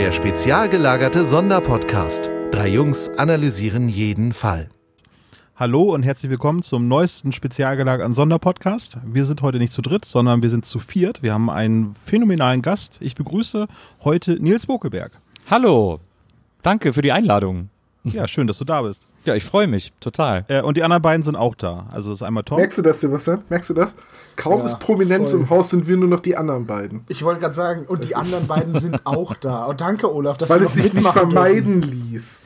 Der spezial gelagerte Sonderpodcast. Drei Jungs analysieren jeden Fall. Hallo und herzlich willkommen zum neuesten spezial gelagerten Sonderpodcast. Wir sind heute nicht zu dritt, sondern wir sind zu viert. Wir haben einen phänomenalen Gast. Ich begrüße heute Nils Bokelberg. Hallo, danke für die Einladung. Ja, schön, dass du da bist. Ja, ich freue mich, total. Äh, und die anderen beiden sind auch da. Also das ist einmal Tom. Merkst du das, Sebastian? Merkst du das? Kaum Ja, ist Prominenz voll. im Haus, sind wir nur noch die anderen beiden. Ich wollte gerade sagen, und die anderen beiden sind auch da. Und danke, Olaf, dass Weil es sich nicht vermeiden dürfen. ließ.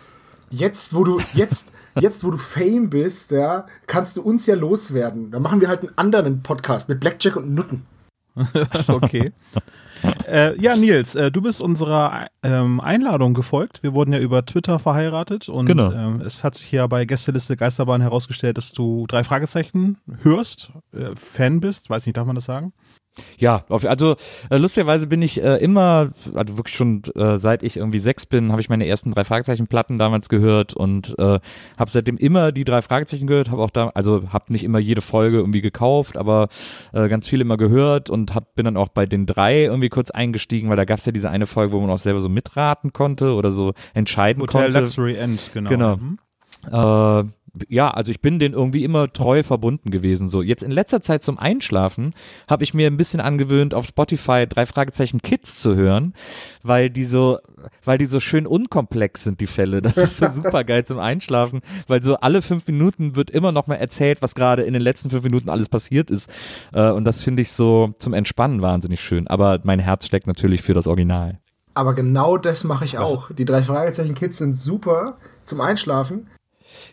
Jetzt, wo du, jetzt, jetzt, wo du Fame bist, ja, kannst du uns ja loswerden. Dann machen wir halt einen anderen Podcast mit Blackjack und Nutten. Okay. Äh, ja, Nils, äh, du bist unserer ähm, Einladung gefolgt. Wir wurden ja über Twitter verheiratet und Genau. ähm, es hat sich ja bei Gästeliste Geisterbahn herausgestellt, dass du drei Fragezeichen hörst, äh, Fan bist, weiß nicht, darf man das sagen? Ja, also äh, lustigerweise bin ich äh, immer, also wirklich schon äh, seit ich irgendwie sechs bin, habe ich meine ersten drei Fragezeichen-Platten damals gehört und äh, habe seitdem immer die drei Fragezeichen gehört, habe auch da, also habe nicht immer jede Folge irgendwie gekauft, aber äh, ganz viel immer gehört und hab, bin dann auch bei den drei irgendwie kurz eingestiegen, weil da gab es ja diese eine Folge, wo man auch selber so mitraten konnte oder so entscheiden Hotel konnte. Luxury End, genau. Genau. Mhm. Äh, ja, also ich bin den irgendwie immer treu verbunden gewesen. So jetzt in letzter Zeit zum Einschlafen habe ich mir ein bisschen angewöhnt, auf Spotify drei Fragezeichen Kids zu hören, weil die so, weil die so schön unkomplex sind die Fälle. Das ist so super geil zum Einschlafen, weil so alle fünf Minuten wird immer noch mal erzählt, was gerade in den letzten fünf Minuten alles passiert ist. Äh, und das finde ich so zum Entspannen wahnsinnig schön. Aber mein Herz schlägt natürlich für das Original. Aber genau das mache ich auch. Die drei Fragezeichen-Kids sind super zum Einschlafen.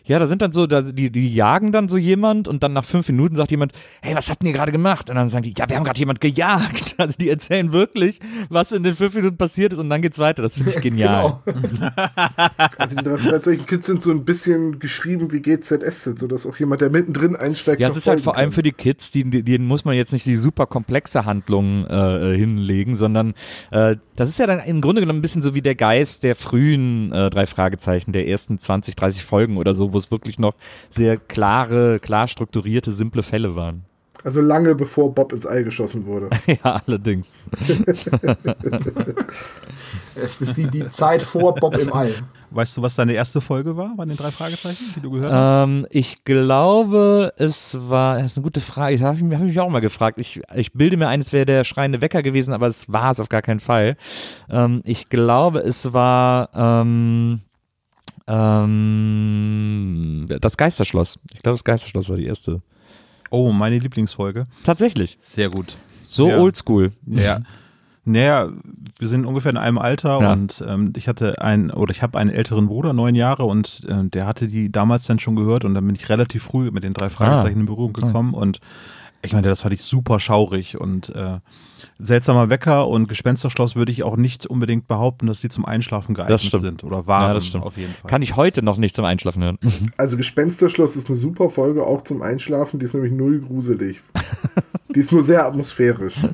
Ja, da sind dann so, da, die, die jagen dann so jemand und dann nach fünf Minuten sagt jemand, hey, was habt ihr gerade gemacht? Und dann sagen die, ja, wir haben gerade jemand gejagt. Also die erzählen wirklich, was in den fünf Minuten passiert ist und dann geht's weiter. Das finde ich genial. Genau. Also die drei Fragezeichen Kids sind so ein bisschen geschrieben wie GZSZ, sodass auch jemand, der mittendrin einsteigt, Ja, es ist halt vor allem kann. für die Kids, die, die, denen muss man jetzt nicht die super komplexe Handlung äh, hinlegen, sondern äh, das ist ja dann im Grunde genommen ein bisschen so wie der Geist der frühen äh, drei Fragezeichen, der ersten 20, 30 Folgen oder so, wo es wirklich noch sehr klare, klar strukturierte, simple Fälle waren. Also lange bevor Bob ins All geschossen wurde. ja, allerdings. Es ist die, die Zeit vor Bob im All. Weißt du, was deine erste Folge war bei den drei Fragezeichen, die du gehört hast? Ähm, ich glaube, es war, das ist eine gute Frage, das habe ich, hab ich mich auch mal gefragt. Ich, ich bilde mir ein, es wäre der schreiende Wecker gewesen, aber es war es auf gar keinen Fall. Ähm, ich glaube, es war ähm, ähm, das Geisterschloss. Ich glaube, das Geisterschloss war die erste. Oh, meine Lieblingsfolge. Tatsächlich. Sehr gut. So Ja. oldschool. Ja. Naja, wir sind ungefähr in einem Alter Ja. und ähm, ich hatte einen, oder ich habe einen älteren Bruder, neun Jahre, und ähm, der hatte die damals dann schon gehört und dann bin ich relativ früh mit den drei Fragezeichen in Berührung gekommen und ich meine, das fand ich super schaurig und äh, seltsamer Wecker und Gespensterschloss würde ich auch nicht unbedingt behaupten, dass sie zum Einschlafen geeignet Das stimmt. sind oder waren Ja, das stimmt. auf jeden Fall. Kann ich heute noch nicht zum Einschlafen hören. Also Gespensterschloss ist eine super Folge, auch zum Einschlafen. Die ist nämlich null gruselig. die ist nur sehr atmosphärisch.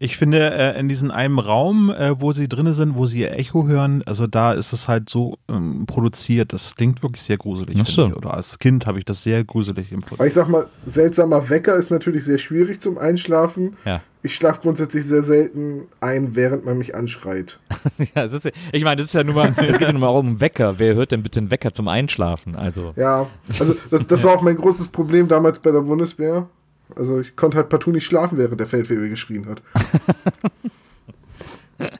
Ich finde, äh, in diesem einen Raum, äh, wo sie drinne sind, wo sie ihr Echo hören, also da ist es halt so ähm, produziert, das klingt wirklich sehr gruselig. Stimmt. ich. Oder als Kind habe ich das sehr gruselig empfunden. Aber ich sag mal, seltsamer Wecker ist natürlich sehr schwierig zum Einschlafen. Ja. Ich schlafe grundsätzlich sehr selten ein, während man mich anschreit. ja, ist, ich meine, das ist ja nur mal, es geht ja nur mal um einen Wecker. Wer hört denn bitte einen Wecker zum Einschlafen? Also. Ja, also das, das war auch mein großes Problem damals bei der Bundeswehr. Also ich konnte halt partout nicht schlafen, während der Feldwebel geschrien hat.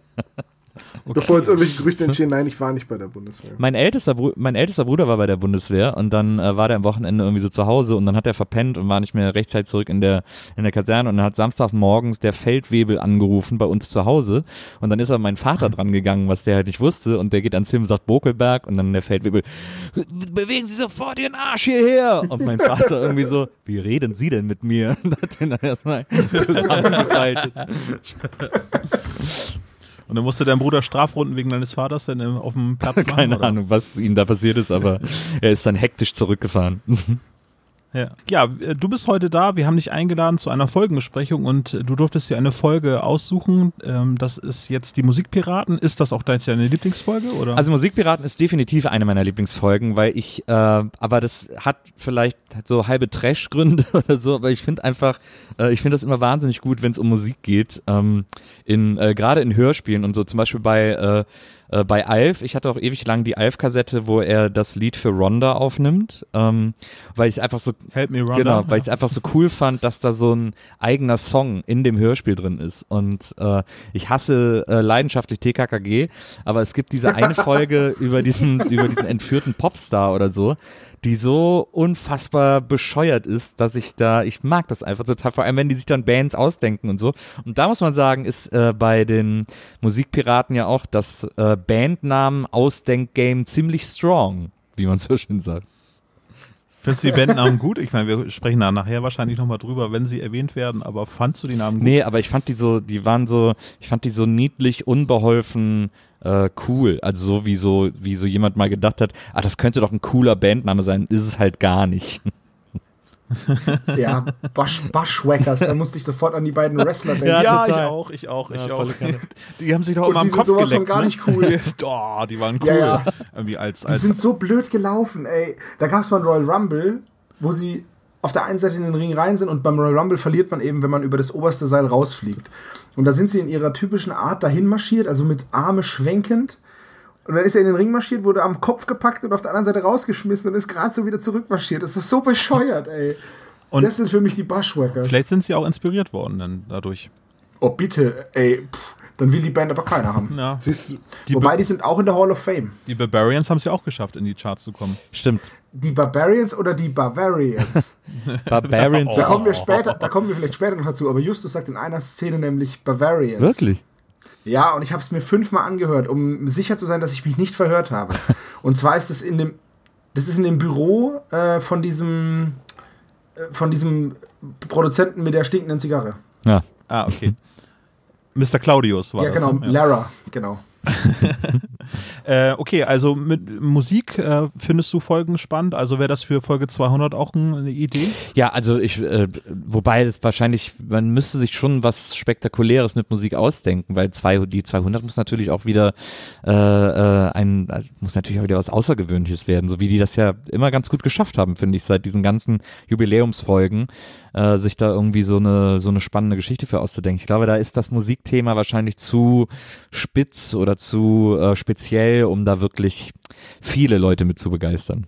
Bevor jetzt irgendwelche Gerüchte entstehen, nein, ich war nicht bei der Bundeswehr. Mein ältester, Bru mein ältester Bruder war bei der Bundeswehr und dann äh, war der am Wochenende irgendwie so zu Hause und dann hat er verpennt und war nicht mehr rechtzeitig zurück in der, in der Kaserne und dann hat Samstagmorgens der Feldwebel angerufen bei uns zu Hause und dann ist aber mein Vater dran gegangen, was der halt nicht wusste und der geht ans Himmel und sagt Bokelberg und dann der Feldwebel, bewegen Sie sofort Ihren Arsch hierher und mein Vater irgendwie so, wie reden Sie denn mit mir? Und hat den dann erstmal zusammengefaltet. Und dann musste dein Bruder Strafrunden wegen deines Vaters dann auf dem Platz machen? Keine oder? Ahnung, was ihm da passiert ist, aber er ist dann hektisch zurückgefahren. Ja. ja, äh, du bist heute da. Wir haben dich eingeladen zu einer Folgenbesprechung und äh, du durftest dir eine Folge aussuchen. Ähm, das ist jetzt die Musikpiraten. Ist das auch deine Lieblingsfolge? Oder? Also Musikpiraten ist definitiv eine meiner Lieblingsfolgen, weil ich, äh, aber das hat vielleicht so halbe Trash-Gründe oder so, aber ich finde einfach, äh, ich finde das immer wahnsinnig gut, wenn es um Musik geht. Ähm, in, äh, gerade in Hörspielen und so, zum Beispiel bei äh, bei Alf, ich hatte auch ewig lang die Alf-Kassette, wo er das Lied für Ronda aufnimmt, ähm, weil ich einfach so Help me Ronda. genau, weil ich es einfach so cool fand, dass da so ein eigener Song in dem Hörspiel drin ist und äh, ich hasse äh, leidenschaftlich TKKG, aber es gibt diese eine Folge über diesen über diesen entführten Popstar oder so, die so unfassbar bescheuert ist, dass ich da, ich mag das einfach total, vor allem wenn die sich dann Bands ausdenken und so. Und da muss man sagen, ist äh, bei den Musikpiraten ja auch das äh, Bandnamen Ausdenkgame ziemlich strong, wie man so schön sagt. Findest du die Bandnamen gut? Ich meine, wir sprechen da nachher wahrscheinlich nochmal drüber, wenn sie erwähnt werden, aber fandst du die Namen gut? Nee, aber ich fand die so, die waren so, ich fand die so niedlich, unbeholfen, äh, cool. Also so wie so, wie so jemand mal gedacht hat, ah, das könnte doch ein cooler Bandname sein, ist es halt gar nicht. ja, Bush, Bushwhackers, da musste ich sofort an die beiden Wrestler denken. Ja, ja ich auch, ich auch, ich ja, auch. Die haben sich doch immer am Kopf sowas geleckt. Von gar ne? nicht cool. oh, die waren cool. Ja, ja. Irgendwie als, als die sind so blöd gelaufen, ey. Da gab es mal ein Royal Rumble, wo sie auf der einen Seite in den Ring rein sind und beim Royal Rumble verliert man eben, wenn man über das oberste Seil rausfliegt. Und da sind sie in ihrer typischen Art dahin marschiert, also mit Arme schwenkend. Und dann ist er in den Ring marschiert, wurde am Kopf gepackt und auf der anderen Seite rausgeschmissen und ist gerade so wieder zurückmarschiert. Das ist so bescheuert, ey. Und das sind für mich die Bushwhackers. Vielleicht sind sie auch inspiriert worden dann dadurch. Oh, bitte, ey. Pff, dann will die Band aber keiner haben. Ja. Siehst, die Wobei, die sind auch in der Hall of Fame. Die Barbarians haben es ja auch geschafft, in die Charts zu kommen. Stimmt. Die Barbarians oder die Bavarians? Barbarians. Da kommen wir später, da kommen wir vielleicht später noch dazu. Aber Justus sagt in einer Szene nämlich Bavarians. Wirklich? Ja, und ich habe es mir fünfmal angehört, um sicher zu sein, dass ich mich nicht verhört habe. Und zwar ist es in dem, das ist in dem Büro äh, von diesem, äh, von diesem Produzenten mit der stinkenden Zigarre. Ja. Ah, okay. Mr. Claudius war ja, das. Genau, ne? Lara, genau. äh, okay, also mit Musik äh, findest du Folgen spannend? Also wäre das für Folge 200 auch eine Idee? Ja, also ich, äh, wobei es wahrscheinlich, man müsste sich schon was Spektakuläres mit Musik ausdenken, weil zwei, die 200 muss natürlich auch wieder äh, äh, ein, muss natürlich auch wieder was Außergewöhnliches werden, so wie die das ja immer ganz gut geschafft haben, finde ich, seit diesen ganzen Jubiläumsfolgen äh, sich da irgendwie so eine, so eine spannende Geschichte für auszudenken. Ich glaube, da ist das Musikthema wahrscheinlich zu spitz oder zu äh, speziell, um da wirklich viele Leute mit zu begeistern.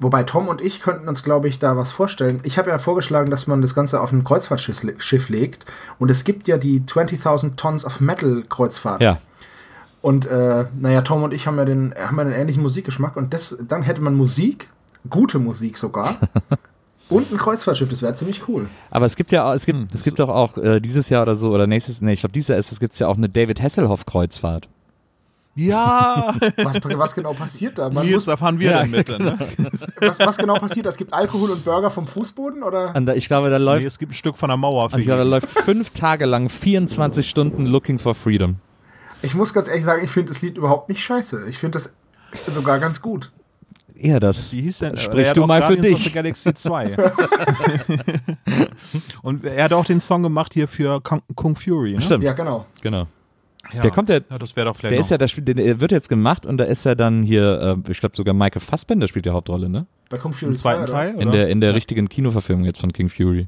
Wobei Tom und ich könnten uns, glaube ich, da was vorstellen. Ich habe ja vorgeschlagen, dass man das Ganze auf ein Kreuzfahrtschiff legt. Und es gibt ja die 20.000 Tons of Metal Kreuzfahrt. Ja. Und äh, naja, Tom und ich haben ja den, haben ja den ähnlichen Musikgeschmack. Und das, dann hätte man Musik, gute Musik sogar. Und ein Kreuzfahrtschiff, das wäre ziemlich cool. Aber es gibt ja, es gibt, hm, es gibt doch auch äh, dieses Jahr oder so, oder nächstes, nee, ich glaube, dieses Jahr ist es, gibt es ja auch eine David Hasselhoff-Kreuzfahrt. Ja! was, was, genau passiert da? Man Nils, da fahren wir ja, dann mit. Genau. Ne? Was, was, genau passiert? Es gibt Alkohol und Burger vom Fußboden? Oder? Da, ich glaube, da läuft. Nee, es gibt ein Stück von der Mauer. Für ich glaube, da läuft fünf Tage lang 24 Stunden Looking for Freedom. Ich muss ganz ehrlich sagen, ich finde das Lied überhaupt nicht scheiße. Ich finde das sogar ganz gut eher das. Wie hieß denn? Sprich du mal für dich. Of the Galaxy 2. und er hat auch den Song gemacht hier für Kung Fury, ne? Stimmt. Ja, genau. Genau. Ja. Der kommt ja, ja das wäre doch vielleicht der ist ja, der, spielt, der wird jetzt gemacht und da ist ja dann hier, äh, ich glaube sogar Michael Fassbender spielt die Hauptrolle, ne? Bei Kung Fury Im zweiten Teil? In der, in der ja. richtigen Kinoverfilmung jetzt von King Fury.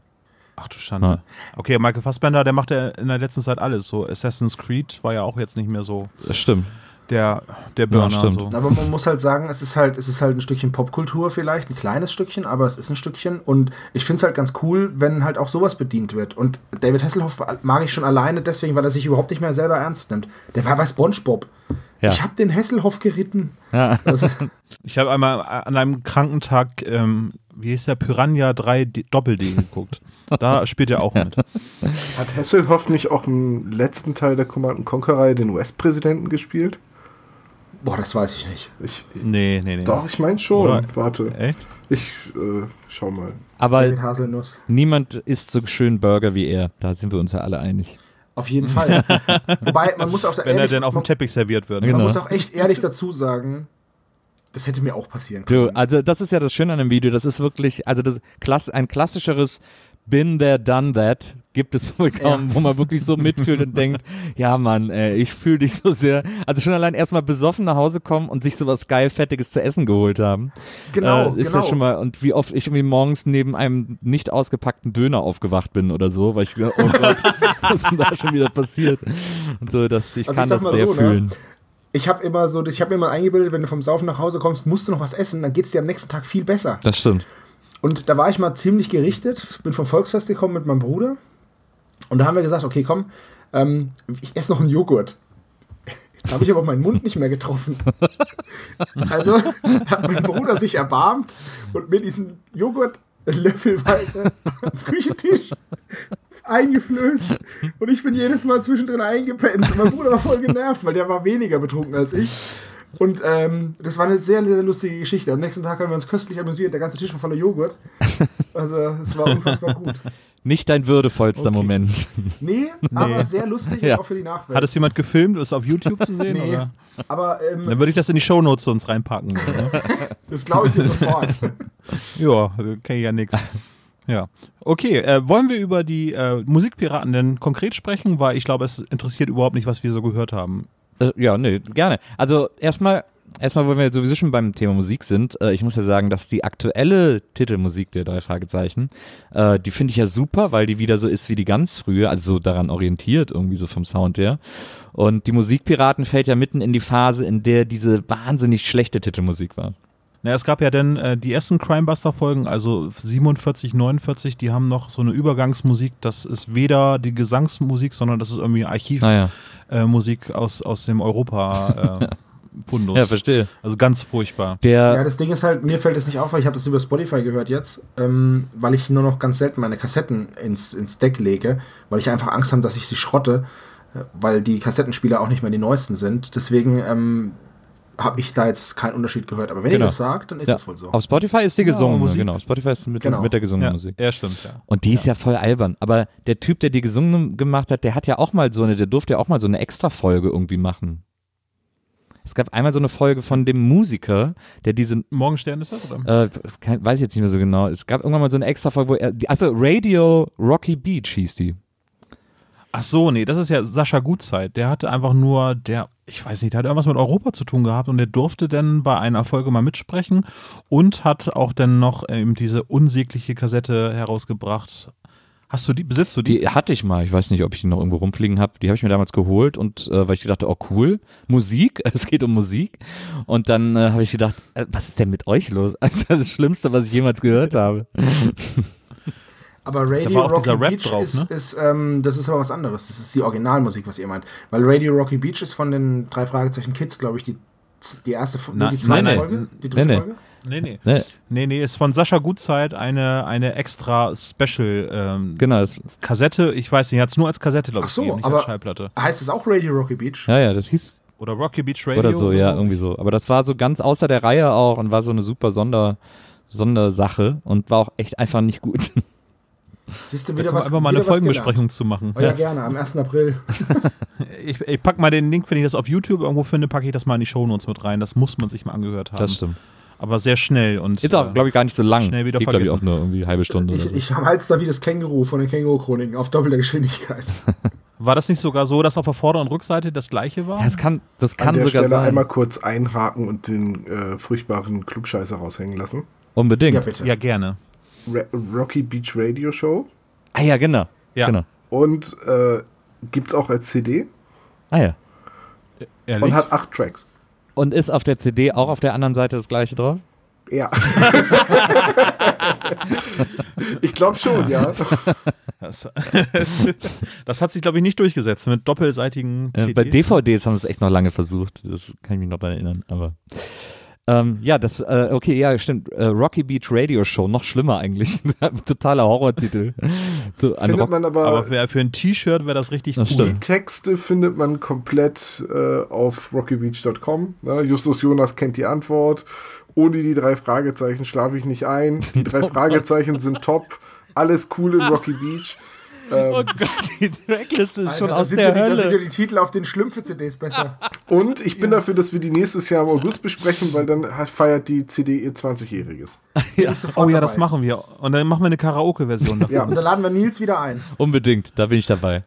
Ach du Schande. Ja. Okay, Michael Fassbender, der macht ja in der letzten Zeit alles. So Assassin's Creed war ja auch jetzt nicht mehr so. Das stimmt der, der Burner. Ja, so. Aber man muss halt sagen, es ist halt, es ist halt ein Stückchen Popkultur vielleicht, ein kleines Stückchen, aber es ist ein Stückchen. Und ich finde es halt ganz cool, wenn halt auch sowas bedient wird. Und David Hasselhoff mag ich schon alleine deswegen, weil er sich überhaupt nicht mehr selber ernst nimmt. Der war bei SpongeBob. Ja. Ich habe den Hasselhoff geritten. Ja. Also, ich habe einmal an einem Krankentag, ähm, wie hieß der, Piranha 3 Doppel-D geguckt. Da spielt er auch mit. Hat Hasselhoff nicht auch im letzten Teil der Command Conquer-Reihe den US-Präsidenten gespielt? Boah, das weiß ich nicht. Ich, nee, nee, nee. Doch, ich meine schon. Oder? Warte. Echt? Ich äh, schau mal. Aber niemand isst so schön Burger wie er. Da sind wir uns ja alle einig. Auf jeden Fall. Wobei, man muss auch Wenn ehrlich, er denn auf dem Teppich serviert wird. Man genau. muss auch echt ehrlich dazu sagen, Das hätte mir auch passieren können. Du, also das ist ja das Schöne an dem Video. Das ist wirklich, also das ein klassischeres Been there, done that gibt es wohl kaum, ja. wo man wirklich so mitfühlt und denkt, ja Mann, ey, ich fühle dich so sehr. Also schon allein erstmal besoffen nach Hause kommen und sich sowas geil Fettiges zu essen geholt haben. Genau, äh, ist genau. ja schon mal, und wie oft ich irgendwie morgens neben einem nicht ausgepackten Döner aufgewacht bin oder so, weil ich gesagt, oh Gott, was ist denn da schon wieder passiert? Und so, dass ich Also kann ich das mal sehr so, ne? fühlen. Ich habe immer so, ich habe mir mal eingebildet, wenn du vom Saufen nach Hause kommst, musst du noch was essen, dann geht's dir am nächsten Tag viel besser. Das stimmt. Und da war ich mal ziemlich gerichtet, bin vom Volksfest gekommen mit meinem Bruder. Und da haben wir gesagt, okay, komm, ähm, ich esse noch einen Joghurt. Jetzt habe ich aber meinen Mund nicht mehr getroffen. Also hat mein Bruder sich erbarmt und mir diesen Joghurt löffelweise am Küchentisch eingeflößt. Und ich bin jedes Mal zwischendrin eingepennt. Und mein Bruder war voll genervt, weil der war weniger betrunken als ich. Und ähm, das war eine sehr, sehr lustige Geschichte. Am nächsten Tag haben wir uns köstlich amüsiert. Der ganze Tisch war voller Joghurt. Also es war unfassbar gut. Nicht dein würdevollster Okay. Moment. Nee, aber sehr lustig Ja. und auch für die Nachwelt. Hat es jemand gefilmt? Ist es auf YouTube zu sehen? Nee. Oder? aber ähm, Dann würde ich das in die Shownotes sonst reinpacken. ne? das glaube ich dir sofort. ja, kenne ich ja nix. Ja. Okay, äh, wollen wir über die äh, Musikpiraten denn konkret sprechen? Weil ich glaube, es interessiert überhaupt nicht, was wir so gehört haben. Äh, ja, nee, gerne. Also erstmal, erstmal, wo wir sowieso schon beim Thema Musik sind, äh, ich muss ja sagen, dass die aktuelle Titelmusik der drei Fragezeichen, äh, die finde ich ja super, weil die wieder so ist wie die ganz frühe, also so daran orientiert irgendwie so vom Sound her. Und die Musikpiraten fällt ja mitten in die Phase, in der diese wahnsinnig schlechte Titelmusik war. Na, es gab ja dann äh, die ersten Crimebuster-Folgen, also 47, 49, die haben noch so eine Übergangsmusik. Das ist weder die Gesangsmusik, sondern das ist irgendwie Archivmusik Naja, äh, Musik aus, aus dem Europa-Fundus. ja, verstehe. also ganz furchtbar. Der, Ja, das Ding ist halt, mir fällt es nicht auf, weil ich habe das über Spotify gehört jetzt, ähm, weil ich nur noch ganz selten meine Kassetten ins, ins Deck lege, weil ich einfach Angst habe, dass ich sie schrotte, äh, weil die Kassettenspieler auch nicht mehr die neuesten sind. Deswegen ähm, habe ich da jetzt keinen Unterschied gehört. Aber wenn Genau. ihr das sagt, dann ist ja, das wohl so. auf Spotify ist die gesungene, Musik. genau. Spotify ist mit, Genau. mit der gesungenen Ja, Musik. ja, stimmt, ja. Und die ist ja voll albern. Aber der Typ, der die gesungen gemacht hat, der hat ja auch mal so eine, der durfte ja auch mal so eine Extra-Folge irgendwie machen. Es gab einmal so eine Folge von dem Musiker, der diese, Morgenstern ist das, oder? äh, kein, weiß ich jetzt nicht mehr so genau. Es gab irgendwann mal so eine Extra-Folge, wo er, also Radio Rocky Beach hieß die. Ach so, nee, das ist ja Sascha Gutzeit. Der hatte einfach nur, der, ich weiß nicht, der hat irgendwas mit Europa zu tun gehabt und der durfte dann bei einer Folge mal mitsprechen und hat auch dann noch eben diese unsägliche Kassette herausgebracht. Hast du die, besitzt du die? Die hatte ich mal. Ich weiß nicht, ob ich die noch irgendwo rumfliegen habe. Die habe ich mir damals geholt und äh, weil ich dachte, oh cool, Musik, es geht um Musik. Und dann äh, habe ich gedacht, äh, was ist denn mit euch los? Also das Schlimmste, was ich jemals gehört habe. Aber Radio Rocky Beach drauf, ist, ne? ist ähm, das ist aber was anderes. Das ist die Originalmusik, was ihr meint. Weil Radio Rocky Beach ist von den drei Fragezeichen Kids, glaube ich, die, die erste, Fo- nee, Na- die zweite nein, nein. Folge, die dritte Nee, nee. Folge. Nee, nee. Ne? Nee, nee, ist von Sascha Gutzeit eine, eine extra Special ähm, Genau, Kassette. Ich weiß nicht, hat es nur als Kassette, glaube Ach ich, so, gegeben, nicht aber- als Schallplatte. Heißt es auch Radio Rocky Beach? ja, ja, das hieß Oder Rocky Beach Radio. oder so, ja, irgendwie so. Aber das war so ganz außer der Reihe auch und war so eine super Sonder, Sondersache und war auch echt einfach nicht gut. Siehst du wieder was einfach mal eine Folgenbesprechung zu machen. Oh ja, gerne, am 1. April. Ich, ich pack mal den Link, wenn ich das auf YouTube irgendwo finde, packe ich das mal in die Shownotes mit rein. Das muss man sich mal angehört haben. Das stimmt. Aber sehr schnell und Ist auch, äh, glaube ich, gar nicht so lang. schnell wieder Geht, glaube ich, auch nur irgendwie eine halbe Stunde Ich, so. ich halte da wie das Känguru von den Känguru-Chroniken auf doppelter Geschwindigkeit. war das nicht sogar so, dass auf der Vorder- und Rückseite das gleiche war? ja, das kann, das An kann der sogar Stelle sein. einmal kurz einhaken und den äh, furchtbaren Klugscheißer raushängen lassen. Unbedingt. ja, bitte. ja, gerne. Ra Rocky Beach Radio Show. Ah ja, genau. Ja. genau. Und äh, gibt's auch als CD Ah ja. Ehrlich? und hat acht Tracks. Und ist auf der CD auch auf der anderen Seite das gleiche drauf? Ja. ich glaube schon, ja. das, das hat sich, glaube ich, nicht durchgesetzt mit doppelseitigen Äh, CDs. bei DVDs haben sie es echt noch lange versucht. Das kann ich mich noch daran erinnern. Aber ähm, ja, das, äh, okay, ja, stimmt. Äh, Rocky Beach Radio Show, noch schlimmer eigentlich. Totaler Horrortitel. So an Findet Rock man aber, Aber für, für ein T-Shirt wäre das richtig Das cool. die stimmt. Texte findet man komplett äh, auf rockybeach.com. Ne? Justus Jonas kennt die Antwort. Ohne die drei Fragezeichen schlafe ich nicht ein. Die drei Fragezeichen sind top. Alles cool in Rocky Beach. Oh Gott, die Trackliste ist Alter, schon da aus sind der ja die, Da Hölle. sind ja die Titel auf den Schlümpfe-CDs besser. Und ich bin dafür, dass wir die nächstes Jahr im August besprechen, weil dann feiert die CD ihr 20-Jähriges. Bin ich sofort Oh ja, dabei. das machen wir. Und dann machen wir eine Karaoke-Version davon. Ja. Und dann laden wir Nils wieder ein. Unbedingt, da bin ich dabei.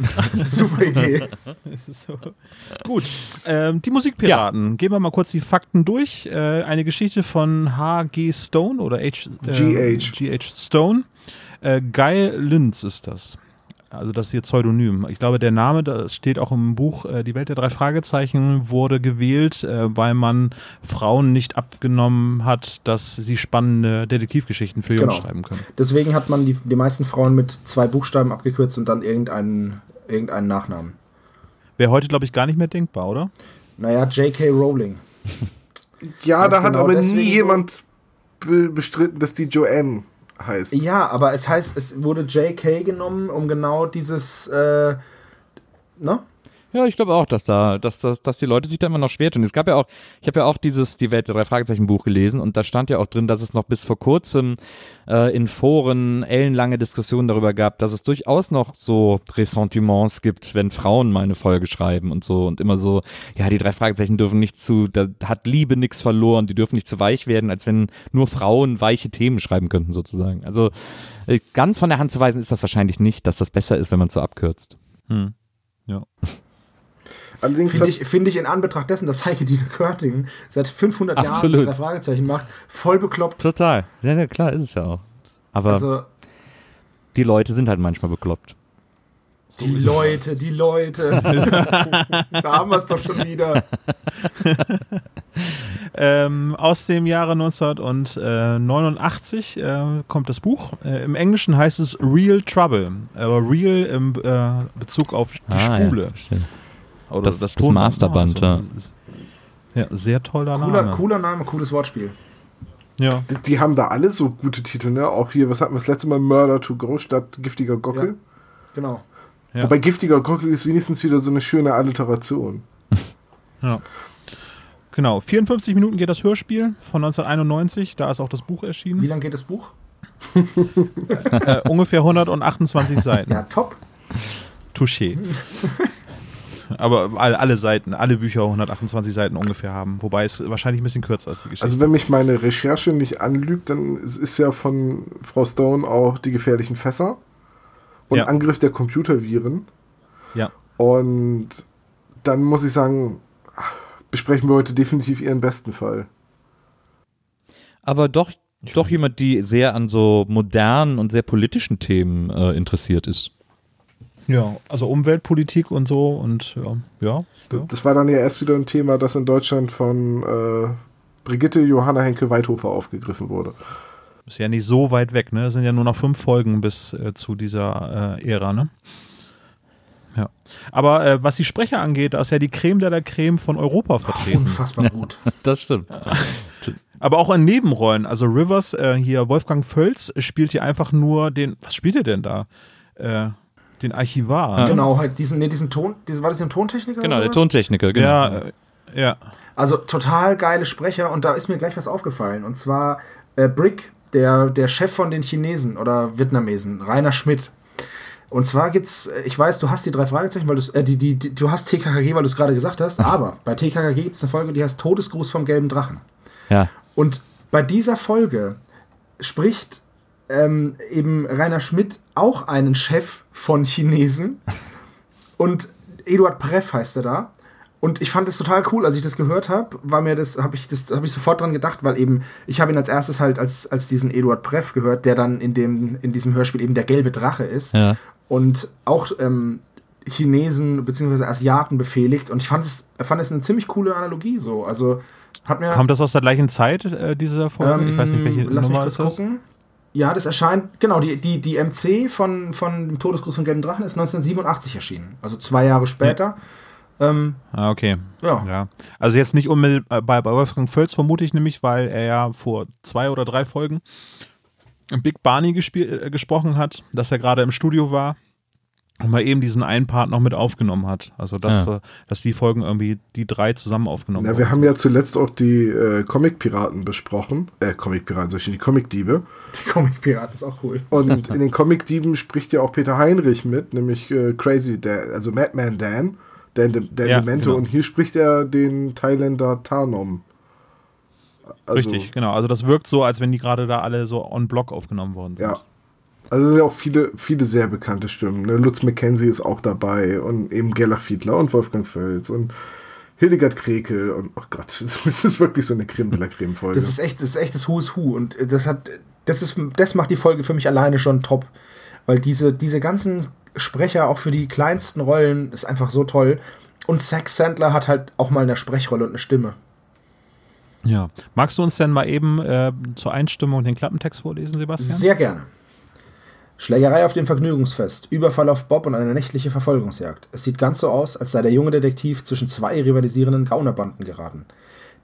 Super Idee. Gut. Ähm, die Musikpiraten. Gehen wir mal kurz die Fakten durch. Äh, eine Geschichte von H.G. Stone oder H. Äh, G.H.. G.H. Stone. Äh, Guy Linz ist das. Also das ist ihr Pseudonym. Ich glaube, der Name, das steht auch im Buch äh, Die Welt der drei Fragezeichen, wurde gewählt, äh, weil man Frauen nicht abgenommen hat, dass sie spannende Detektivgeschichten für Jungs Genau. schreiben können. Deswegen hat man die, die meisten Frauen mit zwei Buchstaben abgekürzt und dann irgendeinen, irgendeinen Nachnamen. Wäre heute, glaube ich, gar nicht mehr denkbar, oder? Naja, J.K. Rowling. Ja, Das da hat genau aber nie jemand be bestritten, dass die Joanne heißt. Ja, aber es heißt, es wurde J.K. genommen, um genau dieses, äh, ne? Ja, ich glaube auch, dass da, dass, dass, dass die Leute sich da immer noch schwer tun. Es gab ja auch, ich habe ja auch dieses Die Welt der drei Fragezeichen Buch gelesen und da stand ja auch drin, dass es noch bis vor kurzem äh, in Foren ellenlange Diskussionen darüber gab, dass es durchaus noch so Ressentiments gibt, wenn Frauen mal eine Folge schreiben und so und immer so, ja, die drei Fragezeichen dürfen nicht zu, da hat Liebe nichts verloren, die dürfen nicht zu weich werden, als wenn nur Frauen weiche Themen schreiben könnten sozusagen. Also äh, ganz von der Hand zu weisen ist das wahrscheinlich nicht, dass das besser ist, wenn man es so abkürzt. Hm. Ja. Allerdings Finde ich, finde ich in Anbetracht dessen, dass Heike Dine Körting seit 500 Absolut. Jahren drei Fragezeichen macht, voll bekloppt. Total. Ja, ja, klar, ist es ja auch. Aber Also, die Leute sind halt manchmal bekloppt. die Leute, die Leute. da haben wir es doch schon wieder. Ähm, aus dem Jahre 1989 äh, kommt das Buch. Äh, Im Englischen heißt es Real Trouble, aber Real im äh, Bezug auf die Spule. Ah, Ja, stimmt. Oder Das- das Tonband, Masterband, ja. Also, das ja, sehr toller Cooler, Name. cooler Name, cooles Wortspiel. Ja. die, die haben da alle so gute Titel, ne? Auch hier, was hatten wir das letzte Mal? Murder to Go statt Giftiger Gockel. Genau. Ja. Wobei Giftiger Gockel ist wenigstens wieder so eine schöne Alliteration. Genau, 54 Minuten geht das Hörspiel von 1991, da ist auch das Buch Wie erschienen. lang geht das Buch? äh, ungefähr 128 Seiten. Ja, top. Touché. Aber alle, alle Seiten, alle Bücher 128 Seiten ungefähr haben. Wobei es wahrscheinlich ein bisschen kürzer ist, die Geschichte. Also wenn mich meine Recherche nicht anlügt, dann ist, ist ja von Frau Stone auch die gefährlichen Fässer und Ja. Angriff der Computerviren. ja. Und dann muss ich sagen, besprechen wir heute definitiv ihren besten Fall. Aber doch, doch jemand, die sehr an so modernen und sehr politischen Themen äh, interessiert ist. Ja, also Umweltpolitik und so und ja. ja, Das, das war dann ja erst wieder ein Thema, das in Deutschland von äh, Brigitte Johanna Henke-Weithofer aufgegriffen wurde. Ist ja nicht so weit weg, ne? Es sind ja nur noch fünf Folgen bis äh, zu dieser äh, Ära, ne? Ja. Aber äh, was die Sprecher angeht, da ist ja die Creme de la Creme von Europa vertreten. Unfassbar gut. Das stimmt. Aber auch in Nebenrollen. Also Rivers, äh, hier Wolfgang Völz spielt hier einfach nur den, was spielt er denn da? Äh, den Archivar. ne? Genau, halt diesen, nee, diesen Ton, diesen, war das ein Tontechniker? Genau, oder der? Tontechniker, genau. Ja, ja. Also total geile Sprecher und da ist mir gleich was aufgefallen. Und zwar äh, Brick, der, der Chef von den Chinesen oder Vietnamesen, Rainer Schmidt. Und zwar gibt's, äh, ich weiß, du hast die drei Fragezeichen, weil du's, äh, die, die, die, du hast TKKG, weil du es gerade gesagt hast, aber bei TKKG gibt es eine Folge, die heißt Todesgruß vom gelben Drachen. Ja. Und bei dieser Folge spricht ähm, eben Rainer Schmidt auch einen Chef von Chinesen. Und Eduard Preff heißt er da. Und ich fand das total cool, als ich das gehört habe, war mir das, habe ich das, habe ich sofort dran gedacht, weil eben, ich habe ihn als erstes halt als, als diesen Eduard Preff gehört, der dann in dem, in diesem Hörspiel eben der gelbe Drache ist Ja. und auch ähm, Chinesen bzw. Asiaten befehligt. Und ich fand es, fand es eine ziemlich coole Analogie so. Also hat mir. Kommt das aus der gleichen Zeit, äh, diese Folge? ich weiß nicht, welche Ähm, Lass mich Nummer kurz ist das? Ja, das erscheint, genau, die, die, die MC von, von dem Todesgruß von Gelben Drachen ist 1987 erschienen. Also zwei Jahre später. Ähm, Ah, okay. ja. Ja. Also jetzt nicht unmittelbar bei, bei Wolfgang Völz vermute ich nämlich, weil er ja vor zwei oder drei Folgen Big Barney äh, gesprochen hat, dass er gerade im Studio war mal eben diesen einen Part noch mit aufgenommen hat. Also dass, Ja. äh, dass die Folgen irgendwie die drei zusammen aufgenommen Ja, wir haben ja zuletzt auch die äh, Comic-Piraten besprochen. Äh, Comic-Piraten, sag ich schon, die Comic-Diebe. Die Comic-Piraten ist auch cool. Und in den Comic-Dieben spricht ja auch Peter Heinrich mit, nämlich äh, Crazy Dan, also Madman Dan, Dan, Dan, Dan Ja, Demento. genau. Und hier spricht er den Thailänder Tarnom. Also, Richtig, genau. Also das wirkt so, als wenn die gerade da alle so on Block aufgenommen worden sind. Ja. Also es sind ja auch viele, viele sehr bekannte Stimmen. Ne? Lutz McKenzie ist auch dabei und eben Gellach Fiedler und Wolfgang Völz und Hildegard Krekel und oh Gott, das ist wirklich so eine Creme de la Creme Folge. Das ist echt, das ist echt das Who is Who. Und das hat, das ist, das macht die Folge für mich alleine schon top. Weil diese, diese ganzen Sprecher auch für die kleinsten Rollen ist einfach so toll. Und Zack Sandler hat halt auch mal eine Sprechrolle und eine Stimme. Ja. Magst du uns denn mal eben äh, zur Einstimmung den Klappentext vorlesen, Sebastian? Sehr gerne. Schlägerei auf dem Vergnügungsfest, Überfall auf Bob und eine nächtliche Verfolgungsjagd. Es sieht ganz so aus, als sei der junge Detektiv zwischen zwei rivalisierenden Gaunerbanden geraten.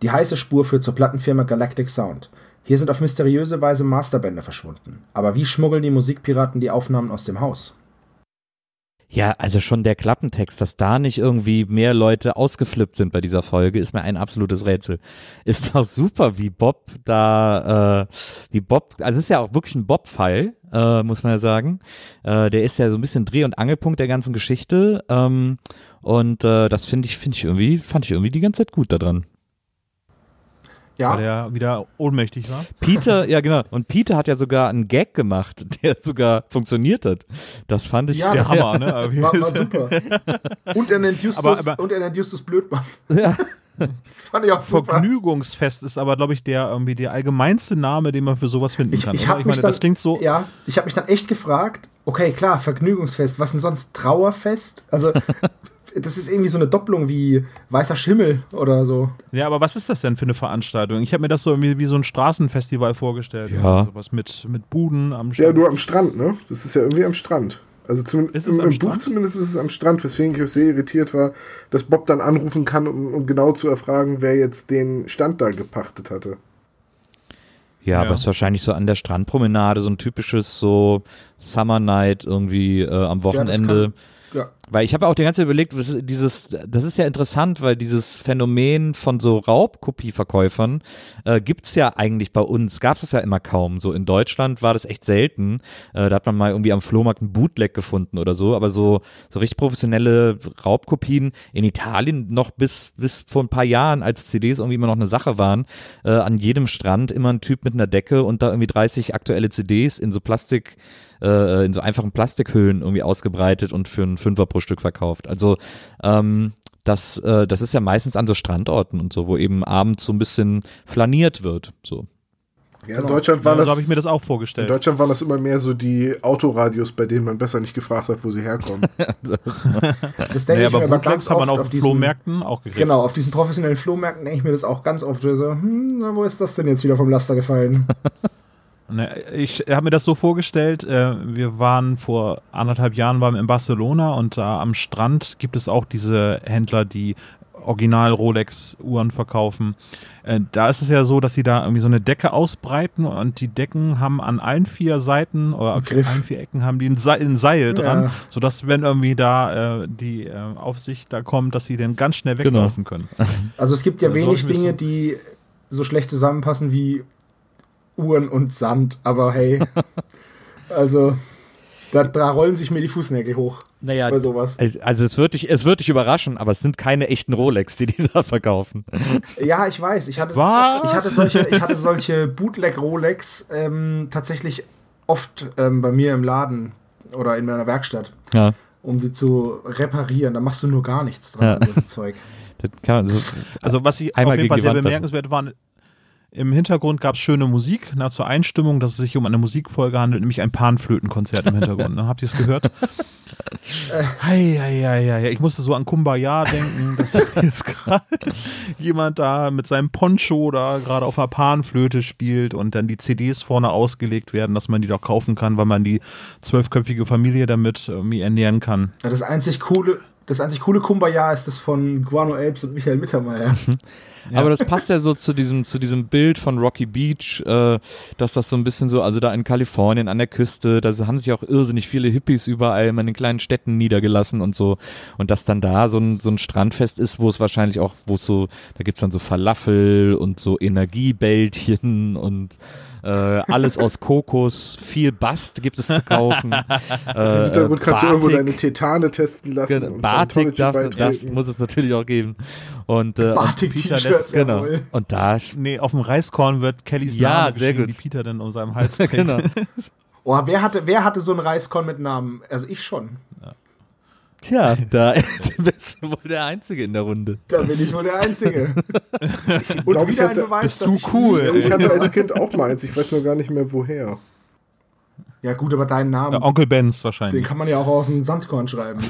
Die heiße Spur führt zur Plattenfirma Galactic Sound. Hier sind auf mysteriöse Weise Masterbänder verschwunden. Aber wie schmuggeln die Musikpiraten die Aufnahmen aus dem Haus? Ja, also schon der Klappentext, dass da nicht irgendwie mehr Leute ausgeflippt sind bei dieser Folge, ist mir ein absolutes Rätsel. Ist doch super, wie Bob da, äh, wie Bob, also es ist ja auch wirklich ein Bob-Fall, äh, muss man ja sagen. Äh, der ist ja so ein bisschen Dreh- und Angelpunkt der ganzen Geschichte. Ähm, und äh, das finde ich, finde ich irgendwie, fand ich irgendwie die ganze Zeit gut daran. Ja, Weil er wieder ohnmächtig war. Peter, ja genau, und Peter hat ja sogar einen Gag gemacht, der sogar funktioniert hat. Das fand ich Ja, Der Hammer, ne? Aber wie- war, war super. Und er nennt Justus, Aber- aber- und er nennt Justus Blödmann. Ja. Das fand ich auch super. Vergnügungsfest ist aber, glaube ich, der irgendwie der allgemeinste Name, den man für sowas finden Ich, kann. ich ich mich meine, dann, das klingt so. Ja, ich habe mich dann echt gefragt, okay, klar, Vergnügungsfest, was denn sonst Trauerfest? Also, das ist irgendwie so eine Doppelung wie Weißer Schimmel oder so. Ja, aber was ist das denn für eine Veranstaltung? Ich habe mir das so irgendwie wie so ein Straßenfestival vorgestellt. Ja. Also was mit, mit Buden am ja, Strand. nur am Strand, ne? Das ist ja irgendwie am Strand. Also zum, Ist im, im? Buch zumindest ist es am Strand, weswegen ich auch sehr irritiert war, dass Bob dann anrufen kann, um, um genau zu erfragen, wer jetzt den Stand da gepachtet hatte. Ja, Ja. aber es ist wahrscheinlich so an der Strandpromenade, so ein typisches so Summer Night irgendwie äh, am Wochenende. Ja, weil ich habe auch die ganze Zeit überlegt, dieses, das ist ja interessant, weil dieses Phänomen von so Raubkopieverkäufern äh, gibt's ja eigentlich bei uns, gab's das ja immer kaum. So in Deutschland war das echt selten. Äh, da hat man mal irgendwie am Flohmarkt einen Bootleg gefunden oder so, aber so, so richtig professionelle Raubkopien in Italien noch bis, bis vor ein paar Jahren, als CDs irgendwie immer noch eine Sache waren, äh, an jedem Strand immer ein Typ mit einer Decke und da irgendwie 30 aktuelle CDs in so Plastik, äh, in so einfachen Plastikhüllen irgendwie ausgebreitet und für einen Fünfer pro Stück verkauft. Also ähm, das, äh, das ist ja meistens an so Strandorten und so, wo eben abends so ein bisschen flaniert wird. So. Ja, in Deutschland waren Ja, das, so habe ich mir das auch in vorgestellt. Deutschland waren das immer mehr so die Autoradios, bei denen man besser nicht gefragt hat, wo sie herkommen. das denke Naja, ich mir aber ganz hat oft man auf, auf diesen, Flohmärkten auch gekriegt. Genau, auf diesen professionellen Flohmärkten denke ich mir das auch ganz oft so, hm, na, wo ist das denn jetzt wieder vom Laster gefallen? Ne, Ich habe mir das so vorgestellt, äh, wir waren vor anderthalb Jahren waren in Barcelona und da am Strand gibt es auch diese Händler, die Original Rolex Uhren verkaufen. Äh, Da ist es ja so, dass sie da irgendwie so eine Decke ausbreiten und die Decken haben an allen vier Seiten oder an allen vier Ecken haben die ein Seil, ein Seil dran, Ja. sodass wenn irgendwie da äh, die Aufsicht da kommt, dass sie dann ganz schnell Genau. weglaufen können. Also es gibt ja Ja, so wenig Dinge, die so schlecht zusammenpassen wie Uhren und Sand, aber hey, also da, da rollen sich mir die Fußnägel hoch Naja, bei sowas. also also es wird, dich, es wird dich überraschen, aber es sind keine echten Rolex, die die da verkaufen. Ja, ich weiß. Ich hatte, Was? ich hatte solche, ich hatte solche Bootleg-Rolex ähm, tatsächlich oft ähm, bei mir im Laden oder in meiner Werkstatt, Ja, um sie zu reparieren. Da machst du nur gar nichts dran, Ja. Zeug. das kann man, das ist, Also was ich Einmal auf jeden Fall die sehr bemerkenswert war, im Hintergrund gab es schöne Musik, na, zur Einstimmung, dass es sich um eine Musikfolge handelt, nämlich ein Panflötenkonzert im Hintergrund. Ne? Habt ihr es gehört? Hei, hei, hei, hei. Ich musste so an Kumbaya denken, dass jetzt gerade jemand da mit seinem Poncho da gerade auf einer Panflöte spielt und dann die CDs vorne ausgelegt werden, dass man die doch kaufen kann, weil man die zwölfköpfige Familie damit irgendwie ernähren kann. Das einzig coole, Das einzig coole Kumbaya ist das von Guano Apes und Michael Mittermeier. Aber das passt ja so zu diesem, zu diesem Bild von Rocky Beach, äh, dass das so ein bisschen so, also da in Kalifornien an der Küste, da haben sich auch irrsinnig viele Hippies überall in den kleinen Städten niedergelassen und so. Und dass dann da so ein, so ein Strandfest ist, wo es wahrscheinlich auch, wo es so, da gibt's dann so Falafel und so Energiebällchen und äh, alles aus Kokos, viel Bast gibt es zu kaufen. Im äh, Hintergrund kannst du irgendwo Batik. deine Tetane testen lassen. Genau, und Batik darfst, du- darf, muss es natürlich auch geben. Und, äh, Batik-T-Shirts, Peter lässt- genau. jawohl. Und da, Nee, auf dem Reiskorn wird Kellys Ja, Name sehr gut. die Peter dann um seinem Hals trägt. genau. Oh, wer hatte, wer hatte so einen Reiskorn mit Namen? Also ich schon. Tja, da bist du wohl der Einzige in der Runde. Da bin ich wohl der Einzige. Und glaub, ich wieder ein hätte- Beweis, bist dass du ich cool, nie- Ich hatte als Kind auch mal eins, ich weiß nur gar nicht mehr woher. Ja gut, aber deinen Namen, Ja, Onkel Benz den wahrscheinlich. kann man ja auch auf ein Sandkorn schreiben.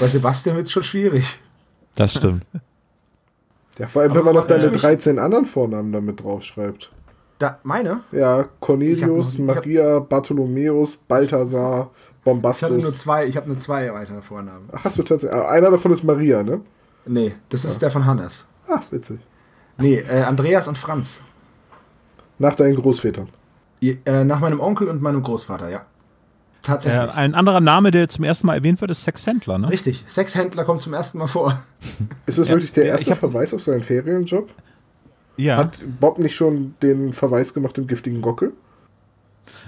Bei Sebastian wird es schon schwierig. Das stimmt. Ja, vor allem, wenn man noch deine ich- 13 anderen Vornamen damit draufschreibt. Da, meine? Ja, Ich Cornelius, hab noch- ich hab- Maria, Bartholomäus, Balthasar, Ich hatte Bombastus. nur zwei, ich habe nur zwei weitere Vornamen. Ach, hast du tatsächlich. ah, Einer davon ist Maria, ne? Nee, das ist der von Hannes. Ah, witzig. Nee, äh, Andreas und Franz. Nach deinen Großvätern. Ihr- Äh, nach meinem Onkel und meinem Großvater, ja. Tatsächlich. Äh, ein anderer Name, der zum ersten Mal erwähnt wird, ist Sexhändler, ne? Richtig, Sexhändler kommt zum ersten Mal vor. Ist das Ja, wirklich der erste ich hab- Verweis auf seinen Ferienjob? Ja. Hat Bob nicht schon den Verweis gemacht im giftigen Gockel?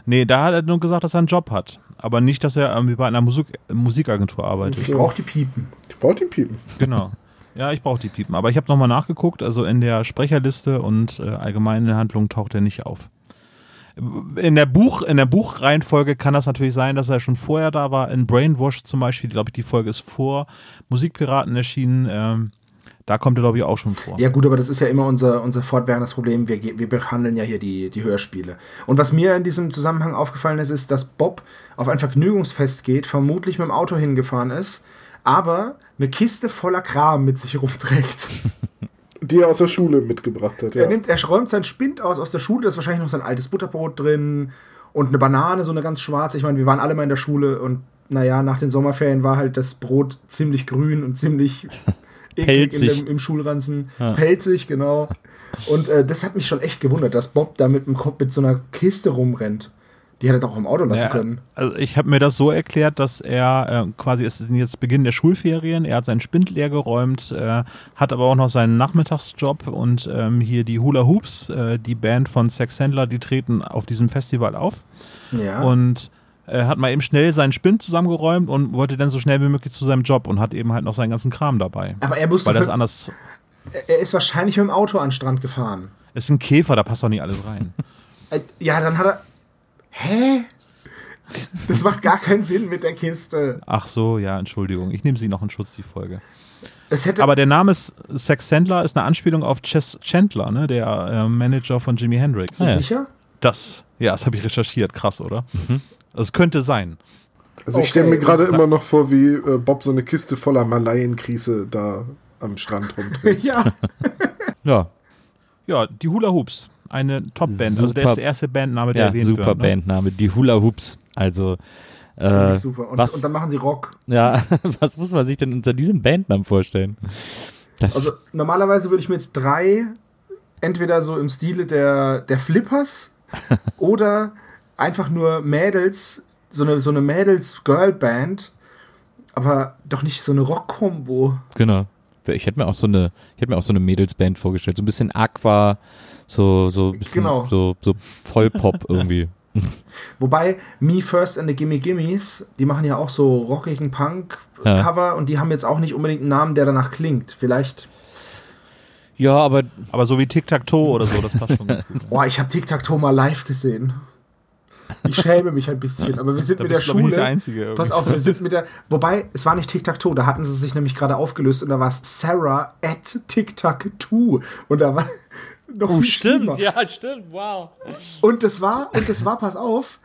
Nee, da hat er nur gesagt, dass er einen Job hat. Aber nicht, dass er irgendwie bei einer Musik Musikagentur arbeitet. Ich brauche die Piepen. Ich brauche die Piepen. Genau. Ja, ich brauche die Piepen. Aber ich habe nochmal nachgeguckt, also in der Sprecherliste und äh, allgemeine Handlung taucht er nicht auf. In der, Buch, in der Buchreihenfolge kann das natürlich sein, dass er schon vorher da war. In Brainwash zum Beispiel, glaube ich, die Folge ist vor Musikpiraten erschienen. Ähm, da kommt er, glaube ich, auch schon vor. Ja gut, aber das ist ja immer unser, unser fortwährendes Problem. Wir, wir behandeln ja hier die, die Hörspiele. Und was mir in diesem Zusammenhang aufgefallen ist, ist, dass Bob auf ein Vergnügungsfest geht, vermutlich mit dem Auto hingefahren ist, aber eine Kiste voller Kram mit sich rumträgt. Die er aus der Schule mitgebracht hat. Ja. Er, nimmt, er räumt sein Spind aus aus der Schule, da ist wahrscheinlich noch sein altes Butterbrot drin und eine Banane, so eine ganz schwarze. Ich meine, wir waren alle mal in der Schule und naja, nach den Sommerferien war halt das Brot ziemlich grün und ziemlich eklig dem, im Schulranzen. Ja. Pelzig, genau. Und äh, das hat mich schon echt gewundert, dass Bob da mit, mit so einer Kiste rumrennt. Die hätte er auch im Auto lassen Ja, können. Also ich habe mir das so erklärt, dass er äh, quasi, es ist jetzt Beginn der Schulferien, er hat seinen Spind leer geräumt, äh, hat aber auch noch seinen Nachmittagsjob und ähm, hier die Hula Hoops, äh, die Band von Sex Handler, die treten auf diesem Festival auf Ja. und äh, hat mal eben schnell seinen Spind zusammengeräumt und wollte dann so schnell wie möglich zu seinem Job und hat eben halt noch seinen ganzen Kram dabei. aber er musste. Weil das anders er ist wahrscheinlich mit dem Auto an den Strand gefahren. ist ein Käfer, da passt doch nicht alles rein. Äh, ja, dann hat er. Hä? Das macht gar keinen Sinn mit der Kiste. Ach so, ja, Entschuldigung, ich nehme sie noch in Schutz, die Folge. Es hätte. Aber der Name ist Sex Chandler ist eine Anspielung auf Chess Chandler, ne, der äh, Manager von Jimi Hendrix. Ah, ja. sicher? Das, ja, das habe ich recherchiert, krass, oder? Also es könnte sein. Also ich Okay. stelle mir gerade immer noch vor, wie äh, Bob so eine Kiste voller Malaienkriese da am Strand rumträgt. ja. Ja, Ja, die Hula Hoops, eine Top-Band. Also der Super- ist der erste Bandname, der ja erwähnt super wird. Ne? Bandname. Die Hula Hoops. Also, Finde äh, ich super. Und, was- und dann machen sie Rock. ja, was muss man sich denn unter diesem Bandnamen vorstellen? Das, Also normalerweise würde ich mir jetzt drei, entweder so im Stile der, der Flippers oder einfach nur Mädels, so eine, so eine Mädels-Girl-Band, aber doch nicht so eine Rock-Kombo. genau. Ich hätte mir auch so eine, ich hätte mir auch so eine Mädelsband vorgestellt. So ein bisschen Aqua, so, so ein bisschen, Genau. so, so Vollpop irgendwie. Wobei Me First and the Gimme Gimmes, die machen ja auch so rockigen Punk-Cover und die haben jetzt auch nicht unbedingt einen Namen, der danach klingt. Vielleicht. Ja, aber Aber so wie Tic-Tac-Toe oder so, das passt schon ganz gut. Boah, ich habe Tic Tac Toe mal live gesehen. Ich schäme mich ein bisschen, aber wir sind Da mit der glaub ich, nicht Schule. der Einzige. irgendwie. Pass auf, wir sind mit der. Wobei, es war nicht Tic-Tac-Toe, da hatten sie sich nämlich gerade aufgelöst und da war es Sarah at Tic-Tac-Toe. Und da war. Noch viel schlimmer. Oh, ja, stimmt, wow. Und das war, und das war, pass auf,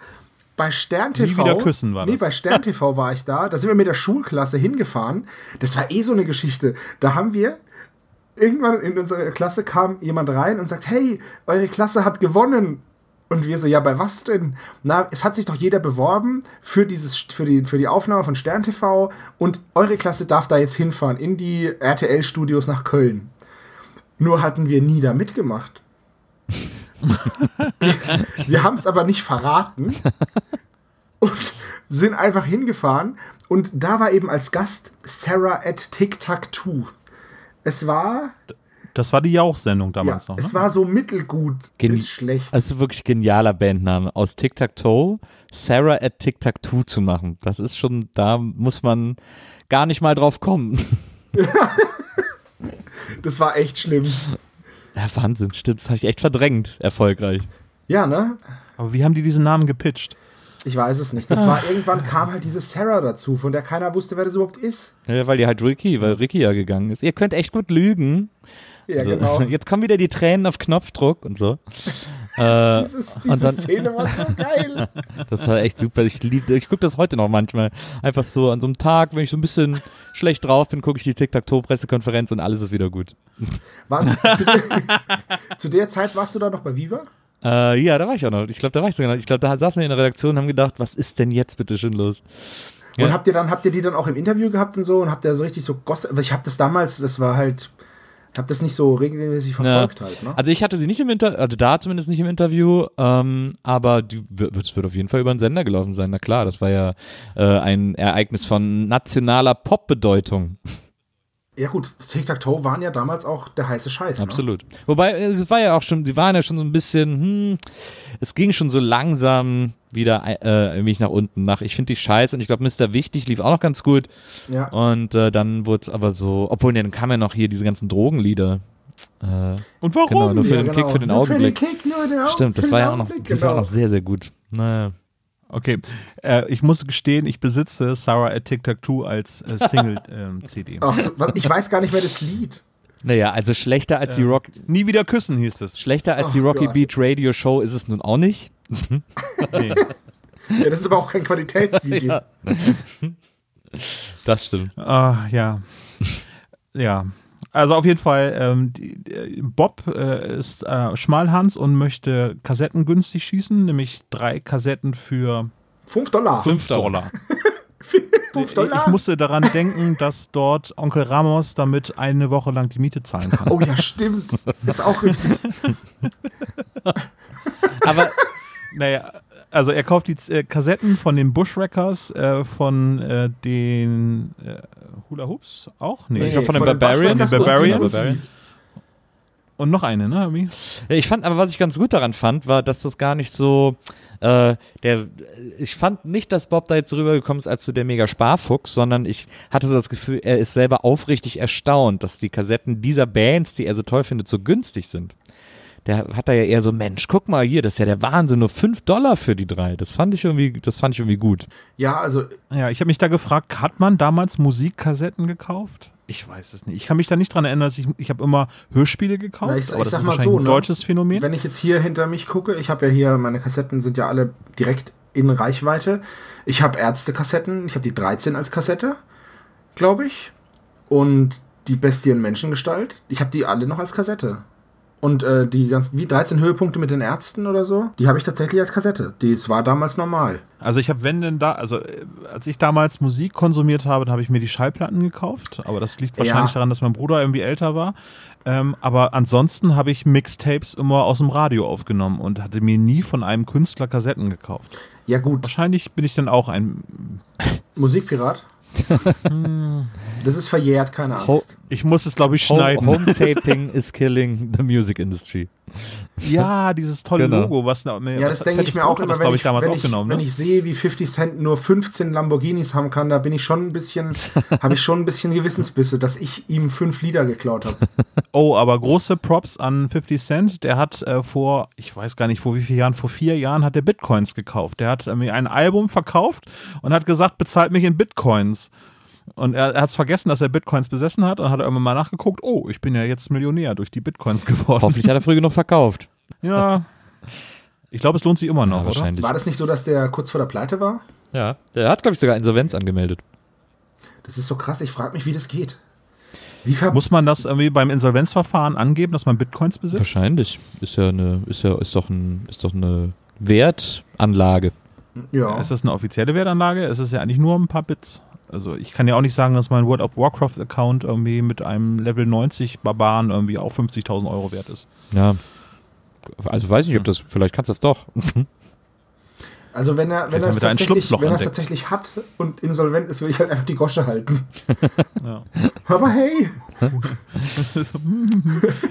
bei Stern TV. Nie wieder küssen war Nee, das. bei Stern TV war ich da. Da sind wir mit der Schulklasse hingefahren. Das war eh so eine Geschichte. Da haben wir. Irgendwann in unserer Klasse kam jemand rein und sagt: Hey, eure Klasse hat gewonnen. Und wir so, ja, bei was denn? Na, es hat sich doch jeder beworben für, dieses, für, die, für die Aufnahme von Stern TV und eure Klasse darf da jetzt hinfahren in die RTL-Studios nach Köln. Nur hatten wir nie da mitgemacht. wir haben es aber nicht verraten und sind einfach hingefahren. Und da war eben als Gast Sarah at Tic Tac Two. Es war Das war die Jauch-Sendung damals ja, noch. Ne? es war so mittelgut Gen- bis schlecht. Also wirklich genialer Bandname. Aus Tic-Tac-Toe Sarah at Tic-Tac-Toe zu machen. Das ist schon, da muss man gar nicht mal drauf kommen. Das war echt schlimm. Ja, Wahnsinn, stimmt. Das habe ich echt verdrängt. Erfolgreich. Ja, ne? Aber wie haben die diesen Namen gepitcht? Ich weiß es nicht. Das war irgendwann kam halt diese Sarah dazu, von der keiner wusste, wer das überhaupt ist. Ja, weil die halt Ricky, weil Ricky ja gegangen ist. Ihr könnt echt gut lügen. Ja, so. genau. Jetzt kommen wieder die Tränen auf Knopfdruck und so. äh, Dieses, und diese dann- Szene war so geil. Das war echt super. Ich liebe, ich gucke das heute noch manchmal. Einfach so an so einem Tag, wenn ich so ein bisschen schlecht drauf bin, gucke ich die Tic-Tac-Toe-Pressekonferenz und alles ist wieder gut. War, zu, der, zu der Zeit warst du da noch bei Viva? Äh, ja, da war ich auch noch. Ich glaube, da war ich sogar noch. Ich glaube, da saßen wir in der Redaktion und haben gedacht, was ist denn jetzt bitte schön los? Ja. Und habt ihr dann, habt ihr die dann auch im Interview gehabt und so und habt ihr so richtig so Gossip, ich hab das damals, das war halt, ich hab das nicht so regelmäßig verfolgt halt, ne? Also ich hatte sie nicht im Interview, also da zumindest nicht im Interview, ähm, aber die wird, es wird auf jeden Fall über den Sender gelaufen sein. Na klar, das war ja äh, ein Ereignis von nationaler Pop-Bedeutung. Ja gut, Tic-Tac-Toe waren ja damals auch der heiße Scheiß. Ne? Absolut. Wobei, äh, es war ja auch schon, sie waren ja schon so ein bisschen, hm, es ging schon so langsam wieder äh, irgendwie nach unten nach. Ich finde die scheiße und ich glaube, Mr. Wichtig lief auch noch ganz gut. Ja. Und äh, dann wurde es aber so, obwohl dann kamen ja noch hier diese ganzen Drogenlieder. Äh, Und warum? genau, nur für Ja, den genau. Kick, für den Nur Augenblick. Für den Kick, nur den Stimmt, das war ja auch noch, war auch genau. noch sehr, sehr gut. Naja. Okay, äh, ich muss gestehen, ich besitze Sarah at Tic Tac Toe als äh, Single-CD. Was- ich weiß gar nicht mehr das Lied. Naja, also schlechter als die Rock, Nie wieder küssen hieß es. schlechter als Ach die Rocky Gott. Beach Radio Show ist es nun auch nicht. Nee. Ja, das ist aber auch kein Qualitäts-CD. Ja. Das stimmt. Ah, ja. ja. Also auf jeden Fall, ähm, die, äh, Bob äh, ist äh, Schmalhans und möchte Kassetten günstig schießen, nämlich drei Kassetten für 5 Dollar. 5 Dollar. 5 Ich Dollar. musste daran denken, dass dort Onkel Ramos damit eine Woche lang die Miete zahlen kann. Oh ja, stimmt. Ist auch richtig. Aber Naja, also er kauft die äh, Kassetten von den Bushwreckers, äh, von äh, den äh, Hula Hoops auch? Nee. ich glaub, von den von den Barbarians. Und den Barbarians. Barbarians. Und noch eine, ne? Ja, ich fand, aber was ich ganz gut daran fand, war, dass das gar nicht so, äh, der, ich fand nicht, dass Bob da jetzt rübergekommen ist als so der mega Sparfuchs, sondern ich hatte so das Gefühl, er ist selber aufrichtig erstaunt, dass die Kassetten dieser Bands, die er so toll findet, so günstig sind. Der hat da ja eher so, Mensch, guck mal hier, das ist ja der Wahnsinn, nur 5 Dollar für die drei. Das fand ich irgendwie, das fand ich irgendwie gut. Ja, also Ja, ich habe mich da gefragt, hat man damals Musikkassetten gekauft? Ich weiß es nicht. Ich kann mich da nicht dran erinnern, dass ich, ich habe immer Hörspiele gekauft, Na, ich- aber ich das sag ist mal wahrscheinlich so, ein ne? deutsches Phänomen. wenn ich jetzt hier hinter mich gucke, ich habe ja hier, meine Kassetten sind ja alle direkt in Reichweite. Ich habe Ärztekassetten, ich habe die 13 als Kassette, glaube ich. Und die Bestie in Menschengestalt, ich habe die alle noch als Kassette. Und äh, die ganzen, wie 13 Höhepunkte mit den Ärzten oder so, die habe ich tatsächlich als Kassette. Das war damals normal. Also ich habe, wenn denn da, also äh, als ich damals Musik konsumiert habe, dann habe ich mir die Schallplatten gekauft, aber das liegt wahrscheinlich Ja. daran, dass mein Bruder irgendwie älter war. Ähm, aber ansonsten habe ich Mixtapes immer aus dem Radio aufgenommen und hatte mir nie von einem Künstler Kassetten gekauft. Ja gut, Wahrscheinlich bin ich dann auch ein, Musikpirat. das ist verjährt, keine Ho- Angst. Ich muss es glaube ich Home, schneiden. Home Taping is killing the music industry. Ja, dieses tolle Genau. Logo, was Ja, das denke ich mir auch immer, das, wenn, glaube ich, damals wenn, ich, aufgenommen. wenn ne? ich sehe, wie 50 Cent nur 15 Lamborghinis haben kann, da bin ich schon ein bisschen, habe ich schon ein bisschen Gewissensbisse, dass ich ihm fünf Lieder geklaut habe. Oh, aber große Props an 50 Cent. Der hat äh, vor, ich weiß gar nicht vor wie vielen Jahren, vor vier Jahren hat er Bitcoins gekauft. Der hat äh, mir ein Album verkauft und hat gesagt, bezahlt mich in Bitcoins. Und er, er hat es vergessen, dass er Bitcoins besessen hat und hat irgendwann mal nachgeguckt, oh, ich bin ja jetzt Millionär durch die Bitcoins geworden. Hoffentlich hat er früh genug verkauft. Ja. Ich glaube, es lohnt sich immer noch, Ja, oder? wahrscheinlich. War das nicht so, dass der kurz vor der Pleite war? Ja, der hat, glaube ich, sogar Insolvenz angemeldet. Das ist so krass, ich frage mich, wie das geht. Wie Muss man das irgendwie beim Insolvenzverfahren angeben, dass man Bitcoins besitzt? Wahrscheinlich. Ist ja eine, ist ja, ist doch ein, ist doch eine Wertanlage. Ja. Ist das eine offizielle Wertanlage? Es ist ja eigentlich nur ein paar Bits. Also ich kann ja auch nicht sagen, dass mein World of Warcraft Account irgendwie mit einem Level 90 Barbaren irgendwie auch 50.000 Euro wert ist. Ja. Also weiß ich, ob das, vielleicht kannst du das doch. Also wenn er, wenn er es tatsächlich, wenn er es tatsächlich hat und insolvent ist, würde ich halt einfach die Gosche halten. Ja, Aber hey,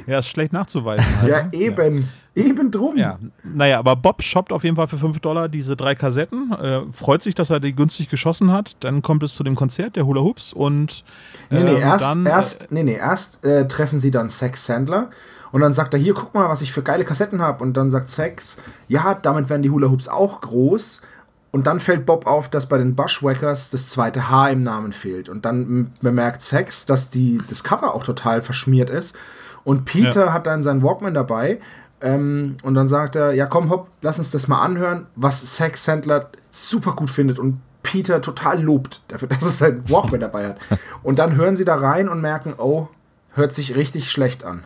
ja ist schlecht nachzuweisen. Halt, ja ne? eben, eben drum. Ja, naja, aber Bob shoppt auf jeden Fall für 5 Dollar diese drei Kassetten, äh, freut sich, dass er die günstig geschossen hat. Dann kommt es zu dem Konzert der Hula Hoops und Nee, nee, ähm, erst, dann, erst, nee, nee, erst äh, treffen sie dann Sex Sandler und dann sagt er, hier, guck mal, was ich für geile Kassetten habe. Und dann sagt Sex, ja, damit werden die Hula Hoops auch groß. Und dann fällt Bob auf, dass bei den Bushwhackers das zweite H im Namen fehlt. Und dann bemerkt Sex, dass die, das Cover auch total verschmiert ist. Und Peter hat dann seinen Walkman dabei. Ähm, und dann sagt er, ja komm, hopp, lass uns das mal anhören, was Sex Sandler super gut findet. Und Peter total lobt dafür, dass er seinen Walkman dabei hat. Und dann hören sie da rein und merken, oh, hört sich richtig schlecht an.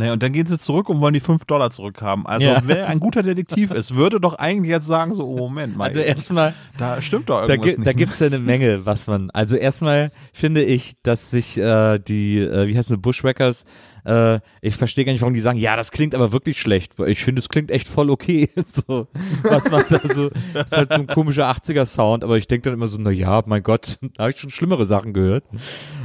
Naja, und dann gehen sie zurück und wollen die 5 Dollar zurückhaben. Also, Ja. wer ein guter Detektiv ist, würde doch eigentlich jetzt sagen: so, oh, Moment mal. Also erstmal, da stimmt doch da, irgendwas da nicht. gibt es ja eine Menge, was man. Also erstmal finde ich, dass sich äh, die, äh, wie heißen die, Bushwhackers, äh, ich verstehe gar nicht, warum die sagen, ja, das klingt aber wirklich schlecht. Ich finde, es klingt echt voll okay. so, was man da so, ist halt so ein komischer 80er-Sound, aber ich denke dann immer so, na ja, mein Gott, da habe ich schon schlimmere Sachen gehört.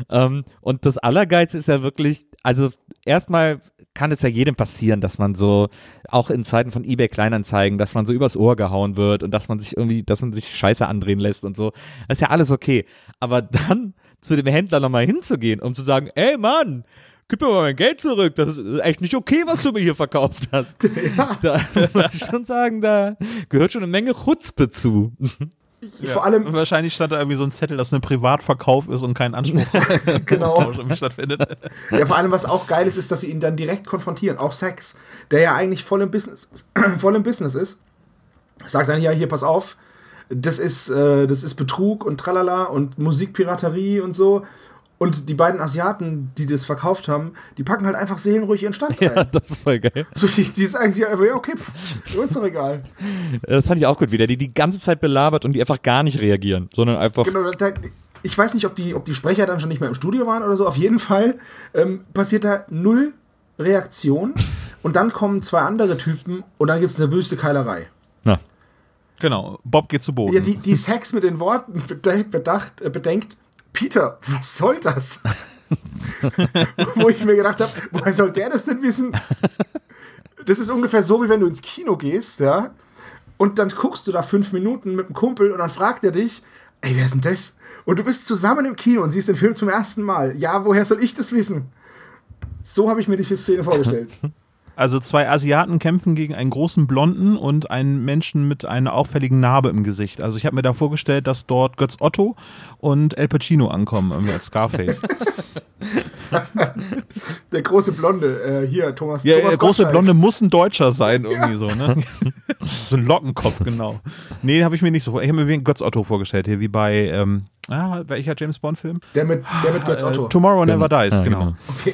Ähm, und das Allergeilste ist ja wirklich, also erstmal kann es ja jedem passieren, dass man so, auch in Zeiten von eBay Kleinanzeigen, dass man so übers Ohr gehauen wird und dass man sich irgendwie, dass man sich Scheiße andrehen lässt und so. Das ist ja alles okay. Aber dann zu dem Händler nochmal hinzugehen, um zu sagen, ey Mann, gib mir mal mein Geld zurück, das ist echt nicht okay, was du mir hier verkauft hast. Da muss ich schon sagen, da gehört schon eine Menge Chutzpe zu. Ja. Vor allem, Wahrscheinlich stand da irgendwie so ein Zettel, dass ein Privatverkauf ist und kein Anspruch genau. irgendwie stattfindet. Ja, vor allem, was auch geil ist, ist, dass sie ihn dann direkt konfrontieren. Auch Sex, der ja eigentlich voll im Business, voll im Business ist, sagt dann, ja, hier, pass auf, das ist, äh, das ist Betrug und tralala und Musikpiraterie und so. Und die beiden Asiaten, die das verkauft haben, die packen halt einfach seelenruhig ihren Stand Ja, ein. das ist voll geil. So, die, die sagen sich einfach, ja, okay, pff, ist uns doch egal. Das fand ich auch gut wieder, die die ganze Zeit belabert und die einfach gar nicht reagieren, sondern einfach Genau, da, ich weiß nicht, ob die, ob die Sprecher dann schon nicht mehr im Studio waren oder so. Auf jeden Fall ähm, passiert da null Reaktion. Und dann kommen zwei andere Typen und dann gibt es eine wüste Keilerei. Na, Genau, Bob geht zu Boden. Ja, die, die Sex mit den Worten bedacht, äh, bedenkt, Peter, was soll das? Wo ich mir gedacht habe, woher soll der das denn wissen? Das ist ungefähr so, wie wenn du ins Kino gehst, ja, und dann guckst du da fünf Minuten mit einem Kumpel und dann fragt er dich, ey, wer ist denn das? Und du bist zusammen im Kino und siehst den Film zum ersten Mal. Ja, woher soll ich das wissen? So habe ich mir die Szene vorgestellt. Also zwei Asiaten kämpfen gegen einen großen Blonden und einen Menschen mit einer auffälligen Narbe im Gesicht. Also ich habe mir da vorgestellt, dass dort Götz Otto und El Pacino ankommen, irgendwie als Scarface. Der große Blonde, äh, hier, Thomas. ja, Thomas der große Gottschalk. Blonde muss ein Deutscher sein, irgendwie so, ne? so ein Lockenkopf, genau. Nee, habe ich mir nicht so vor. Ich habe mir wie Götz Otto vorgestellt, hier wie bei, ähm, ah, welcher James Bond-Film? Der mit, der mit Götz Otto. Äh, Tomorrow Never Genau. Dies, Ja, genau. genau. Okay.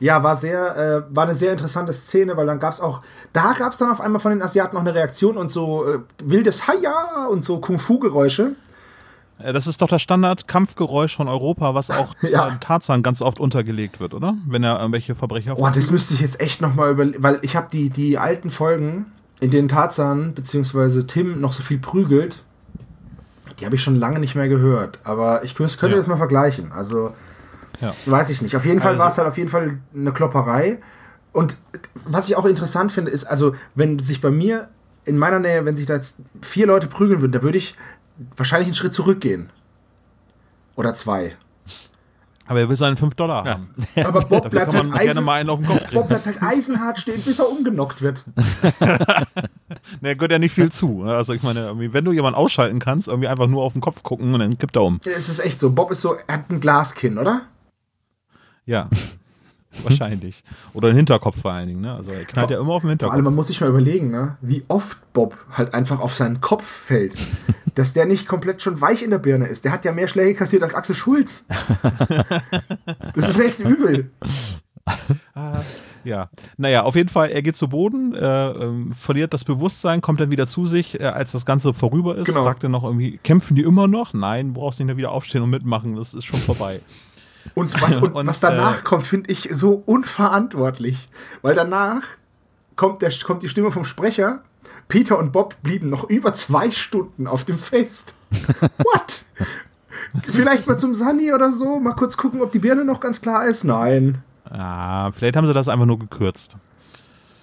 Ja, war sehr, äh, war eine sehr interessante Szene, weil dann gab es auch, da gab es dann auf einmal von den Asiaten noch eine Reaktion und so äh, wildes Haja und so Kung-Fu-Geräusche. Äh, Das ist doch das Standard-Kampfgeräusch von Europa, was auch Ja. äh, Tarzan ganz oft untergelegt wird, oder? Wenn er irgendwelche Verbrecher Boah, das müsste ich jetzt echt nochmal über, weil ich habe die, die alten Folgen, in denen Tarzan bzw. Tim noch so viel prügelt, die habe ich schon lange nicht mehr gehört. Aber ich könnte könnte Ja. das mal vergleichen. Also, Ja. weiß ich nicht. Auf jeden Fall Also- war es halt auf jeden Fall eine Klopperei. Und was ich auch interessant finde, ist, also, wenn sich bei mir in meiner Nähe, wenn sich da jetzt vier Leute prügeln würden, da würde ich wahrscheinlich einen Schritt zurückgehen. Oder zwei. Aber er will seinen 5 Dollar Ja. haben. Aber Bob bleibt halt gerne eisen, mal einen auf den Kopf kriegen. Bob bleibt halt eisenhart stehen, bis er umgenockt wird. Ne, gehört ja nicht viel zu. ne? Also ich meine, wenn du jemanden ausschalten kannst, irgendwie einfach nur auf den Kopf gucken und dann kippt er um. Ja, Es ist echt so. Bob ist so, er hat ein Glaskinn, oder? Ja. Wahrscheinlich. Oder den Hinterkopf vor allen Dingen, ne? Also er knallt ja immer auf den Vor Hinterkopf. allem, man muss sich mal überlegen, ne? wie oft Bob halt einfach auf seinen Kopf fällt. dass der nicht komplett schon weich in der Birne ist. Der hat ja mehr Schläge kassiert als Axel Schulz. Das ist echt übel. ah, ja, naja, auf jeden Fall, er geht zu Boden, äh, ähm, verliert das Bewusstsein, kommt dann wieder zu sich, äh, als das Ganze vorüber ist. Genau. Fragt er noch irgendwie, kämpfen die immer noch? Nein, brauchst nicht mehr wieder aufstehen und mitmachen, das ist schon vorbei. Und was, und Und, was danach äh, kommt, finde ich so unverantwortlich. Weil danach kommt, der, kommt die Stimme vom Sprecher. Peter und Bob blieben noch über zwei Stunden auf dem Fest. What? Vielleicht mal zum Sunny oder so, mal kurz gucken, ob die Birne noch ganz klar ist. Nein. Ah, vielleicht haben sie das einfach nur gekürzt.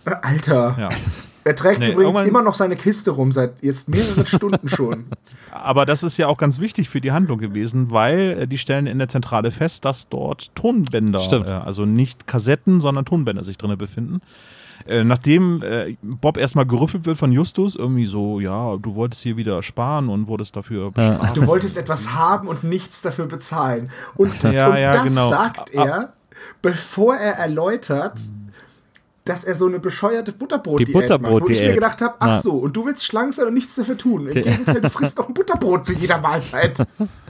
Äh, Alter. Ja. Er trägt Nee, übrigens immer noch seine Kiste rum, seit jetzt mehreren Stunden schon. Aber das ist ja auch ganz wichtig für die Handlung gewesen, weil äh, die stellen in der Zentrale fest, dass dort Tonbänder, Stimmt. äh, also nicht Kassetten, sondern Tonbänder sich drin befinden. Äh, nachdem äh, Bob erstmal gerüffelt wird von Justus, irgendwie so, ja, du wolltest hier wieder sparen und wurdest dafür bestraft. Du wolltest etwas haben und nichts dafür bezahlen. Und, Ja, und ja, das genau. sagt Ah, er, bevor er erläutert, dass er so eine bescheuerte Butterbrot-Diät Die macht. Wo ich mir gedacht habe, ach Ja. so, und du willst schlank sein und nichts dafür tun. Im Die- Gegenteil, du frisst doch ein Butterbrot zu jeder Mahlzeit.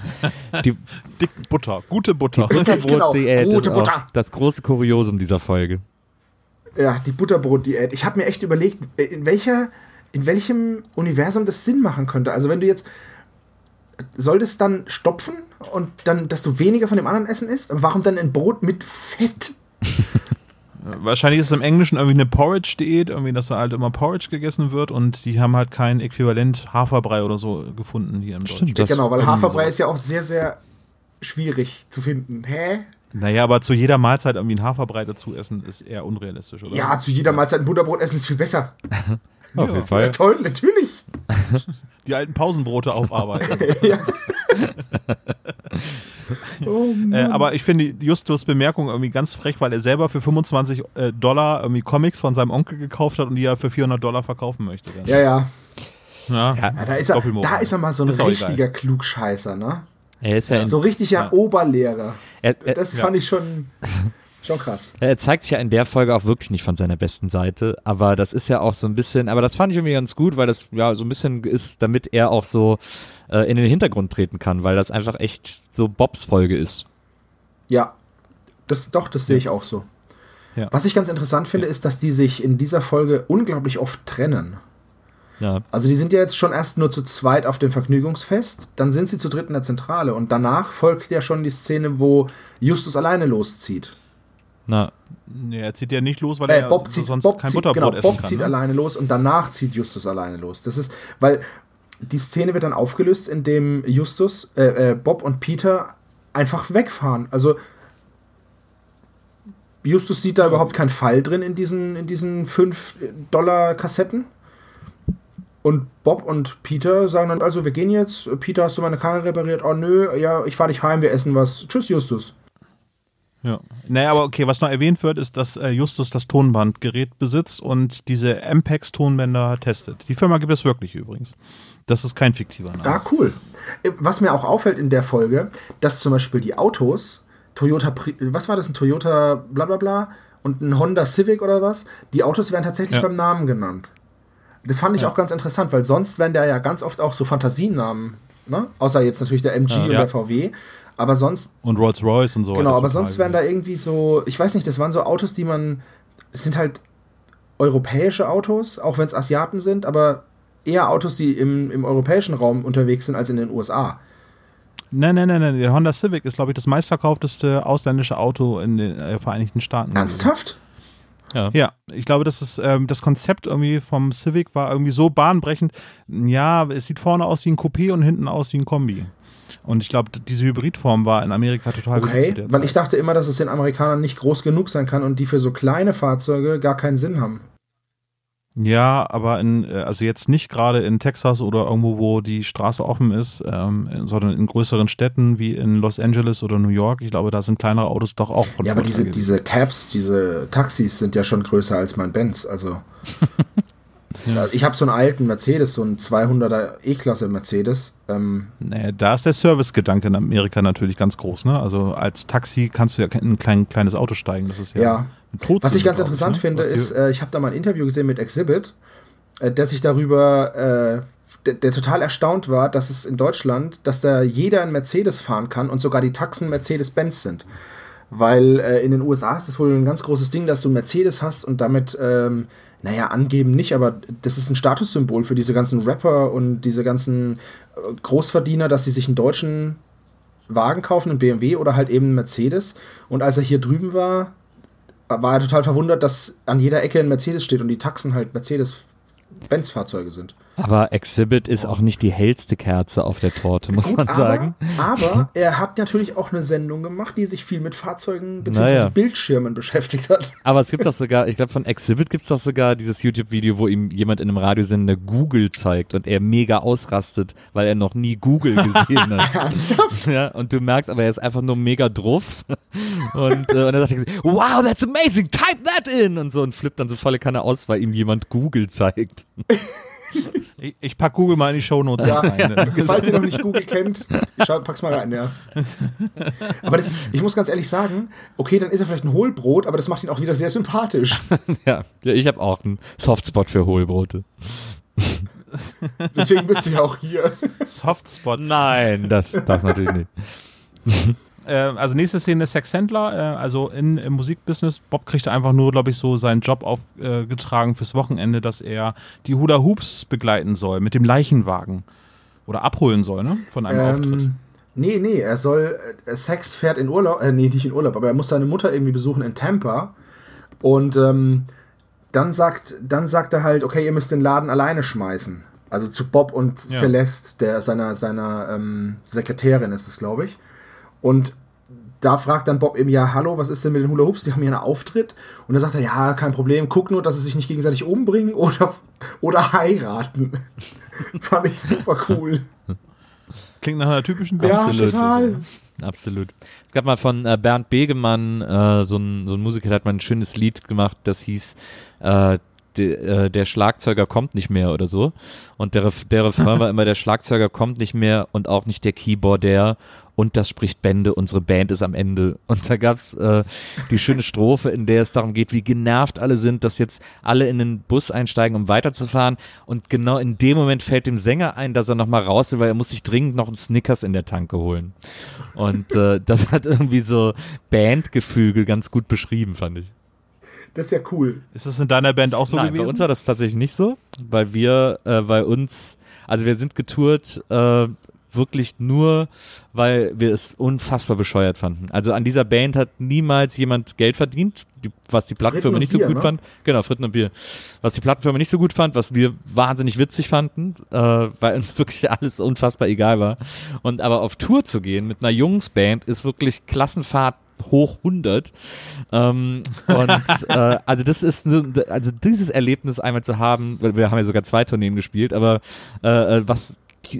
Die Dick Butter, gute Butter. Genau, Butterbrot-Diät gute ist auch Butter. das große Kuriosum dieser Folge. Ja, die Butterbrot-Diät. Ich habe mir echt überlegt, in welcher, in welchem Universum das Sinn machen könnte. Also wenn du jetzt soll das dann stopfen und dann, dass du weniger von dem anderen Essen isst? Warum dann ein Brot mit Fett? Wahrscheinlich ist es im Englischen irgendwie eine Porridge-Diät, irgendwie, dass da halt immer Porridge gegessen wird und die haben halt kein Äquivalent Haferbrei oder so gefunden hier im Deutschen. Stimmt, das genau, weil Haferbrei sowas. ist ja auch sehr, sehr schwierig zu finden. Hä? Naja, aber zu jeder Mahlzeit irgendwie ein Haferbrei dazu essen, ist eher unrealistisch, oder? Ja, zu jeder Mahlzeit ein Butterbrot essen ist viel besser. Auf jeden Ja, Fall. toll, natürlich. Die alten Pausenbrote aufarbeiten. ja. oh, äh, aber ich finde Justus Bemerkung irgendwie ganz frech, weil er selber für 25 äh, Dollar irgendwie Comics von seinem Onkel gekauft hat und die er für 400 Dollar verkaufen möchte. Dann. ja, ja. Ja. ja da, ist er, da ist er mal so ein richtiger Klugscheißer, ne? Er ist ja in, So richtiger Oberlehrer. er, er, Das Ja. fand ich schon, schon krass. er zeigt sich ja in der Folge auch wirklich nicht von seiner besten Seite, aber das ist ja auch so ein bisschen, aber das fand ich irgendwie ganz gut, weil das ja so ein bisschen ist, damit er auch so äh, in den Hintergrund treten kann, weil das einfach echt so Bobs Folge ist. Ja, das, doch, das sehe ich auch so. Ja. Was ich ganz interessant finde, ist, dass die sich in dieser Folge unglaublich oft trennen. Ja, Also die sind ja jetzt schon erst nur zu zweit auf dem Vergnügungsfest, dann sind sie zu dritt in der Zentrale und danach folgt ja schon die Szene, wo Justus alleine loszieht. Na, Nee, er zieht ja nicht los, weil Äh, er Bob zieht, sonst Bob kein zieht, Butterbrot genau, essen Bob kann. zieht ne? alleine los und danach zieht Justus alleine los. Das ist, weil die Szene wird dann aufgelöst, indem Justus, äh, äh, Bob und Peter einfach wegfahren. Also Justus sieht da überhaupt keinen Fall drin in diesen, in diesen 5-Dollar-Kassetten. Und Bob und Peter sagen dann, also wir gehen jetzt. Peter, hast du meine Karre repariert? Oh nö, ja, ich fahre dich heim, wir essen was. Tschüss, Justus. Ja. Naja, aber okay, was noch erwähnt wird, ist, dass äh, Justus das Tonbandgerät besitzt und diese MPEX-Tonbänder testet. Die Firma gibt es wirklich übrigens. Das ist kein fiktiver Name. Ah, cool. Äh, Was mir auch auffällt in der Folge, dass zum Beispiel die Autos, Toyota, Pri was war das, ein Toyota bla bla bla und ein Honda Civic oder was, die Autos werden tatsächlich Ja. beim Namen genannt. Das fand ich Ja. auch ganz interessant, weil sonst werden da ja ganz oft auch so Fantasienamen, ne? Außer jetzt natürlich der MG und Ja. der VW. Aber sonst, Und Rolls-Royce und so. genau, aber sonst werden da irgendwie so, ich weiß nicht, das waren so Autos, die man, das sind halt europäische Autos, auch wenn es Asiaten sind, aber eher Autos, die im, im europäischen Raum unterwegs sind als in den USA. Nein, nein, nein, nein. Der Honda Civic ist, glaube ich, das meistverkaufteste ausländische Auto in den äh, Vereinigten Staaten. Ernsthaft? ja. Ja, ich glaube, das ist ähm, das Konzept irgendwie vom Civic war irgendwie so bahnbrechend. Ja, es sieht vorne aus wie ein Coupé und hinten aus wie ein Kombi. Und ich glaube, diese Hybridform war in Amerika total gut Okay, zu der weil ich dachte immer, dass es den Amerikanern nicht groß genug sein kann und die für so kleine Fahrzeuge gar keinen Sinn haben. Ja, aber in, äh, also jetzt nicht gerade in Texas oder irgendwo, wo die Straße offen ist, ähm, sondern in größeren Städten wie in Los Angeles oder New York. Ich glaube, da sind kleinere Autos doch auch Ja, aber diese, diese Cabs, diese Taxis sind ja schon größer als mein Benz. Also Ja. ich habe so einen alten Mercedes, so einen 200er E-Klasse Mercedes. Ähm, Naja, da ist der Servicegedanke in Amerika natürlich ganz groß. Ne? Also als Taxi kannst du ja in ein klein, kleines Auto steigen. Das ist ja, Ja. ein Todsünde, was ich ganz interessant ne? finde, ist, äh, ich habe da mal ein Interview gesehen mit Exhibit, äh, der sich darüber, äh, der, der total erstaunt war, dass es in Deutschland, dass da jeder einen Mercedes fahren kann und sogar die Taxen Mercedes-Benz sind. weil äh, in den USA ist das wohl ein ganz großes Ding, dass du Mercedes hast und damit, ähm, naja, angeben nicht, aber das ist ein Statussymbol für diese ganzen Rapper und diese ganzen äh, Großverdiener, dass sie sich einen deutschen Wagen kaufen, einen BMW oder halt eben einen Mercedes. Und als er hier drüben war, war er total verwundert, dass an jeder Ecke ein Mercedes steht und die Taxen halt Mercedes-Benz-Fahrzeuge sind. Aber Exhibit ist auch nicht die hellste Kerze auf der Torte, muss Gut, man aber, sagen. Aber er hat natürlich auch eine Sendung gemacht, die sich viel mit Fahrzeugen bzw. Naja. Bildschirmen beschäftigt hat. Aber es gibt doch sogar, ich glaube von Exhibit gibt es doch sogar dieses YouTube-Video, wo ihm jemand in einem Radiosender Google zeigt und er mega ausrastet, weil er noch nie Google gesehen hat. Ernsthaft? Ja, und du merkst aber, er ist einfach nur mega druff. Und, äh, und dann sagt er, wow, that's amazing, type that in! Und so und flippt dann so volle Kanne aus, weil ihm jemand Google zeigt. Ich, ich pack Google mal in die Shownotes Ja. rein. Falls ihr noch nicht Google kennt, pack's mal rein, ja. Aber das, ich muss ganz ehrlich sagen, okay, dann ist er vielleicht ein Hohlbrot, aber das macht ihn auch wieder sehr sympathisch. Ja, ja ich habe auch einen Softspot für Hohlbrote. Deswegen bist du ja auch hier. Softspot. Nein, das, das natürlich nicht. Äh, also nächste Szene Sex Händler, äh, also in, im Musikbusiness. Bob kriegt einfach nur, glaube ich, so seinen Job aufgetragen fürs Wochenende, dass er die Hula Hoops begleiten soll mit dem Leichenwagen. Oder abholen soll, ne? Von einem Auftritt. Ähm, nee, nee, er soll, äh, Sex fährt in Urlaub, äh, nee, nicht in Urlaub, aber er muss seine Mutter irgendwie besuchen in Tampa. Und ähm, dann sagt, dann sagt er halt, okay, ihr müsst den Laden alleine schmeißen. Also zu Bob und Ja. Celeste, der seiner, seiner ähm, Sekretärin ist es, glaube ich. Und da fragt dann Bob eben, ja, hallo, was ist denn mit den Hula Hoops? Die haben hier einen Auftritt. Und dann sagt er, ja, kein Problem, guck nur, dass sie sich nicht gegenseitig umbringen oder, oder heiraten. Fand ich super cool. Klingt nach einer typischen Ja, Band. total. Absolut. Es gab mal von äh, Bernd Begemann, äh, so, ein, so ein Musiker, der hat mal ein schönes Lied gemacht, das hieß äh, de, äh, Der Schlagzeuger kommt nicht mehr oder so. Und der, Ref- der Refrain war immer, der Schlagzeuger kommt nicht mehr und auch nicht der Keyboarder. Und das spricht Bände, unsere Band ist am Ende. Und da gab's äh, die schöne Strophe, in der es darum geht, wie genervt alle sind, dass jetzt alle in den Bus einsteigen, um weiterzufahren. Und genau in dem Moment fällt dem Sänger ein, dass er nochmal raus will, weil er muss sich dringend noch einen Snickers in der Tanke holen. Und äh, das hat irgendwie so Bandgefüge ganz gut beschrieben, fand ich. Das ist ja cool. Ist das in deiner Band auch so Nein, gewesen? bei uns war das tatsächlich nicht so, weil wir äh, bei uns, also wir sind getourt äh, wirklich nur, weil wir es unfassbar bescheuert fanden. Also an dieser Band hat niemals jemand Geld verdient, die, was die Plattenfirma nicht so Bier, gut ne? fand. Genau, Fritten und Bier. Was die Plattenfirma nicht so gut fand, was wir wahnsinnig witzig fanden, äh, weil uns wirklich alles unfassbar egal war. Und aber auf Tour zu gehen mit einer Jungsband ist wirklich Klassenfahrt hoch 100. Ähm, und äh, also das ist so- also dieses Erlebnis einmal zu haben, weil wir haben ja sogar zwei Tourneen gespielt, aber äh, äh, was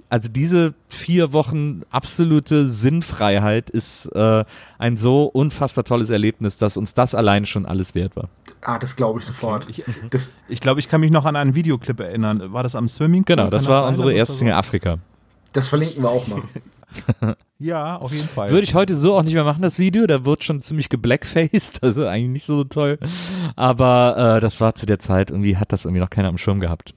also diese vier Wochen absolute Sinnfreiheit ist äh, ein so unfassbar tolles Erlebnis, dass uns das alleine schon alles wert war. Ah, das glaube ich sofort. Ich, Das, ich glaube, ich kann mich noch an einen Videoclip erinnern. War das am Swimmingpool? Genau, das Kann war sein, unsere erste das Single Afrika. das verlinken wir auch mal. Ja, auf jeden Fall. Würde ich heute so auch nicht mehr machen, das Video. Da wird schon ziemlich geblackfaced, also eigentlich nicht so toll. Aber äh, das war zu der Zeit, irgendwie hat das irgendwie noch keiner am Schirm gehabt.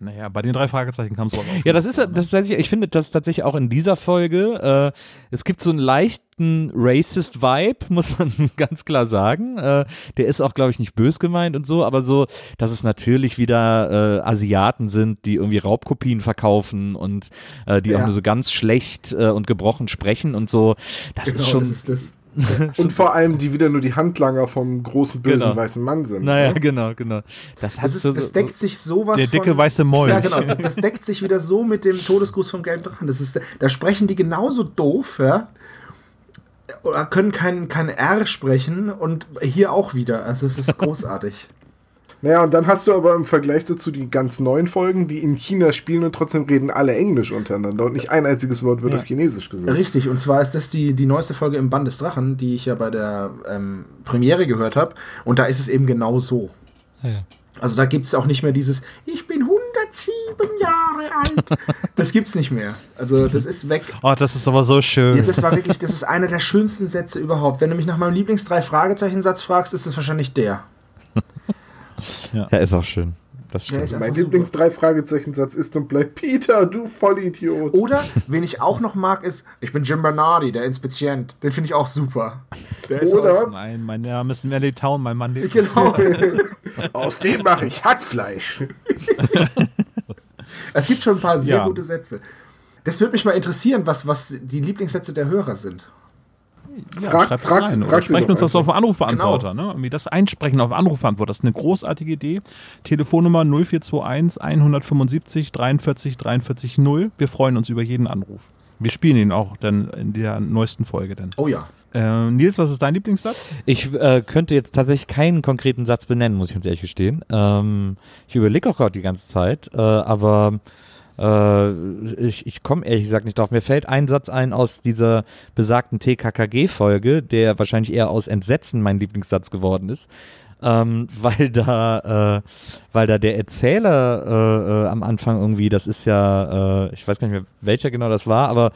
Naja, bei den drei Fragezeichen kam es auch. Ja, das ist, das ist tatsächlich, ich finde das tatsächlich auch in dieser Folge, äh, es gibt so einen leichten Racist-Vibe, muss man ganz klar sagen. Äh, der ist auch, glaube ich, nicht bös gemeint und so, aber so, dass es natürlich wieder äh, Asiaten sind, die irgendwie Raubkopien verkaufen und äh, die auch Ja. nur so ganz schlecht äh, und gebrochen sprechen und so. Das ist schon, Genau, das ist das. Und vor allem, die wieder nur die Handlanger vom großen bösen Genau. weißen Mann sind. naja, ne? genau, genau. Das, hat Das, ist, so, das deckt sich sowas Der dicke von, weiße Molch. Ja, genau. Das, das deckt sich wieder so mit dem Todesgruß vom gelben Drachen. Das ist, da sprechen die genauso doof, ja. Oder können kein, kein R sprechen und hier auch wieder. Also es ist großartig. Naja, und dann hast du aber im Vergleich dazu die ganz neuen Folgen, die in China spielen und trotzdem reden alle Englisch untereinander und nicht ein einziges Wort wird Ja. auf Chinesisch gesagt. Richtig, und zwar ist das die, die neueste Folge im Band des Drachen, die ich ja bei der ähm, Premiere gehört habe. Und da ist es eben genau so. ja. Also da gibt es auch nicht mehr dieses Ich bin 107 Jahre alt. Das gibt's nicht mehr. Also das ist weg. Oh, das ist aber so schön. Ja, das war wirklich, das ist einer der schönsten Sätze überhaupt. Wenn du mich nach meinem Lieblings-Drei-Fragezeichen-Satz fragst, ist es wahrscheinlich der. Ja, ist auch schön. Das stimmt. ist Mein Lieblings-Drei-Fragezeichen-Satz ist und bleibt Peter, du Vollidiot. Oder, wen ich auch noch mag, ist, ich bin Jim Bernardi, der Inspizient. Den finde ich auch super. Der ist Oder- aus, Nein, mein Name ist Melly Town, mein Mann lebt. Genau. Aus dem mache ich Hackfleisch. Es gibt schon ein paar sehr Ja. gute Sätze. Das würde mich mal interessieren, was, was die Lieblingssätze der Hörer sind. Ja, Frag- frag- rein. Frag sprechen uns das auf den Anrufbeantworter. Ne? Irgendwie das Einsprechen auf den Anrufbeantworter. Das ist eine großartige Idee. Telefonnummer 0421 175 43 43 0. Wir freuen uns über jeden Anruf. Wir spielen ihn auch dann in der neuesten Folge. Dann. Oh ja. Äh, Nils, was ist dein Lieblingssatz? Ich äh, könnte jetzt tatsächlich keinen konkreten Satz benennen, muss ich ganz ehrlich gestehen. Ähm, ich überlege auch gerade die ganze Zeit, äh, aber äh, ich, ich komme ehrlich gesagt nicht drauf. Mir fällt ein Satz ein aus dieser besagten TKKG-Folge, der wahrscheinlich eher aus Entsetzen mein Lieblingssatz geworden ist. Ähm, weil da, äh, weil da der Erzähler äh, äh, am Anfang irgendwie, das ist ja, äh, ich weiß gar nicht mehr, welcher genau das war, aber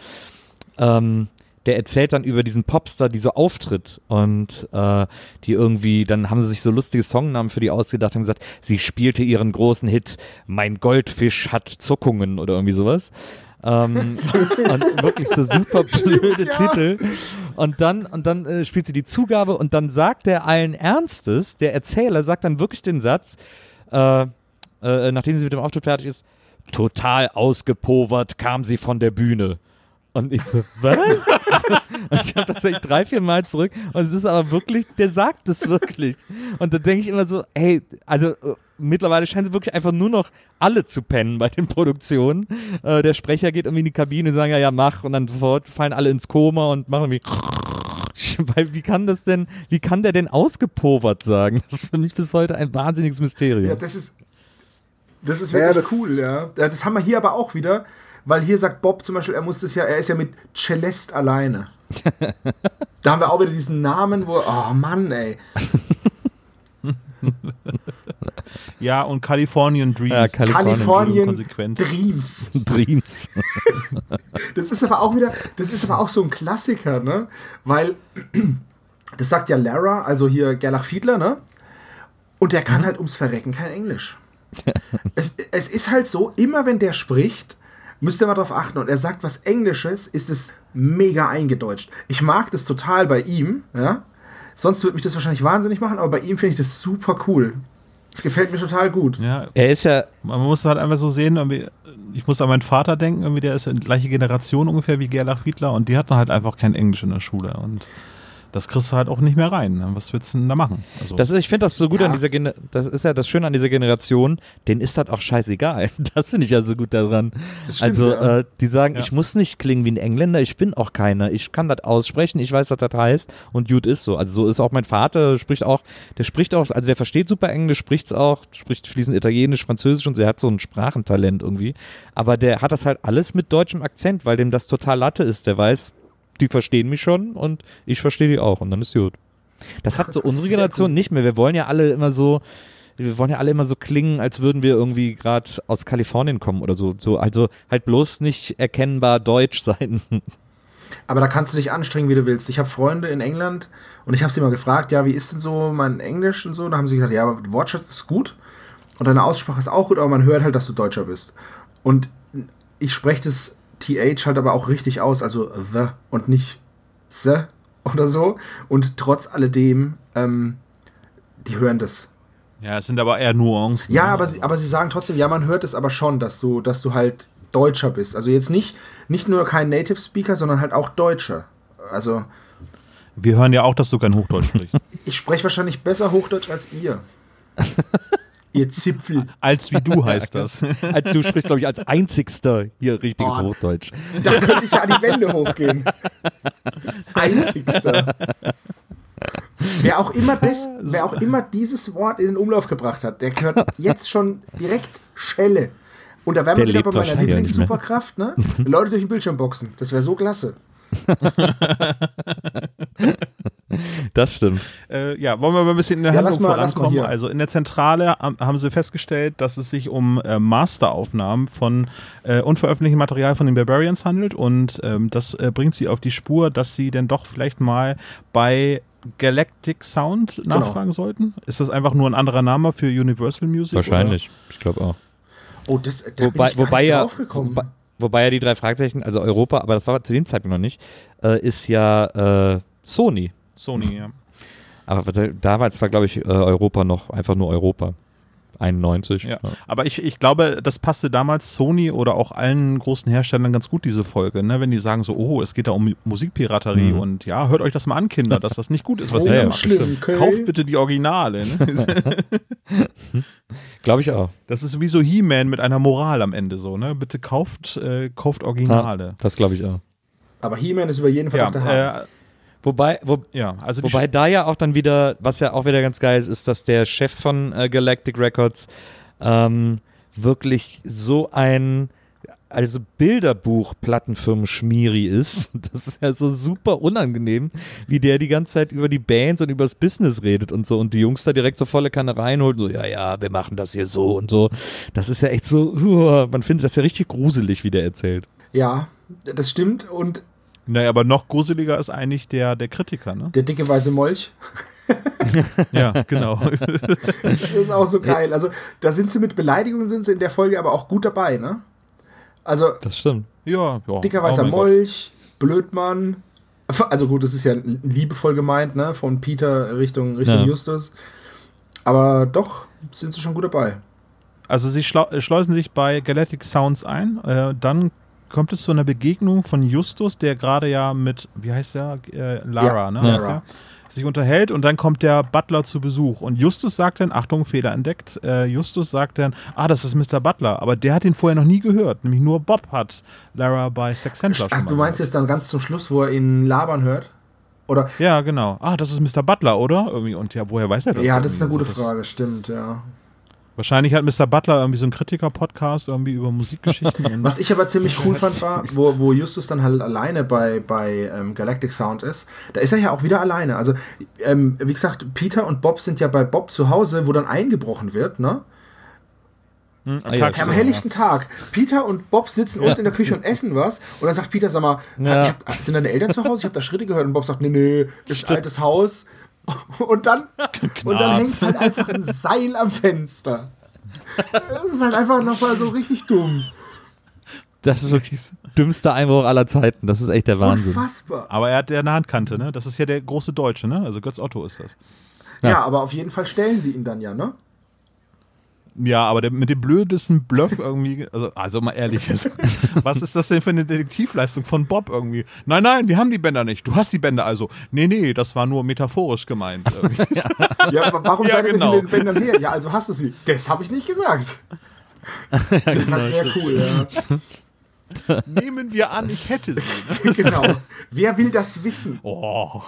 ähm, der erzählt dann über diesen Popstar, die so auftritt und äh, die irgendwie, dann haben sie sich so lustige Songnamen für die ausgedacht und gesagt, sie spielte ihren großen Hit Mein Goldfisch hat Zuckungen oder irgendwie sowas. Ähm, und wirklich so super blöde Titel. Und dann, und dann äh, spielt sie die Zugabe und dann sagt er allen Ernstes, der Erzähler sagt dann wirklich den Satz, äh, äh, nachdem sie mit dem Auftritt fertig ist, total ausgepovert kam sie von der Bühne. Und ich so, was? und ich habe das echt drei, vier Mal zurück. Und es ist aber wirklich, der sagt es wirklich. Und da denke ich immer so, hey, also äh, mittlerweile scheinen sie wirklich einfach nur noch alle zu pennen bei den Produktionen. Äh, der Sprecher geht irgendwie in die Kabine und sagen, ja, ja, mach. Und dann sofort fallen alle ins Koma und machen irgendwie. Weil wie kann das denn, wie kann der denn ausgepovert sagen? Das ist für mich bis heute ein wahnsinniges Mysterium. Ja, das ist, das ist Ja, wirklich das- cool, ja. Ja, Das haben wir hier aber auch wieder, weil hier sagt Bob zum Beispiel, er muss das ja, er ist ja mit Celeste alleine. da haben wir auch wieder diesen Namen, wo, oh Mann, ey. Ja, und Californian Dreams. Ja, Kalifornien. Kalifornien konsequent. Dreams. Dreams. Das ist aber auch wieder, das ist aber auch so ein Klassiker, ne? Weil, das sagt ja Lara, also hier Gerlach Fiedler, ne? Und der kann halt ums Verrecken kein Englisch. es, es ist halt so, immer wenn der spricht, müsst ihr mal drauf achten. Und er sagt was Englisches, ist es mega eingedeutscht. Ich mag das total bei ihm, ja? Sonst würde mich das wahrscheinlich wahnsinnig machen, aber bei ihm finde ich das super cool. Es gefällt mir total gut. Ja, Er ist ja, man muss halt einfach so sehen, ich muss an meinen Vater denken, irgendwie, der ist in gleiche Generation ungefähr wie Gerlach Wiedler und die hatten halt einfach kein Englisch in der Schule und das kriegst du halt auch nicht mehr rein. ne? Was willst du denn da machen? Also, Das ist, ich finde das so gut Ja. an dieser Gener das ist ja das Schöne an dieser Generation, denen ist das auch scheißegal. Das finde ich ja so gut daran. Stimmt, also ja. äh, die sagen, Ja. ich muss nicht klingen wie ein Engländer, ich bin auch keiner. Ich kann das aussprechen, ich weiß, was das heißt und gut ist so. Also so ist auch mein Vater, spricht auch, der spricht auch, also der versteht super Englisch, spricht's auch, spricht fließend Italienisch, Französisch und der hat so ein Sprachentalent irgendwie. Aber der hat das halt alles mit deutschem Akzent, weil dem das total Latte ist. Der weiß, die verstehen mich schon und ich verstehe die auch und dann ist gut. Das hat so unsere Generation cool. nicht mehr. Wir wollen ja alle immer so, wir wollen ja alle immer so klingen, als würden wir irgendwie gerade aus Kalifornien kommen oder so. so. Also halt bloß nicht erkennbar deutsch sein. Aber da kannst du dich anstrengen, wie du willst. Ich habe Freunde in England und ich habe sie mal gefragt, ja, wie ist denn so mein Englisch und so? Da haben sie gesagt, ja, aber Wortschatz ist gut und deine Aussprache ist auch gut, aber man hört halt, dass du Deutscher bist. Und ich spreche das TH halt aber auch richtig aus, also the und nicht the oder so. Und trotz alledem, ähm, die hören das. ja, es sind aber eher Nuancen. Ja, ne? aber sie, aber sie sagen trotzdem, ja, man hört es aber schon, dass du, dass du halt Deutscher bist. Also jetzt nicht, nicht nur kein Native Speaker, sondern halt auch Deutscher. Also Wir hören ja auch, dass du kein Hochdeutsch sprichst. ich spreche wahrscheinlich besser Hochdeutsch als ihr. ihr Zipfel. Als wie du heißt das. Also du sprichst, glaube ich, als einzigster hier richtiges Oh. Hochdeutsch. Da könnte ich ja an die Wände hochgehen. Einzigster. Wer auch, immer das, wer auch immer dieses Wort in den Umlauf gebracht hat, der gehört jetzt schon direkt Schelle. Und da wären wir Der wieder bei meiner. Lieblingssuperkraft, ne? Leute durch den Bildschirm boxen. Das wäre so klasse. Das stimmt. Äh, ja, wollen wir mal ein bisschen in der Ja, Handlung mal- vorankommen? Also in der Zentrale haben, sie festgestellt, dass es sich um äh, Masteraufnahmen von äh, unveröffentlichtem Material von den Barbarians handelt und ähm, das äh, bringt sie auf die Spur, dass sie denn doch vielleicht mal bei Galactic Sound Genau. nachfragen sollten? Ist das einfach nur ein anderer Name für Universal Music? Wahrscheinlich. Ich glaube auch. Oh, das, da bin Wobei, ich gar wobei, nicht ja, wobei, wobei ja die drei Fragezeichen, also Europa, aber das war zu dem Zeitpunkt noch nicht, äh, ist ja äh, Sony. Sony, ja. Aber damals war, glaube ich, äh, Europa noch einfach nur Europa. 91. Ja. Aber ich, ich glaube, das passte damals Sony oder auch allen großen Herstellern ganz gut, diese Folge, ne? wenn die sagen so, oh, es geht da um Musikpiraterie Mhm. und ja, hört euch das mal an, Kinder, dass das nicht gut ist, was oh, ihr ja, da ja, macht. schlimm, okay. Kauft bitte die Originale. Ne? Glaube ich auch. Das ist wie so He-Man mit einer Moral am Ende so, ne? Bitte kauft, äh, kauft Originale. Das glaube ich auch. Aber He-Man ist über jeden Fall Ja, auf der Hand. äh, Wobei, wo, ja, also wobei da ja auch dann wieder, was ja auch wieder ganz geil ist, ist, dass der Chef von äh, Galactic Records ähm, wirklich so ein also Bilderbuch-Plattenfirmen-Schmieri ist. Das ist ja so super unangenehm, wie der die ganze Zeit über die Bands und über das Business redet und so und die Jungs da direkt so volle Kanne reinholt, so, ja, ja, wir machen das hier so und so. Das ist ja echt so, uh, man findet das ja richtig gruselig, wie der erzählt. Ja, das stimmt. Und Naja, aber noch gruseliger ist eigentlich der, der Kritiker, ne? der dicke weiße Molch, Ja, genau. das ist auch so geil. Also, da sind sie mit Beleidigungen, sind sie in der Folge aber auch gut dabei, ne? Also, Das stimmt. ja, ja. dicker oh weißer Gott. Molch, Blödmann. Also gut, das ist ja liebevoll gemeint, ne? Von Peter Richtung, Richtung Ja. Justus. Aber doch sind sie schon gut dabei. Also sie äh, schleusen sich bei Galactic Sounds ein. Äh, dann kommt es zu einer Begegnung von Justus, der gerade ja mit, wie heißt der? Äh, Lara, Ja, ne? Lara. der? Sich unterhält und dann kommt der Butler zu Besuch. Und Justus sagt dann, Achtung, Fehler entdeckt. Äh, Justus sagt dann, ah, das ist Mr. Butler. Aber der hat ihn vorher noch nie gehört. Nämlich nur Bob hat Lara bei Sex Handler Ach, du meinst gehört. jetzt dann ganz zum Schluss, wo er ihn labern hört? Oder? Ja, genau. Ah, das ist Mr. Butler, oder? Irgendwie. Und ja, woher weiß er das? ja, das ist eine gute das- Frage, stimmt, ja. Wahrscheinlich hat Mr. Butler irgendwie so einen Kritiker-Podcast irgendwie über Musikgeschichten. Was ich aber ziemlich cool fand, war, wo, wo Justus dann halt alleine bei, bei ähm, Galactic Sound ist, da ist er ja auch wieder alleine. Also, ähm, wie gesagt, Peter und Bob sind ja bei Bob zu Hause, wo dann eingebrochen wird, ne? Hm, Ah, ja, tagsüber, Am helllichten Tag. Peter und Bob sitzen unten in der Küche und essen was. Und dann sagt Peter, sag mal, Ja. ich hab, sind deine Eltern zu Hause? Ich habe da Schritte gehört. Und Bob sagt, nee, nee, ist ein altes Haus. Und dann, und dann hängt halt einfach ein Seil am Fenster. Das ist halt einfach nochmal so richtig dumm. Das ist wirklich dümmster Einbruch aller Zeiten. Das ist echt der Wahnsinn. Unfassbar. Aber er hat ja eine Handkante, ne? Das ist ja der große Deutsche, ne? Also Götz Otto ist das. Ja. aber auf jeden Fall stellen sie ihn dann ja, ne? Ja, aber der, mit dem blödesten Bluff irgendwie, also, also mal ehrlich, also, was ist das denn für eine Detektivleistung von Bob irgendwie? Nein, nein, wir haben die Bänder nicht. Du hast die Bänder also. Nee, nee, das war nur metaphorisch gemeint. Ja, aber warum Ja, seid ihr genau. mit den Bändern her? Ja, also hast du sie. Das habe ich nicht gesagt. Das ist halt sehr cool, ja. Nehmen wir an, ich hätte sie. Ne? genau. Wer will das wissen? Oh.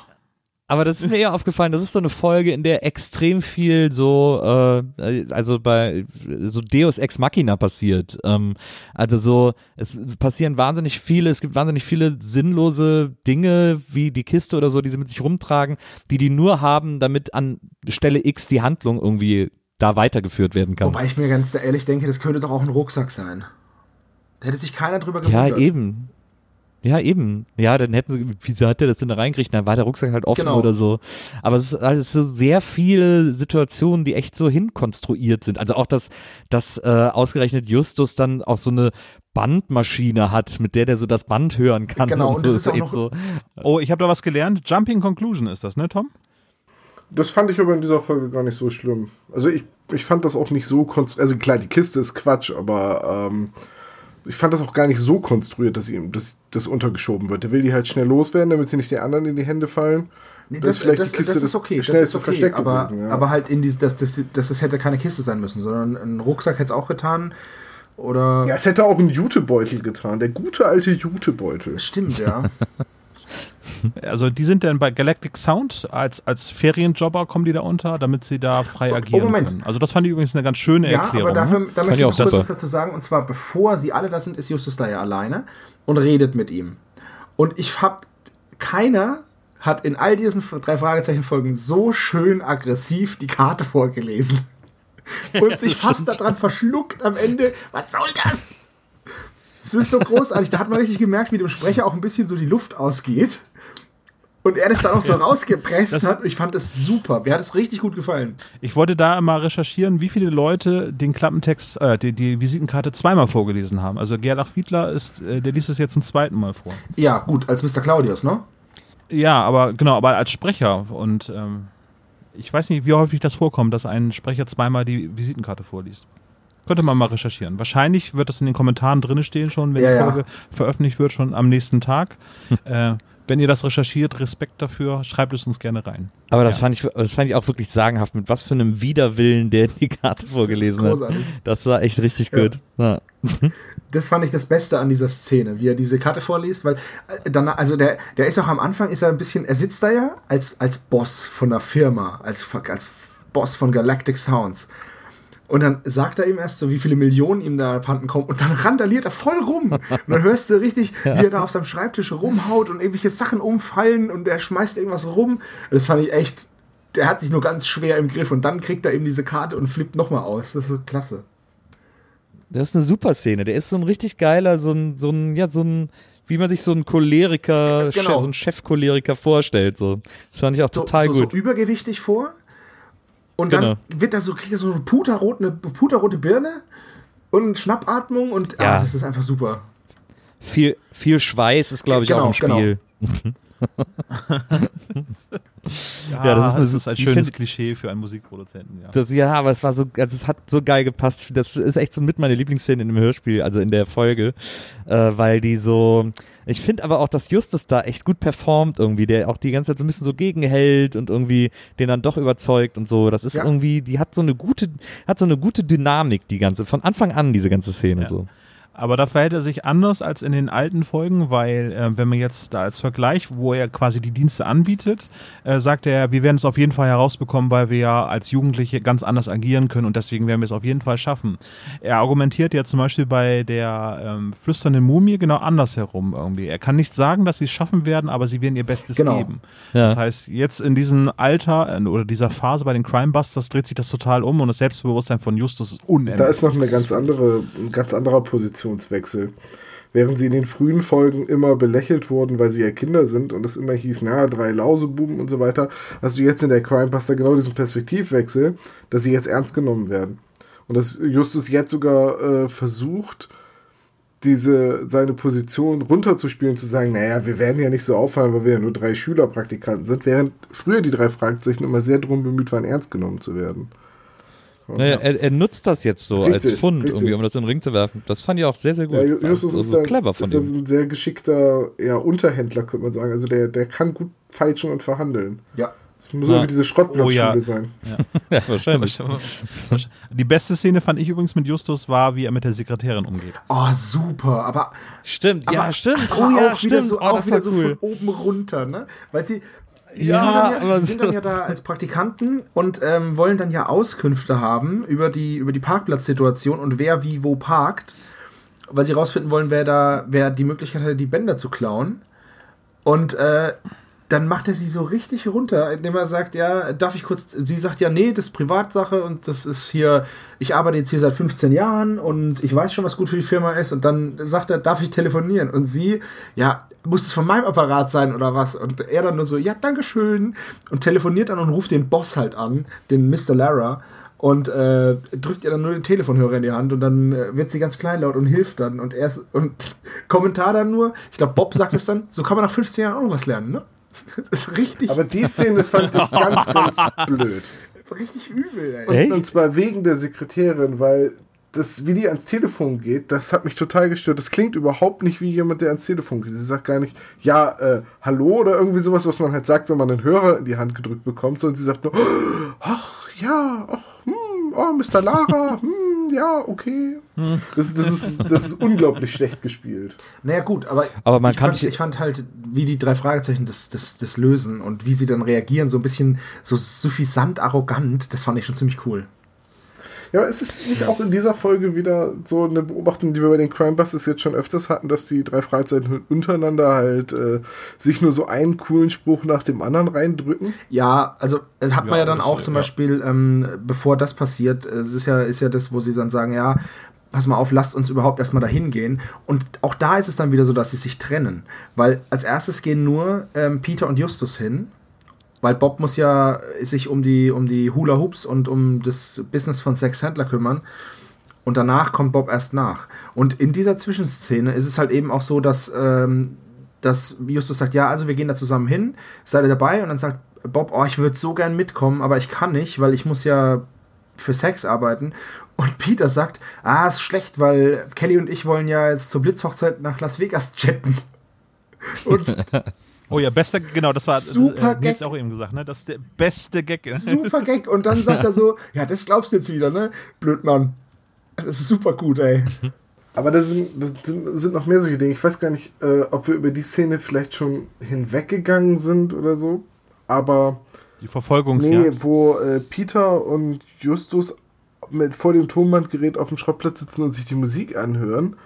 Aber das ist mir eher aufgefallen, das ist so eine Folge, in der extrem viel so, äh, also bei so Deus Ex Machina passiert. Ähm, also so, es passieren wahnsinnig viele, es gibt wahnsinnig viele sinnlose Dinge, wie die Kiste oder so, die sie mit sich rumtragen, die die nur haben, damit an Stelle X die Handlung irgendwie da weitergeführt werden kann. Wobei ich mir ganz ehrlich denke, das könnte doch auch ein Rucksack sein. Da hätte sich keiner drüber ja, gewundert. eben. Ja, eben. Ja, dann hätten sie, wieso hat der das denn da reingekriegt? Dann war der Rucksack halt offen Genau. oder so. Aber es ist alles so sehr viele Situationen, die echt so hinkonstruiert sind. Also auch, dass, dass äh, ausgerechnet Justus dann auch so eine Bandmaschine hat, mit der der so das Band hören kann. Genau, und so. das ist auch noch- so. oh, ich habe da was gelernt. Jumping Conclusion ist das, ne, Tom? Das fand ich aber in dieser Folge gar nicht so schlimm. Also ich, ich fand das auch nicht so konstruiert. Also klar, die Kiste ist Quatsch, aber ähm, ich fand das auch gar nicht so konstruiert, dass ihm das, das untergeschoben wird. Der will die halt schnell loswerden, damit sie nicht den anderen in die Hände fallen. Nee, Da das, ist vielleicht das, die Kiste das ist das okay, das ist okay. Versteck aber, gewesen, ja. aber halt in die, das, das, das, das hätte keine Kiste sein müssen, sondern ein Rucksack hätte es auch getan. Oder. Ja, es hätte auch ein Jutebeutel getan. Der gute alte Jutebeutel. Stimmt, ja. Also die sind dann bei Galactic Sound als, als Ferienjobber kommen die da unter, damit sie da frei agieren Moment. können. Also das fand ich übrigens eine ganz schöne Ja, Erklärung. aber dafür, ne? da möchte ich auch noch kurz was dazu sagen. Und zwar, bevor sie alle da sind, ist Justus da ja alleine und redet mit ihm. Und ich hab, keiner hat in all diesen drei Fragezeichen-Folgen so schön aggressiv die Karte vorgelesen. Und sich fast daran verschluckt am Ende. Was soll das? Es ist so großartig. Da hat man richtig gemerkt, wie dem Sprecher auch ein bisschen so die Luft ausgeht. und er das dann auch so rausgepresst das, hat. Ich fand es super. Mir hat es richtig gut gefallen. Ich wollte da mal recherchieren, wie viele Leute den Klappentext, äh, die, die Visitenkarte zweimal vorgelesen haben. Also Gerlach Wiedler ist, äh, der liest es jetzt zum zweiten Mal vor. Ja, gut, als Mr. Claudius, ne? Ja, aber genau, aber als Sprecher und ähm, ich weiß nicht, wie häufig das vorkommt, dass ein Sprecher zweimal die Visitenkarte vorliest. Könnte man mal recherchieren. Wahrscheinlich wird das in den Kommentaren drin stehen schon, wenn ja, die Folge ja. veröffentlicht wird, schon am nächsten Tag. äh, wenn ihr das recherchiert, Respekt dafür, schreibt es uns gerne rein. Aber das, ja. fand ich, das fand ich auch wirklich sagenhaft, mit was für einem Widerwillen der die Karte vorgelesen das hat. Das war echt richtig gut. Ja. Das fand ich das Beste an dieser Szene, wie er diese Karte vorliest, weil äh, dann, also der, der ist auch am Anfang, ist er ein bisschen, er sitzt da ja als, als Boss von der Firma, als, als Boss von Galactic Sounds. Und dann sagt er ihm erst so, wie viele Millionen ihm da abhanden kommen. Und dann randaliert er voll rum. Und dann hörst du richtig, ja. wie er da auf seinem Schreibtisch rumhaut und irgendwelche Sachen umfallen und er schmeißt irgendwas rum. Das fand ich echt, der hat sich nur ganz schwer im Griff. Und dann kriegt er eben diese Karte und flippt nochmal aus. Das ist so klasse. Das ist eine super Szene. Der ist so ein richtig geiler, so ein, so ein, ja, so ein, wie man sich so einen Choleriker, genau. so einen Chefcholeriker vorstellt. So. Das fand ich auch total so, so, gut. So übergewichtig vor und genau. dann wird da so, kriegt er so eine puterrote, eine puterrote Birne und Schnappatmung und ah, ja. ah, das ist einfach super. Viel, viel Schweiß ist, glaube ich, genau, auch im. Spiel. Genau. ja, ja, das ist, eine, das ist ein schönes find, Klischee für einen Musikproduzenten. Ja. Das, ja, aber es war so, also es hat so geil gepasst. Das ist echt so mit meine Lieblingsszene in dem Hörspiel, also in der Folge, äh, weil die so. Ich finde aber auch, dass Justus da echt gut performt irgendwie, der auch die ganze Zeit so ein bisschen so gegenhält und irgendwie den dann doch überzeugt und so. Das ist ja. irgendwie, die hat so eine gute, hat so eine gute Dynamik, die ganze, von Anfang an, diese ganze Szene ja. so. Aber da verhält er sich anders als in den alten Folgen, weil äh, wenn man jetzt da als Vergleich, wo er quasi die Dienste anbietet, äh, sagt er, wir werden es auf jeden Fall herausbekommen, weil wir ja als Jugendliche ganz anders agieren können und deswegen werden wir es auf jeden Fall schaffen. Er argumentiert ja zum Beispiel bei der ähm, flüsternden Mumie genau andersherum irgendwie. Er kann nicht sagen, dass sie es schaffen werden, aber sie werden ihr Bestes genau. geben. Ja. Das heißt, jetzt in diesem Alter äh, oder dieser Phase bei den Crimebusters dreht sich das total um und das Selbstbewusstsein von Justus ist unendlich. Da ist noch eine ganz andere, ein ganz anderer Position Generationswechsel. Während sie in den frühen Folgen immer belächelt wurden, weil sie ja Kinder sind und es immer hieß, na, drei Lausebuben und so weiter, hast du jetzt in der Crimebuster genau diesen Perspektivwechsel, dass sie jetzt ernst genommen werden. Und dass Justus jetzt sogar äh, versucht, diese, seine Position runterzuspielen, zu sagen, naja, wir werden ja nicht so auffallen, weil wir ja nur drei Schülerpraktikanten sind, während früher die drei Fragezeichen immer sehr darum bemüht waren, ernst genommen zu werden. Naja, er, er, nutzt das jetzt so richtig, als Fund, richtig. irgendwie, um das in den Ring zu werfen. Das fand ich auch sehr, sehr gut. Ja, Justus also, ist, so clever von ist ihm. Das ein sehr geschickter ja, Unterhändler, könnte man sagen. Also der, der kann gut feilschen und verhandeln. Ja. Das muss ja. wie diese Schrottplatzschule oh, ja. sein. Ja, ja wahrscheinlich. Die beste Szene fand ich übrigens mit Justus war, wie er mit der Sekretärin umgeht. Oh, super. Aber stimmt, aber, ja, stimmt. oh ja, stimmt. So, oh, auch wieder so cool. von oben runter, ne? Weil sie ja, sind dann ja, sind dann ja da als Praktikanten und ähm, wollen dann ja Auskünfte haben über die, über die Parkplatzsituation und wer wie wo parkt, weil sie rausfinden wollen, wer da, wer die Möglichkeit hatte, die Bänder zu klauen. Und äh, dann macht er sie so richtig runter, indem er sagt, ja, darf ich kurz, sie sagt ja, nee, das ist Privatsache und das ist hier, ich arbeite jetzt hier seit 15 Jahren und ich weiß schon, was gut für die Firma ist und dann sagt er, darf ich telefonieren? Und sie, ja, muss es von meinem Apparat sein oder was? Und er dann nur so, ja, dankeschön und telefoniert dann und ruft den Boss halt an, den Mr. Lara und äh, drückt ihr dann nur den Telefonhörer in die Hand und dann äh, wird sie ganz kleinlaut und hilft dann und er ist, und Kommentar dann nur, ich glaube Bob sagt es dann, so kann man nach 15 Jahren auch noch was lernen, ne? Das ist richtig. Aber die Szene fand ich ganz, ganz blöd. Richtig übel, ey. Und, und zwar wegen der Sekretärin, weil das, wie die ans Telefon geht, das hat mich total gestört. Das klingt überhaupt nicht wie jemand, der ans Telefon geht. Sie sagt gar nicht, ja, äh, hallo oder irgendwie sowas, was man halt sagt, wenn man einen Hörer in die Hand gedrückt bekommt, sondern sie sagt nur, ach, ja, ach, hm, oh, Mr. Lara, hm, ja, okay. Das, das, ist, das ist unglaublich schlecht gespielt. Naja, gut, aber, aber man ich, kann fand, ich fand halt, wie die drei Fragezeichen das, das, das lösen und wie sie dann reagieren, so ein bisschen so suffisant arrogant, das fand ich schon ziemlich cool. Ja, aber ist es nicht auch in dieser Folge wieder so eine Beobachtung, die wir bei den Crimebusters jetzt schon öfters hatten, dass die drei Freizeiten untereinander halt äh, sich nur so einen coolen Spruch nach dem anderen reindrücken? Ja, also das hat ja, man ja dann auch zum ja. Beispiel, ähm, bevor das passiert, es ist ja, ist ja das, wo sie dann sagen, ja, pass mal auf, lasst uns überhaupt erstmal dahin gehen. Und auch da ist es dann wieder so, dass sie sich trennen. Weil als erstes gehen nur ähm, Peter und Justus hin. Weil Bob muss ja sich um die, um die Hula Hoops und um das Business von Sex Handler kümmern. Und danach kommt Bob erst nach. Und in dieser Zwischenszene ist es halt eben auch so, dass, ähm, dass Justus sagt, ja, also wir gehen da zusammen hin, seid ihr dabei? Und dann sagt Bob, oh, ich würde so gern mitkommen, aber ich kann nicht, weil ich muss ja für Sex arbeiten. Und Peter sagt, ah, ist schlecht, weil Kelly und ich wollen ja jetzt zur Blitzhochzeit nach Las Vegas jetten. Und Oh ja, bester, genau, das war Super äh, Nils auch eben gesagt, ne? Das ist der beste Gag. super Gag. Und dann sagt er so, ja, das glaubst du jetzt wieder, ne? Blöd, Mann. Das ist super gut, ey. Aber da sind, das sind noch mehr solche Dinge. Ich weiß gar nicht, äh, ob wir über die Szene vielleicht schon hinweggegangen sind oder so. Aber Die Verfolgungsjagd. nee, wo äh, Peter und Justus mit vor dem Tonbandgerät auf dem Schrottplatz sitzen und sich die Musik anhören.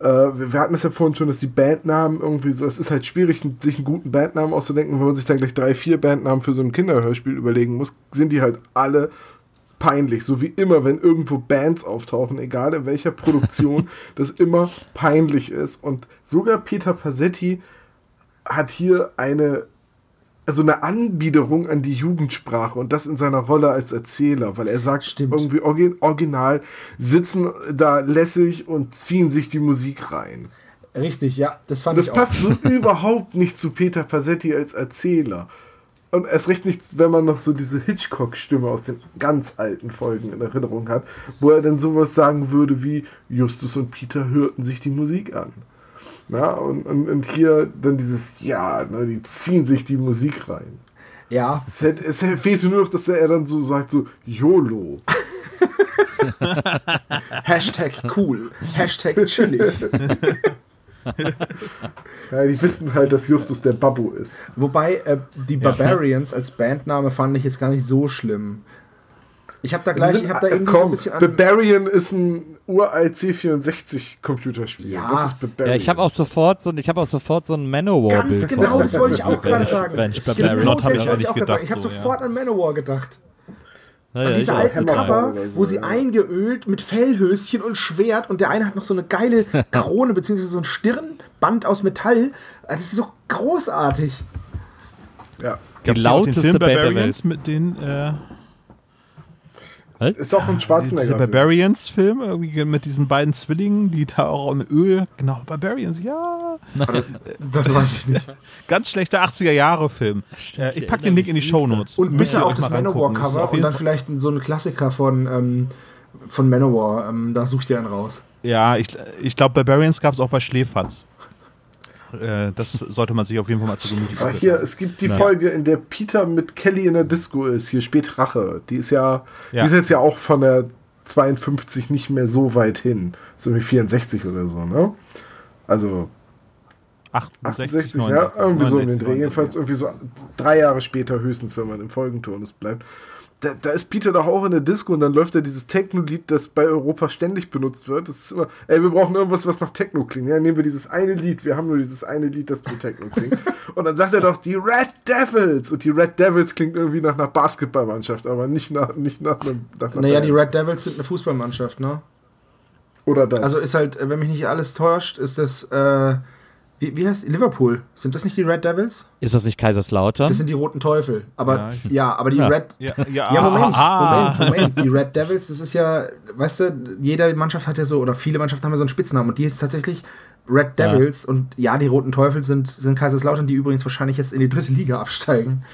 Äh, wir, wir hatten es ja vorhin schon, dass die Bandnamen irgendwie so, es ist halt schwierig, sich einen guten Bandnamen auszudenken, wenn man sich dann gleich drei, vier Bandnamen für so ein Kinderhörspiel überlegen muss, sind die halt alle peinlich. So wie immer, wenn irgendwo Bands auftauchen, egal in welcher Produktion, das immer peinlich ist. Und sogar Peter Passetti hat hier eine also eine Anbiederung an die Jugendsprache und das in seiner Rolle als Erzähler, weil er sagt, Stimmt. irgendwie original sitzen da lässig und ziehen sich die Musik rein. Richtig, ja, das fand Das ich passt auch. so überhaupt nicht zu Peter Passetti als Erzähler. Und erst recht nicht, wenn man noch so diese Hitchcock-Stimme aus den ganz alten Folgen in Erinnerung hat, wo er dann sowas sagen würde wie Justus und Peter hörten sich die Musik an. Na, und, und, und hier dann dieses, ja, ne, die ziehen sich die Musik rein. Ja, Es, hätte, es fehlte nur noch, dass er dann so sagt, so YOLO. Hashtag cool, Hashtag chillig. Ja, die wissen halt, dass Justus der Babbo ist. Wobei, äh, die Barbarians als Bandname fand ich jetzt gar nicht so schlimm. Ich habe da gleich, ich habe da äh, irgendwie so ein komm, bisschen an... Barbarian ist ein uralt C64 Computerspiel. Ja. das ist Barbarian. Ja, ich habe auch sofort so, ein- ich habe auch sofort so ein Manowar-Bild. Ganz genau, das wollte ich auch gerade sagen. Genau Barbarian. Not das hab ich wollte eigentlich ich auch gerade sagen. gedacht, Ich habe so, sofort an Manowar gedacht. Ja, An ja, diese alten Cover, so, wo sie ja. eingeölt mit Fellhöschen und Schwert und der eine hat noch so eine geile Krone beziehungsweise so ein Stirnband aus Metall. Das ist so großartig. ja. Die lauteste Band der Barbarians mit den äh, Ist auch ein diese Schwarzenegger. Barbarians-Film irgendwie mit diesen beiden Zwillingen, die da auch im Öl, genau, Barbarians, ja. Das weiß ich nicht. Ganz schlechter 80er-Jahre-Film. Äh, ich pack den Link in die Shownotes. Und Müsst ihr bitte auch das Manowar-Cover auf und jeden dann Fall- vielleicht so ein Klassiker von, ähm, von Manowar. Ähm, da sucht ihr einen raus. Ja, ich, ich glaube, Barbarians gab es auch bei Schläferz. Äh, das sollte man sich auf jeden Fall mal zu Gemüte Ah, führen. hier, es gibt die Folge, in der Peter mit Kelly in der Disco ist. Hier spät Rache. Die ist ja, Ja. die ist jetzt ja auch von der 52 nicht mehr so weit hin. So wie 64 oder so, ne? Also 68, 68, ja, irgendwie so um den 69, Dreh. Jedenfalls irgendwie so drei Jahre später höchstens, wenn man im Folgenturnus bleibt. Da, da ist Peter doch auch in der Disco und dann läuft da dieses Techno-Lied, das bei Europa ständig benutzt wird. Das ist immer, ey, wir brauchen irgendwas, was nach Techno klingt. Ja, nehmen wir dieses eine Lied, wir haben nur dieses eine Lied, das nur Techno klingt. und dann sagt er doch, die Red Devils. Und die Red Devils klingt irgendwie nach einer Basketballmannschaft, aber nicht nach, nicht nach einem. Nach einer Naja, Band. die Red Devils sind eine Fußballmannschaft, ne? Oder das. Also ist halt, wenn mich nicht alles täuscht, ist das, äh, wie, wie heißt Liverpool? Sind das nicht die Red Devils? Ist das nicht Kaiserslautern? Das sind die Roten Teufel. Aber Ja, ja, aber die Ja. Red. Ja, ja, Ja, Moment, ah, Moment, Moment. Die Red Devils, das ist ja, weißt du, jede Mannschaft hat ja so, oder viele Mannschaften haben ja so einen Spitznamen und die ist tatsächlich Red Ja. Devils und ja, die Roten Teufel sind, sind Kaiserslautern, die übrigens wahrscheinlich jetzt in die dritte Liga absteigen.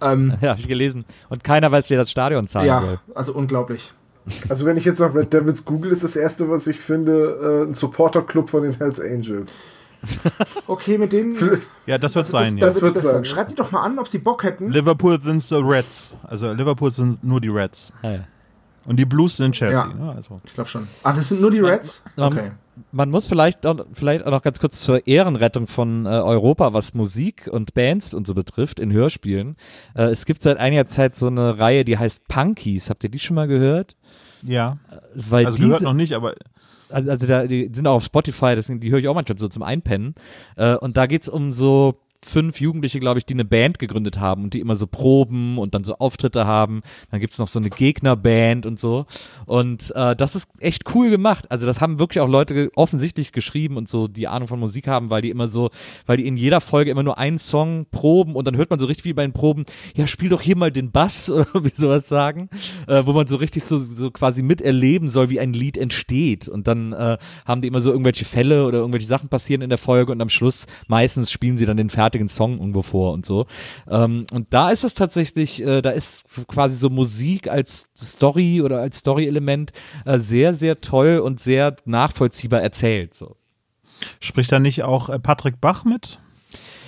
Ähm, Ja, habe ich gelesen. Und keiner weiß, wer das Stadion zahlen ja, soll. also unglaublich. Also wenn ich jetzt nach Red Devils google, ist das erste, was ich finde, äh, ein Supporter-Club von den Hells Angels. Okay, mit denen. Ja, das wird das, sein, das, ja. das, wird das sein. Schreibt die doch mal an, ob sie Bock hätten. Liverpool sind so Reds. Also Liverpool sind nur die Reds. Ah, ja. Und die Blues sind Chelsea. Ja. Ne? Also. Ich glaube schon. Ah, das sind nur die Reds? Man- Okay. Man muss vielleicht auch, vielleicht auch noch ganz kurz zur Ehrenrettung von äh, Europa, was Musik und Bands und so betrifft, in Hörspielen. Äh, es gibt seit einiger Zeit so eine Reihe, die heißt Punkies. Habt ihr die schon mal gehört? Ja. Weil Also diese, gehört noch nicht, aber also da, die sind auch auf Spotify, sind, die höre ich auch manchmal so zum Einpennen. Äh, und da geht's um so fünf Jugendliche, glaube ich, die eine Band gegründet haben und die immer so proben und dann so Auftritte haben. Dann gibt's noch so eine Gegnerband und so. Und äh, das ist echt cool gemacht. Also das haben wirklich auch Leute offensichtlich geschrieben und so, die Ahnung von Musik haben, weil die immer so, weil die in jeder Folge immer nur einen Song proben und dann hört man so richtig wie bei den Proben, ja, spiel doch hier mal den Bass oder wie sowas sagen, äh, wo man so richtig so, so quasi miterleben soll, wie ein Lied entsteht. Und dann äh, haben die immer so irgendwelche Fälle oder irgendwelche Sachen passieren in der Folge und am Schluss meistens spielen sie dann den fertigen Song irgendwo vor und so. Ähm, und da ist es tatsächlich, äh, da ist so quasi so Musik als Story oder als Story-Element äh, sehr, sehr toll und sehr nachvollziehbar erzählt. So. Spricht da nicht auch äh, Patrick Bach mit?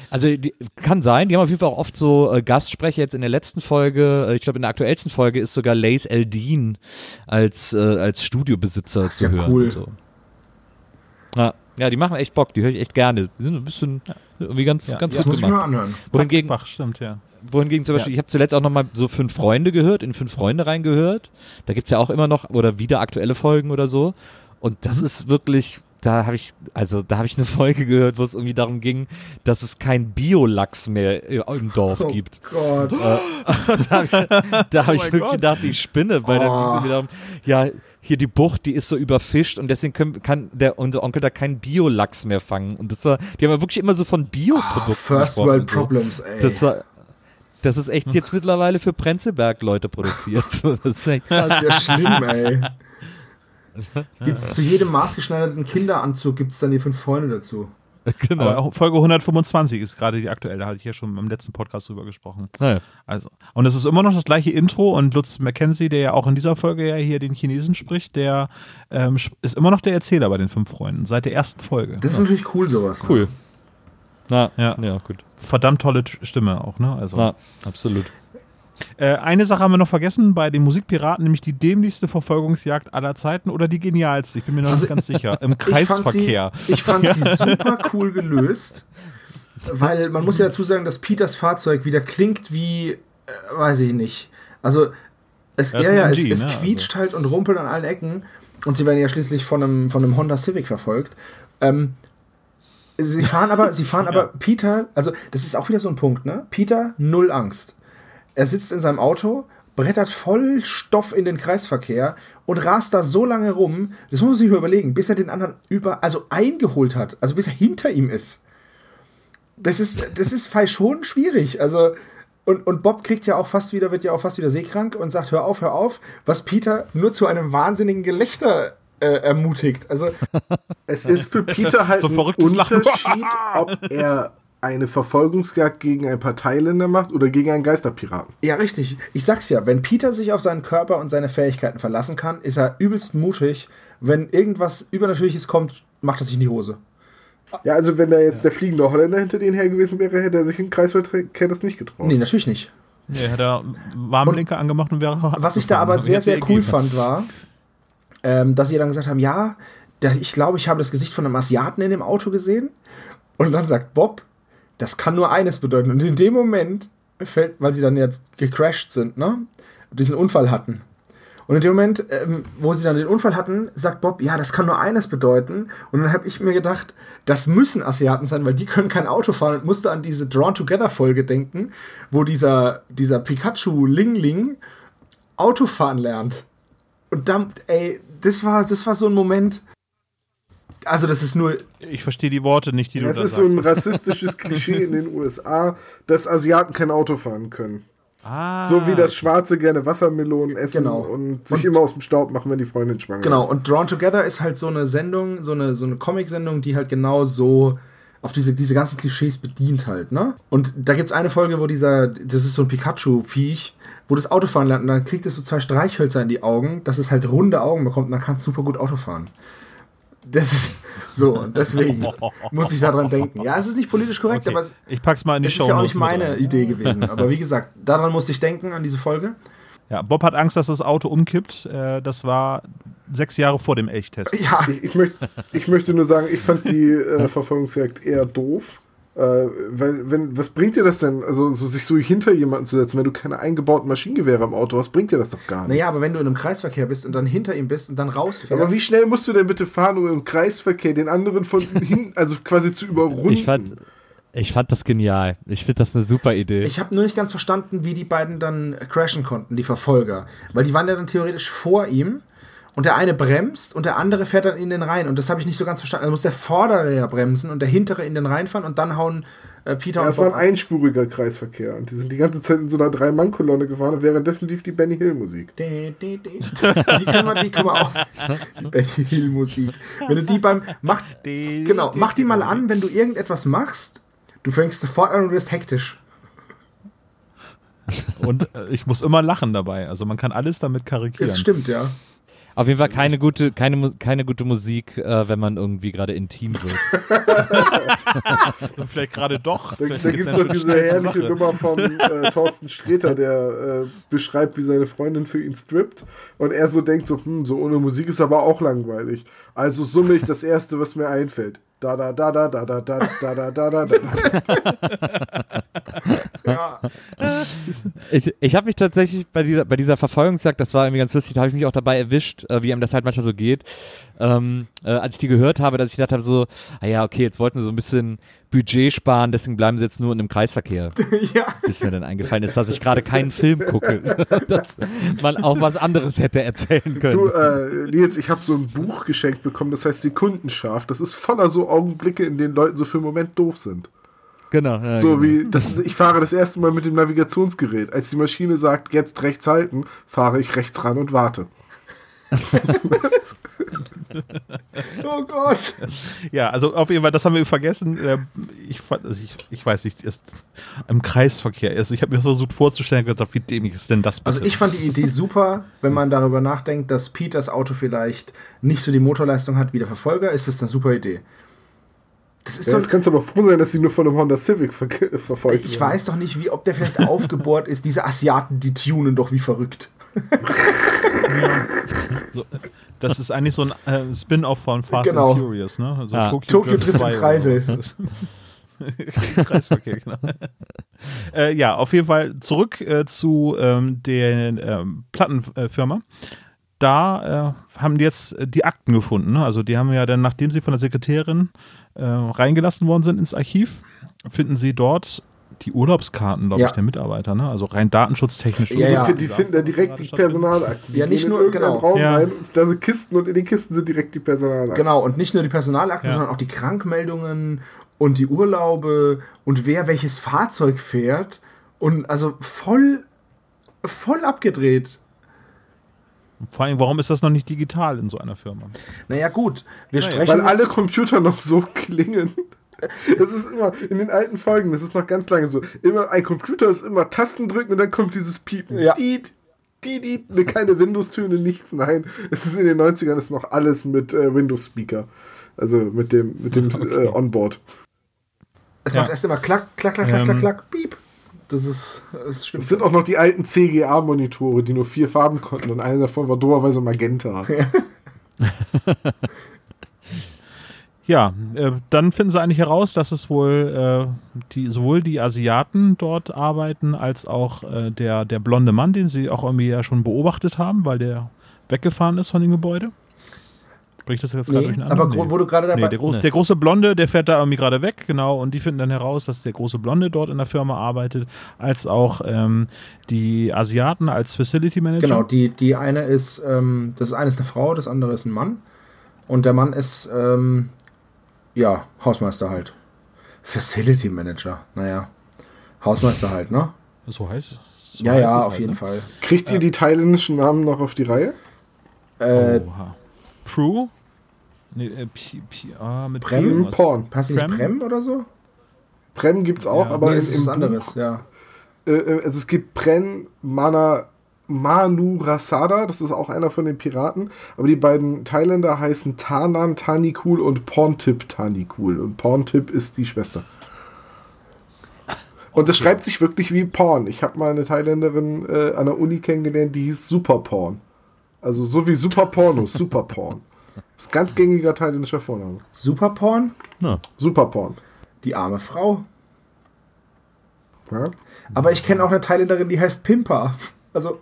Also die, kann sein, die haben auf jeden Fall auch oft so äh, Gastsprecher. Jetzt in der letzten Folge, äh, ich glaube in der aktuellsten Folge ist sogar Lace Eldin als, äh, als Studiobesitzer ist zu ja hören. cool. Und so. ja, ja, die machen echt Bock, die höre ich echt gerne. Die sind ein bisschen irgendwie ganz, Ja. ganz Das gut muss ich mir gemacht. mal anhören. Wohingegen, Bach, stimmt, ja. wohingegen zum Beispiel, ich habe zuletzt auch nochmal so Fünf Freunde gehört, in Fünf Freunde reingehört. Da gibt's ja auch immer noch oder wieder aktuelle Folgen oder so. Und das ist wirklich, da habe ich, also da habe ich eine Folge gehört, wo es irgendwie darum ging, dass es kein Biolachs mehr äh, im Dorf gibt. Oh Gott. da habe ich, da hab ich wirklich gedacht, ich spinne, weil dann ging es Oh. irgendwie darum, ja, hier die Bucht, die ist so überfischt und deswegen können, kann der, unser Onkel da keinen Biolachs mehr fangen. Und das war, die haben ja wirklich immer so von Bioprodukten First gesprochen World so. Problems, ey. Das war, das ist echt jetzt mittlerweile für Prenzlberg Leute produziert. Das ist echt Das krass. ist ja schlimm, ey. Gibt's zu jedem maßgeschneiderten Kinderanzug gibt's dann die fünf Freunde dazu. genau. Aber Folge 125 ist gerade die aktuelle, da hatte ich ja schon im letzten Podcast drüber gesprochen. Naja. Also, und es ist immer noch das gleiche Intro und Lutz McKenzie, der ja auch in dieser Folge ja hier den Chinesen spricht, der ähm, ist immer noch der Erzähler bei den fünf Freunden, seit der ersten Folge. Das ist natürlich cool, sowas. Cool. Na, Ja. ja, gut. Verdammt tolle Stimme auch, ne? Also, Na, absolut. Äh, eine Sache haben wir noch vergessen bei den Musikpiraten, nämlich die dämlichste Verfolgungsjagd aller Zeiten oder die genialste, ich bin mir noch Also, nicht ganz sicher, im Ich fand Kreisverkehr. sie, ich fand sie super cool gelöst, weil man muss ja dazu sagen, dass Peters Fahrzeug wieder klingt wie, äh, weiß ich nicht. Also es, ja, ja, es, MG, es ne? quietscht halt und rumpelt an allen Ecken und sie werden ja schließlich von einem, von einem Honda Civic verfolgt. Ähm, sie fahren aber, sie fahren aber Peter, also das ist auch wieder so ein Punkt, ne? Peter, null Angst. Er sitzt in seinem Auto, brettert voll Stoff in den Kreisverkehr und rast da so lange rum, das muss man sich mal überlegen, bis er den anderen über, also eingeholt hat, also bis er hinter ihm ist. Das ist, das ist falsch schon schwierig. Also, und, und Bob kriegt ja auch fast wieder, wird ja auch fast wieder seekrank und sagt, hör auf, hör auf, was Peter nur zu einem wahnsinnigen Gelächter äh, ermutigt. Also, Es ist für Peter halt So ein. Unterschied, ob er eine Verfolgungsjagd gegen ein paar Thailänder macht oder gegen einen Geisterpiraten. Ja, richtig. Ich sag's ja, wenn Peter sich auf seinen Körper und seine Fähigkeiten verlassen kann, ist er übelst mutig. Wenn irgendwas Übernatürliches kommt, macht er sich in die Hose. Ja, also wenn da jetzt der fliegende Holländer hinter denen her gewesen wäre, hätte er sich in Kreisverkehr das nicht getraut. Nee, natürlich nicht. Nee, hat er Warnblinker angemacht und wäre. Was ich da aber sehr, Hätte sehr cool gegeben. fand, war, ähm, dass sie dann gesagt haben, ja, da, ich glaube, ich habe das Gesicht von einem Asiaten in dem Auto gesehen. Und dann sagt Bob, das kann nur eines bedeuten. Und in dem Moment fällt, weil sie dann jetzt gecrashed sind, ne? Diesen Unfall hatten. Und in dem Moment, ähm, wo sie dann den Unfall hatten, sagt Bob, ja, das kann nur eines bedeuten. Und dann habe ich mir gedacht, das müssen Asiaten sein, weil die können kein Auto fahren und musste an diese Drawn Together Folge denken, wo dieser, dieser Pikachu Ling Ling Autofahren lernt. Und dann, ey, das war, das war so ein Moment. Also, das ist nur. Ich verstehe die Worte nicht, die du Das da ist so sagst. ein rassistisches Klischee in den USA, dass Asiaten kein Auto fahren können. ah, So wie das Schwarze gerne Wassermelonen essen Genau. und sich Und- immer aus dem Staub machen, wenn die Freundin schwanger Genau, ist. und Drawn Together ist halt so eine Sendung, so eine, so eine Comic-Sendung, die halt genau so auf diese, diese ganzen Klischees bedient halt, ne? Und da gibt's eine Folge, wo dieser, das ist so ein Pikachu-Viech, wo das Autofahren lernt und dann kriegt es so zwei Streichhölzer in die Augen, dass es halt runde Augen bekommt und dann kann es super gut Auto fahren. Das ist so, und deswegen muss ich daran denken. Ja, es ist nicht politisch korrekt, Okay. aber es, ich pack's mal in die es Show. ist ja auch nicht meine Idee gewesen. Aber wie gesagt, daran musste ich denken, an diese Folge. Ja, Bob hat Angst, dass das Auto umkippt. Äh, das war sechs Jahre vor dem Elchtest. Ja, Ich, ich, möcht, ich möchte nur sagen, ich fand die äh, Verfolgungsjagd eher doof. Äh, weil, wenn, was bringt dir das denn, also so, sich so hinter jemanden zu setzen, wenn du keine eingebauten Maschinengewehre im Auto hast, bringt dir das doch gar nicht. naja, aber wenn du in einem Kreisverkehr bist und dann hinter ihm bist und dann rausfährst. aber wie schnell musst du denn bitte fahren, um im Kreisverkehr den anderen von hinten, also quasi zu überrunden? Ich fand, Ich fand das genial. Ich finde das eine super Idee. Ich habe nur nicht ganz verstanden, wie die beiden dann crashen konnten, die Verfolger. Weil die waren ja dann theoretisch vor ihm und der eine bremst und der andere fährt dann in den Rhein. Und das habe ich nicht so ganz verstanden. Also muss der vordere ja bremsen und der hintere in den Rhein fahren und dann hauen äh, Peter Ja, und es war ein einspuriger Kreisverkehr und die sind die ganze Zeit in so einer Drei-Mann-Kolonne gefahren und währenddessen lief die Benny Hill-Musik. Die, die, die. die können wir, die können wir auch. Die Benny Hill Musik. Wenn du die beim mach, genau, mach die mal an, wenn du irgendetwas machst. Du fängst sofort an und wirst hektisch. Und äh, ich muss immer lachen dabei. Also man kann alles damit karikieren. Das stimmt, ja. Auf jeden Fall keine gute, keine, keine gute Musik, äh, wenn man irgendwie gerade intim wird. Vielleicht gerade doch. Da, gibt es doch diese herrliche Sache. Nummer von äh, Thorsten Sträter, der äh, beschreibt, wie seine Freundin für ihn strippt. Und er so denkt so, hm, so ohne Musik ist aber auch langweilig. Also summe ich das Erste, was mir einfällt. Da da da da da da da da da da da da. ja. Ich, ich habe mich tatsächlich bei dieser, bei dieser Verfolgungsjagd, das war irgendwie ganz lustig, da habe ich mich auch dabei erwischt, äh, wie einem das halt manchmal so geht. Ähm, äh, als ich die gehört habe, dass ich gedacht habe, so, ah ja, okay, jetzt wollten sie so ein bisschen Budget sparen, deswegen bleiben sie jetzt nur in einem Kreisverkehr. ja. Bis mir dann eingefallen ist, dass ich gerade keinen Film gucke. dass man auch was anderes hätte erzählen können. Du, äh, Nils, ich habe so ein Buch geschenkt bekommen, das heißt Sekundenscharf. Das ist voller so Augenblicke, in denen Leuten so für einen Moment doof sind. genau. Ja, So genau. wie, das, ich fahre das erste Mal mit dem Navigationsgerät. Als die Maschine sagt, jetzt rechts halten, fahre ich rechts ran und warte. Oh Gott. Ja, also auf jeden Fall, das haben wir vergessen. Äh, Ich, also ich, ich weiß nicht, ist im Kreisverkehr ist. Ich habe mir versucht vorzustellen, gedacht, wie dämlich ist denn das bitte? Also ich fand die Idee super, wenn man darüber nachdenkt, dass Peters Auto vielleicht nicht so die Motorleistung hat wie der Verfolger, ist das eine super Idee. Das ist Ja, so jetzt kannst du aber froh sein, dass sie nur von einem Honda Civic ver verfolgt ich werden. weiß doch nicht, wie, ob der vielleicht aufgebohrt ist. Diese Asiaten, die tunen doch wie verrückt. das ist eigentlich so ein äh, Spin-off von Fast Genau. and Furious, ne? Also Ah. Tokyo Drift im 2 oder Kreisel. was. Kreisverkehr, genau. äh, ja, auf jeden Fall zurück äh, zu ähm, der ähm, Plattenfirma. Da äh, haben die jetzt äh, die Akten gefunden. Ne? Also die haben ja dann, nachdem sie von der Sekretärin äh, reingelassen worden sind ins Archiv, finden sie dort die Urlaubskarten, glaube Ja. ich, der Mitarbeiter. Ne? Also rein datenschutztechnisch. Ja, ja. Die, die finden da direkt die Personalakten. Ja, nicht nur- genau. Raum Ja. rein, da sind Kisten und in den Kisten sind direkt die Personalakten. Genau, und nicht nur die Personalakten, Ja. sondern auch die Krankmeldungen und die Urlaube und wer welches Fahrzeug fährt. Und also voll, voll abgedreht. Vor allem, warum ist das noch nicht digital in so einer Firma? Naja, gut, wir Naja, sprechen. Weil alle Computer noch so klingen. Das ist immer in den alten Folgen, das ist noch ganz lange so. Immer ein Computer ist immer Tasten drücken und dann kommt dieses Piepen. Ja. Diet, diet, diet, ne, keine Windows-Töne, nichts. Nein, es ist in den 90ern ist noch alles mit äh, Windows-Speaker. Also mit dem, mit dem äh, Onboard. es Ja. macht erst immer klack, klack, klack, klack, klack, Ähm. klack, piep. Das ist, das stimmt. Es sind auch noch die alten CGA-Monitore, die nur vier Farben konnten und einer davon war doberweise Magenta. Ja, äh, dann finden sie eigentlich heraus, dass es wohl äh, die, sowohl die Asiaten dort arbeiten, als auch äh, der, der blonde Mann, den sie auch irgendwie ja schon beobachtet haben, weil der weggefahren ist von dem Gebäude. Bringe ich das jetzt gerade Nee, durcheinander? aber gro- wo du gerade dabei- Nee, der, groß, Nee. der große Blonde, der fährt da irgendwie gerade weg, genau, und die finden dann heraus, dass der große Blonde dort in der Firma arbeitet, als auch ähm, die Asiaten als Facility Manager. Genau, die, die eine ist, ähm, das eine ist eine Frau, das andere ist ein Mann. Und der Mann ist, ähm, ja, Hausmeister halt. Facility Manager, naja. Hausmeister halt, ne? So heißt so ja, heißt ja, es auf halt, jeden ne? Fall. Kriegt ihr die thailändischen Namen noch auf die Reihe? Äh, Oha. Prue? Nee, äh, Pi, Pi, ah, mit Prem? P. Porn. passt nicht Prem? Oder so? Prem gibt's auch, Ja. aber nee, ist was Buch- anderes, ja. äh, äh, also es gibt Pren Mana Manu Rasada, das ist auch einer von den Piraten, aber die beiden Thailänder heißen Tanan Tanikul und Porntip Tanikul und Porntip ist die Schwester. Und das schreibt sich wirklich wie Porn. Ich habe mal eine Thailänderin äh, an der Uni kennengelernt, die hieß Super Porn. Also so wie Super Pornos, Super Porn. Das ist ein ganz gängiger thailändischer Vorname. Superporn? Super Porn. Die arme Frau. Ja? Aber ich kenne auch eine Thailänderin, die heißt Pimpa. Also,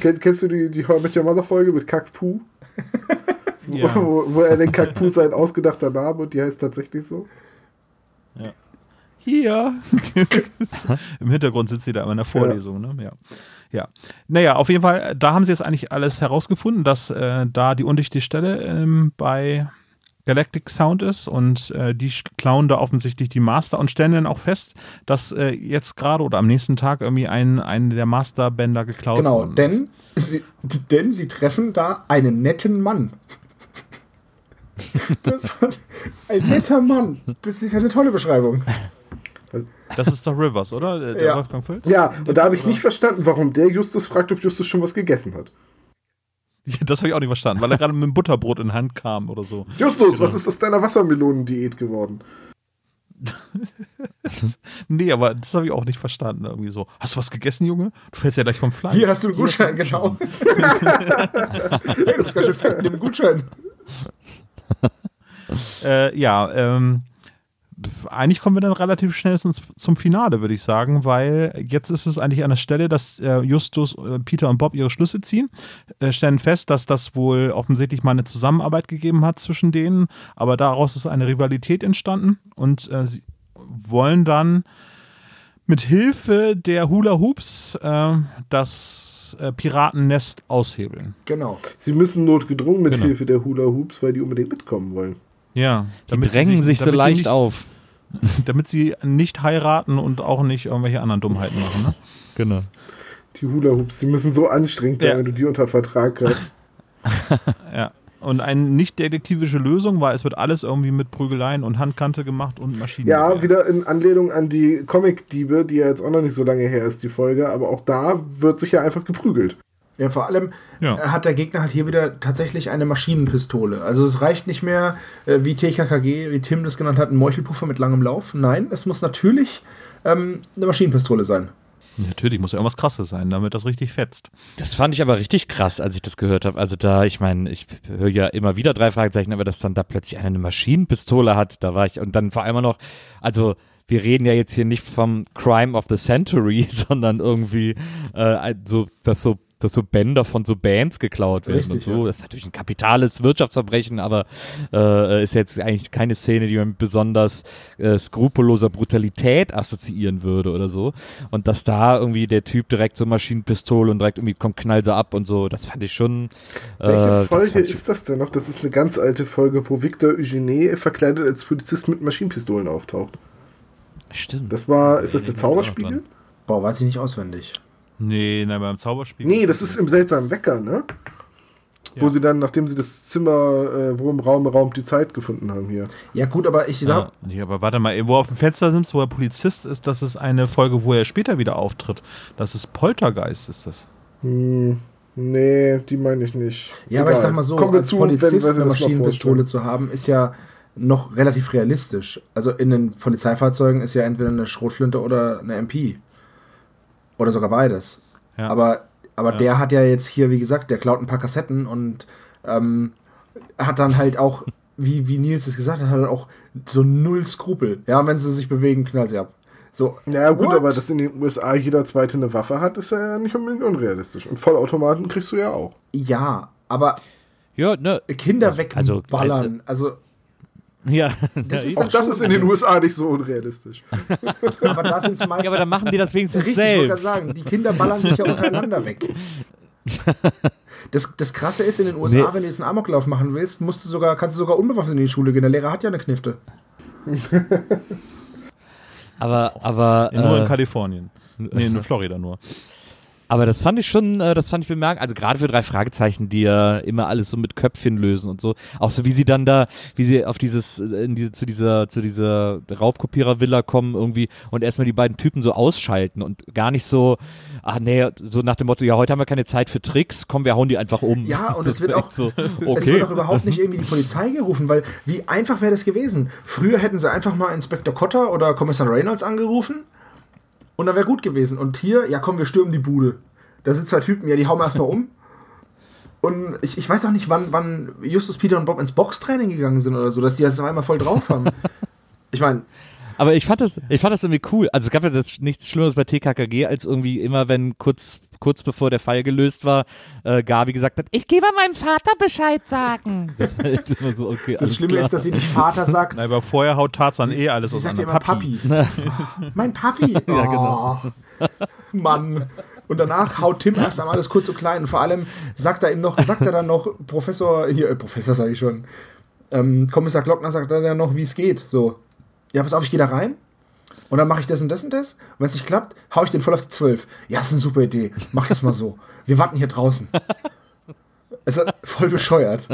Kenn, kennst du die, die I Met Your Mother Folge mit Kack Puh? Ja. Wo, wo er den Kaktus ein ausgedachter Name und die heißt tatsächlich so. Hier. Im Hintergrund sitzt sie da immer in der Vorlesung, ne? Ja. Ja. Naja, auf jeden Fall, da haben sie jetzt eigentlich alles herausgefunden, dass äh, da die undichte Stelle ähm, bei Galactic Sound ist und äh, die klauen da offensichtlich die Master und stellen dann auch fest, dass äh, jetzt gerade oder am nächsten Tag irgendwie ein, ein der Masterbänder geklaut Genau, worden ist. denn sie, denn sie treffen da einen netten Mann. Das war ein netter Mann. Das ist ja eine tolle Beschreibung. Das ist doch Rivers, oder? Der Ja. Wolfgang Völz? Ja, und da habe ich nicht verstanden, warum der Justus fragt, ob Justus schon was gegessen hat. Das habe ich auch nicht verstanden, weil er gerade mit dem Butterbrot in Hand kam oder so. Justus, was ist aus deiner Wassermelonendiät geworden? Nee, aber das habe ich auch nicht verstanden. Irgendwie so. Hast du was gegessen, Junge? Du fällst ja gleich vom Fleisch. Hier hast du einen Gutschein, genau. hey, du bist ganz schön fett mit dem Gutschein. Äh, ja, ähm, eigentlich kommen wir dann relativ schnell zum, Finale, würde ich sagen, weil jetzt ist es eigentlich an der Stelle, dass äh, Justus, äh, Peter und Bob ihre Schlüsse ziehen, äh, stellen fest, dass das wohl offensichtlich mal eine Zusammenarbeit gegeben hat zwischen denen, aber daraus ist eine Rivalität entstanden und sie wollen dann mit Hilfe der Hula Hoops das Piratennest aushebeln. Genau. Sie müssen notgedrungen mit Genau. Hilfe der Hula Hoops, weil die unbedingt mitkommen wollen. Ja, Die drängen sich so damit sie leicht nicht, auf. Damit sie nicht heiraten und auch nicht irgendwelche anderen Dummheiten machen. Ne? Genau. Die Hula Hoops, die müssen so anstrengend sein, Ja. wenn du die unter Vertrag hast. Ja. Und eine nicht detektivische Lösung war, es wird alles irgendwie mit Prügeleien und Handkante gemacht und Maschinen. Ja, wieder in Anlehnung an die Comic-Diebe, die ja jetzt auch noch nicht so lange her ist, die Folge, aber auch da wird sich ja einfach geprügelt. Ja, vor allem Ja. äh, hat der Gegner halt hier wieder tatsächlich eine Maschinenpistole. Also es reicht nicht mehr, äh, wie TKKG, wie Tim das genannt hat, ein Meuchelpuffer mit langem Lauf. Nein, es muss natürlich ähm, eine Maschinenpistole sein. Natürlich muss ja irgendwas krasses sein, damit das richtig fetzt. Das fand ich aber richtig krass, als ich das gehört habe. Also da, ich meine, ich höre ja immer wieder drei Fragezeichen, aber dass dann da plötzlich einer eine Maschinenpistole hat, da war ich, und dann vor allem noch, also wir reden ja jetzt hier nicht vom Crime of the Century, sondern irgendwie äh, so, dass so dass so Bänder von so Bands geklaut werden Richtig, und so. ja. Das ist natürlich ein kapitales Wirtschaftsverbrechen, aber äh, ist jetzt eigentlich keine Szene, die man mit besonders äh, skrupelloser Brutalität assoziieren würde oder so. Und dass da irgendwie der Typ direkt so Maschinenpistole und direkt irgendwie kommt knall sie ab und so, das fand ich schon. Äh, Welche Folge ist das denn noch? Das ist eine ganz alte Folge, wo Victor Eugene verkleidet als Polizist mit Maschinenpistolen auftaucht. Stimmt. Das war, ist das der Zauberspiegel? Boah, weiß ich nicht auswendig. Nee, nein, beim Zauberspiel. Nee, das ist im seltsamen Wecker, ne? Wo Ja. sie dann, nachdem sie das Zimmer, äh, wo im Raum Raum die Zeit gefunden haben hier. Ja gut, aber ich sag, Ja, nee, aber warte mal, wo er auf dem Fenster sitzt, wo er Polizist ist, das ist eine Folge, wo er später wieder auftritt. Das ist Poltergeist, ist das. Hm, nee, die meine ich nicht. ja, aber ich Egal. sag mal so, Kommen wir als zu, Polizist wenn wir eine Maschinenpistole zu haben, ist ja noch relativ realistisch. Also in den Polizeifahrzeugen ist ja entweder eine Schrotflinte oder eine MP. Oder sogar beides. Ja. Aber, aber Ja. der hat ja jetzt hier, wie gesagt, der klaut ein paar Kassetten und ähm, hat dann halt auch, wie, wie Nils es gesagt hat, hat er auch so null Skrupel. Ja, wenn sie sich bewegen, knallt sie ab. So, Ja, gut, What? aber dass in den USA jeder Zweite eine Waffe hat, ist ja nicht unbedingt unrealistisch. Und Vollautomaten kriegst du ja auch. ja, aber Ja, ne. Kinder Also, wegballern, also, Ja, das ist Auch das ist in den USA nicht so unrealistisch. aber da sind es meistens. ja, aber dann machen die das wenigstens Richtig, ich selbst. sagen, die Kinder ballern sich ja untereinander weg. Das, das Krasse ist, in den USA, Nee. wenn du jetzt einen Amoklauf machen willst, musst du sogar, kannst du sogar unbewaffnet in die Schule gehen. Der Lehrer hat ja eine Knifte. Aber, aber, nur in äh, Kalifornien. Nee, in Florida nur. Aber das fand ich schon, äh, das fand ich bemerkt. Also gerade für drei Fragezeichen, die ja immer alles so mit Köpfchen lösen und so. Auch so wie sie dann da, wie sie auf dieses, äh, in diese, zu dieser, zu dieser Raubkopierer-Villa kommen irgendwie und erstmal die beiden Typen so ausschalten und gar nicht so, ah nee, so nach dem Motto, ja, heute haben wir keine Zeit für Tricks, komm, wir hauen die einfach um. Ja, und es wird auch, so, es okay. wird auch überhaupt nicht irgendwie die Polizei gerufen, weil wie einfach wäre das gewesen? Früher hätten sie einfach mal Inspektor Cotter oder Kommissar Reynolds angerufen und dann wäre gut gewesen. Und hier, ja komm, wir stürmen die Bude. Da sind zwei Typen, ja, die hauen wir erstmal um. Und ich, ich weiß auch nicht, wann, wann Justus, Peter und Bob ins Boxtraining gegangen sind oder so, dass die das auf einmal voll drauf haben. Ich meine, Aber ich fand das, ich fand das irgendwie cool. Also es gab ja das, nichts Schlimmeres bei TKKG, als irgendwie immer, wenn kurz, kurz bevor der Fall gelöst war, äh, Gabi gesagt hat, ich gehe mal meinem Vater Bescheid sagen. Das war halt immer so, okay, Das Schlimme klar. ist, dass sie nicht Vater sagt, Na, aber vorher haut Tarzan eh alles sie aus sagt ja immer Papi. Oh, mein Papi. ja, genau. Mann. Und danach haut Tim erst einmal alles kurz und klein. Und vor allem sagt er ihm noch, sagt er dann noch, Professor, hier, äh, Professor sage ich schon, ähm, Kommissar Glockner sagt dann noch, wie es geht. So, ja, pass auf, ich gehe da rein. Und dann mache ich das und das und das. Und wenn es nicht klappt, hau ich den voll auf die 12. Ja, ist eine super Idee. Mach das mal so. Wir warten hier draußen. Also voll bescheuert.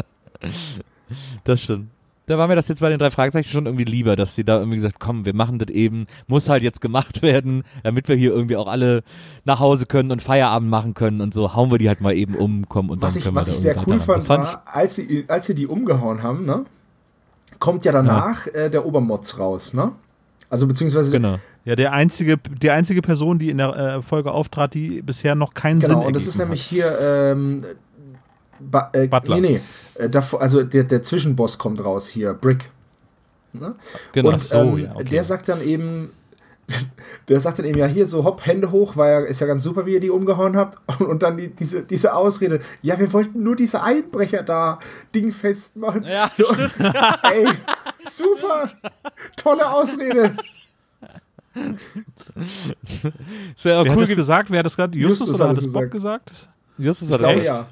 Das stimmt. Da war mir das jetzt bei den drei Fragezeichen schon irgendwie lieber, dass sie da irgendwie gesagt, komm, wir machen das eben, muss halt jetzt gemacht werden, damit wir hier irgendwie auch alle nach Hause können und Feierabend machen können und so, hauen wir die halt mal eben um, komm und Was dann ich, können was wir ich sehr cool Das fand war, als sie, als sie die umgehauen haben, ne, kommt ja danach äh, der Obermotz raus, ne? Also beziehungsweise genau. Ja, der einzige, die einzige Person, die in der äh, Folge auftrat, die bisher noch keinen Sinn Genau, und das ist nämlich hier ähm, ba äh, Butler. Nee, nee. Äh, davor, also der, der Zwischenboss kommt raus hier, Brick. Ne? genau. Und so, ähm, ja, okay. der sagt dann eben, der sagt dann eben, ja, hier so hopp, Hände hoch, war ja, ist ja ganz super, wie ihr die umgehauen habt. Und, und dann die, diese, diese Ausrede, ja, wir wollten nur diese Einbrecher da dingfest machen. Ja, so, Ey, super, tolle Ausrede. Ist ja auch Wer hat cool das ge- gesagt? Wer hat das gerade? Justus, Justus oder hat hat es es Bob gesagt? Justus Ich hat glaube, recht. ja.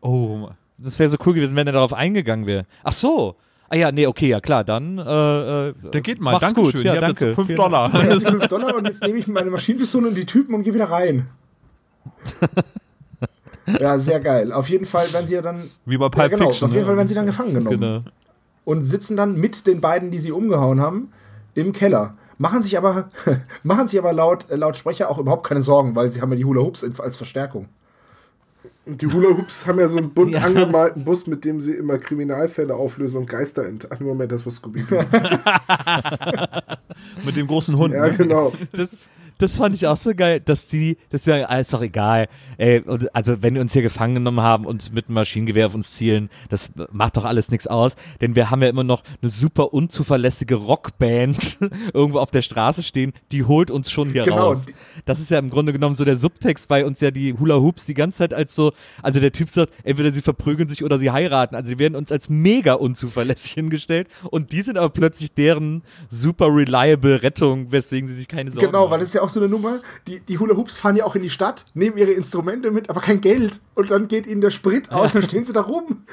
Oh, Das wäre so cool gewesen, wenn er darauf eingegangen wäre. Ach so. Ah ja, nee, okay, ja klar, dann äh, äh, der geht mal. macht's Dankeschön. gut. Ja, Ihr habt danke. jetzt 5 Vielen Dollar. Ja, die 5 Dollar und jetzt nehme ich meine Maschinenpistole und die Typen und gehe wieder rein. ja, sehr geil. Auf jeden Fall werden sie ja dann. Wie bei Ja, Pulp genau, Fiction. auf jeden? Fall werden sie dann gefangen genommen. Genau. Und sitzen dann mit den beiden, die sie umgehauen haben, im Keller. Machen sich aber, machen sich aber laut, äh, laut Sprecher auch überhaupt keine Sorgen, weil sie haben ja die Hula Hoops als Verstärkung. Und die Hula Hoops haben ja so einen bunt angemalten Bus, mit dem sie immer Kriminalfälle auflösen und Geister ent. Ach, Moment, das war scooby Mit dem großen Hund. Ja, ne? genau. Das, das fand ich auch so geil, dass die, dass die sagen, ah, ist doch egal. Ey, und also wenn die uns hier gefangen genommen haben und mit einem Maschinengewehr auf uns zielen, das macht doch alles nichts aus, denn wir haben ja immer noch eine super unzuverlässige Rockband irgendwo auf der Straße stehen, die holt uns schon hier Genau, raus. Das ist ja im Grunde genommen so der Subtext, weil uns ja die Hula Hoops die ganze Zeit als so, also der Typ sagt, entweder sie verprügeln sich oder sie heiraten, also sie werden uns als mega unzuverlässig hingestellt und die sind aber plötzlich deren super reliable Rettung, weswegen sie sich keine Sorgen Genau, weil machen. das ist ja auch so eine Nummer. Die, die Hula Hoops fahren ja auch in die Stadt, nehmen ihre Instrumente mit, aber kein Geld. Und dann geht ihnen der Sprit aus, dann stehen sie da rum.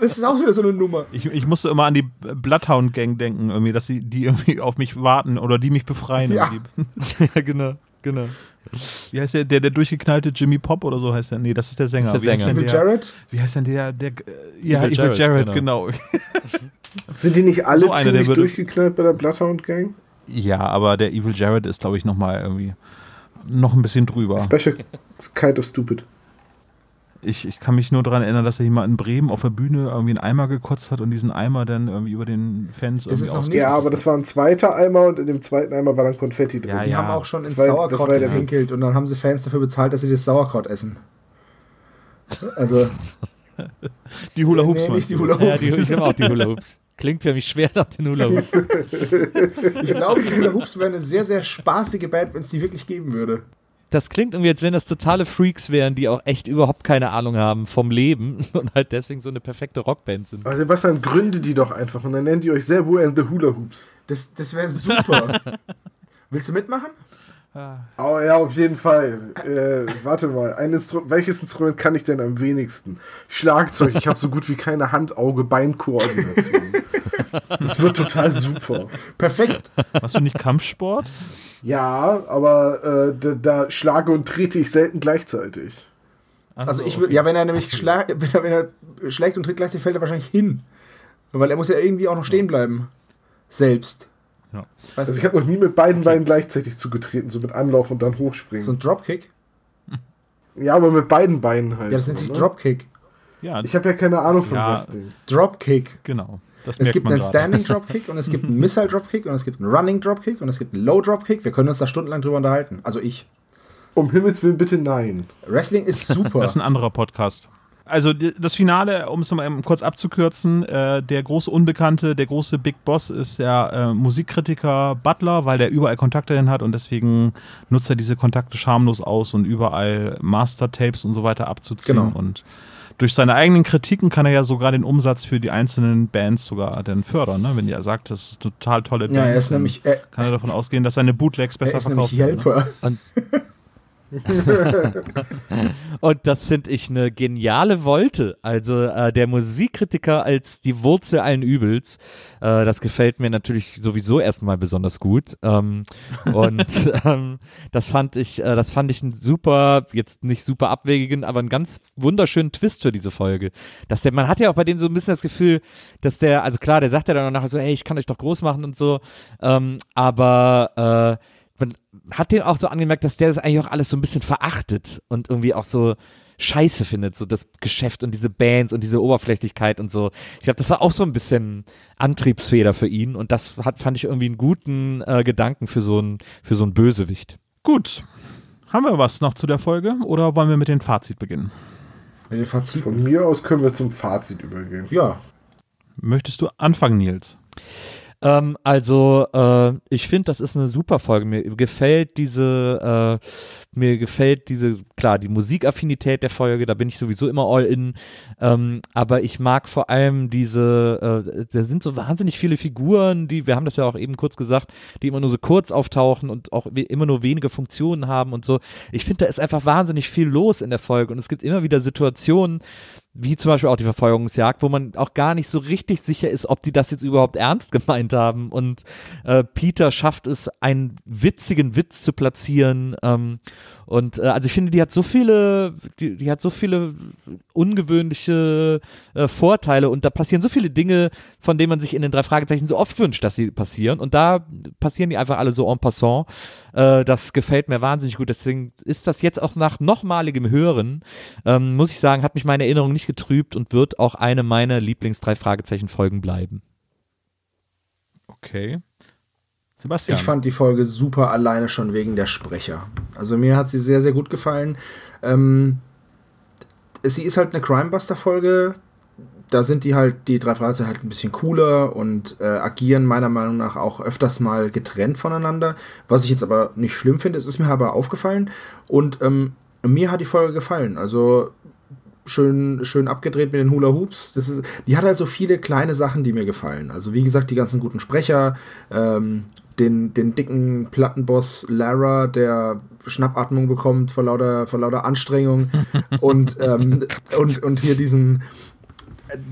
Das ist auch wieder so eine Nummer. Ich, ich musste immer an die Bloodhound Gang denken, irgendwie, dass sie die irgendwie auf mich warten oder die mich befreien. Ja. ja, genau, genau. Wie heißt der, der, der durchgeknallte Jimmy Pop oder so heißt der? Nee, das ist der Sänger. Das ist der Wie heißt Sänger. der, Wie heißt denn der, der, äh, ja, Evil Evil, Jared, Jared, genau. Sind die nicht alle So einer, der ziemlich würde- durchgeknallt bei der Bloodhound Gang? Ja, aber der Evil Jared ist, glaube ich, noch mal irgendwie noch ein bisschen drüber. Special Kind of Stupid. Ich, ich kann mich nur daran erinnern, dass er jemand in Bremen auf der Bühne irgendwie einen Eimer gekotzt hat und diesen Eimer dann irgendwie über den Fans Das irgendwie ist nicht- Ja, aber das war ein zweiter Eimer und in dem zweiten Eimer war dann Konfetti drin. Ja, die ja. haben auch schon ins Sauerkraut gewinkelt und dann haben sie Fans dafür bezahlt, dass sie das Sauerkraut essen. Also, Die Hula Hoops. Nee, nicht meinst die? Hula Ja, die, ich habe auch die Hula Hoops. Klingt für mich schwer nach den Hula Hoops. ich glaube, die Hula Hoops wäre eine sehr, sehr spaßige Band, wenn es die wirklich geben würde. Das klingt irgendwie, als wenn das totale Freaks wären, die auch echt überhaupt keine Ahnung haben vom Leben und halt deswegen so eine perfekte Rockband sind. Aber Sebastian, gründe die doch einfach und dann nennt ihr euch Servo and the Hula Hoops. Das, das wäre super. Willst du mitmachen? Oh ja, auf jeden Fall. Äh, warte mal, ein Instru welches Instrument kann ich denn am wenigsten? Schlagzeug. Ich habe so gut wie keine Hand-Auge-Bein-Koordination. Das wird total super. Perfekt. Machst du nicht Kampfsport? Ja, aber äh, da, da schlage und trete ich selten gleichzeitig. Also ich würde, ja, wenn er nämlich schla wenn, er, wenn er schlägt und tritt gleichzeitig, fällt er wahrscheinlich hin. Weil er muss ja irgendwie auch noch stehen bleiben. Selbst. Ja. Weißt Also ich habe noch nie mit beiden Beinen gleichzeitig zugetreten, so mit Anlauf und dann hochspringen. so ein Dropkick. ja, aber mit beiden Beinen halt. Ja, das nennt sich ne? Dropkick. Ja, Ich habe ja keine Ahnung von Ja. Wrestling. Dropkick. genau. Das Es merkt gibt man einen grad. Standing Dropkick und es gibt einen Missile Dropkick und es gibt einen Running Dropkick und es gibt einen Low Dropkick. Wir können uns da stundenlang drüber unterhalten. Also ich. Um Himmels Willen bitte nein. Wrestling ist super. Das ist ein anderer Podcast. Also das Finale, um es mal kurz abzukürzen, äh, der große Unbekannte, der große Big Boss ist der äh, Musikkritiker Butler, weil der überall Kontakte hin hat und deswegen nutzt er diese Kontakte schamlos aus und überall Master-Tapes und so weiter abzuziehen. Genau. Und durch seine eigenen Kritiken kann er ja sogar den Umsatz für die einzelnen Bands sogar dann fördern. Ne? Wenn er sagt, das ist eine total tolle Band, Ja, er ist nämlich, er, kann er davon ausgehen, dass seine Bootlegs er besser ist nämlich verkauft werden. Ne? Und das finde ich eine geniale Wolte. Also äh, der Musikkritiker als die Wurzel allen Übels. Äh, das gefällt mir natürlich sowieso erstmal besonders gut. Ähm, und ähm, das fand ich, äh, das fand ich einen super, jetzt nicht super abwegigen, aber einen ganz wunderschönen Twist für diese Folge. Dass der, man hat ja auch bei dem so ein bisschen das Gefühl, dass der, also klar, der sagt ja dann nachher so, hey, ich kann euch doch groß machen und so. Ähm, aber äh, hat den auch so angemerkt, dass der das eigentlich auch alles so ein bisschen verachtet und irgendwie auch so scheiße findet, so das Geschäft und diese Bands und diese Oberflächlichkeit und so. Ich glaube, das war auch so ein bisschen Antriebsfeder für ihn und das hat, fand ich irgendwie einen guten äh, Gedanken für so ein für so Bösewicht. Gut. Haben wir was noch zu der Folge oder wollen wir mit dem Fazit beginnen? Mit dem Fazit. Von mir aus können wir zum Fazit übergehen. Ja, Möchtest du anfangen, Nils? Ähm, also, äh, ich finde, das ist eine super Folge. Mir gefällt diese, äh, mir gefällt diese, klar, die Musikaffinität der Folge, da bin ich sowieso immer all in. Ähm, aber ich mag vor allem diese, äh, da sind so wahnsinnig viele Figuren, die, wir haben das ja auch eben kurz gesagt, die immer nur so kurz auftauchen und auch immer nur wenige Funktionen haben und so. Ich finde, da ist einfach wahnsinnig viel los in der Folge und es gibt immer wieder Situationen, wie zum Beispiel auch die Verfolgungsjagd, wo man auch gar nicht so richtig sicher ist, ob die das jetzt überhaupt ernst gemeint haben. Und äh, Peter schafft es, einen witzigen Witz zu platzieren. Ähm, und äh, also ich finde, die hat so viele, die, die hat so viele ungewöhnliche äh, Vorteile und da passieren so viele Dinge, von denen man sich in den drei Fragezeichen so oft wünscht, dass sie passieren. Und da passieren die einfach alle so en passant. Äh, das gefällt mir wahnsinnig gut. Deswegen ist das jetzt auch nach nochmaligem Hören, ähm, muss ich sagen, hat mich meine Erinnerung nicht getrübt und wird auch eine meiner Lieblings-drei Fragezeichen-Folgen bleiben. Okay. Sebastian. ich fand die Folge super alleine schon wegen der Sprecher. Also mir hat sie sehr, sehr gut gefallen. Ähm, sie ist halt eine Crimebuster-Folge. Da sind die halt, die drei Fragezeichen halt ein bisschen cooler und äh, agieren meiner Meinung nach auch öfters mal getrennt voneinander. Was ich jetzt aber nicht schlimm finde, es ist mir aber aufgefallen. Und ähm, mir hat die Folge gefallen. Also schön, schön abgedreht mit den Hula Hoops. Das ist, die hat halt so viele kleine Sachen, die mir gefallen. Also wie gesagt, die ganzen guten Sprecher, ähm, den, den dicken Plattenboss Lara, der Schnappatmung bekommt vor lauter, vor lauter Anstrengung und, ähm, und, und hier diesen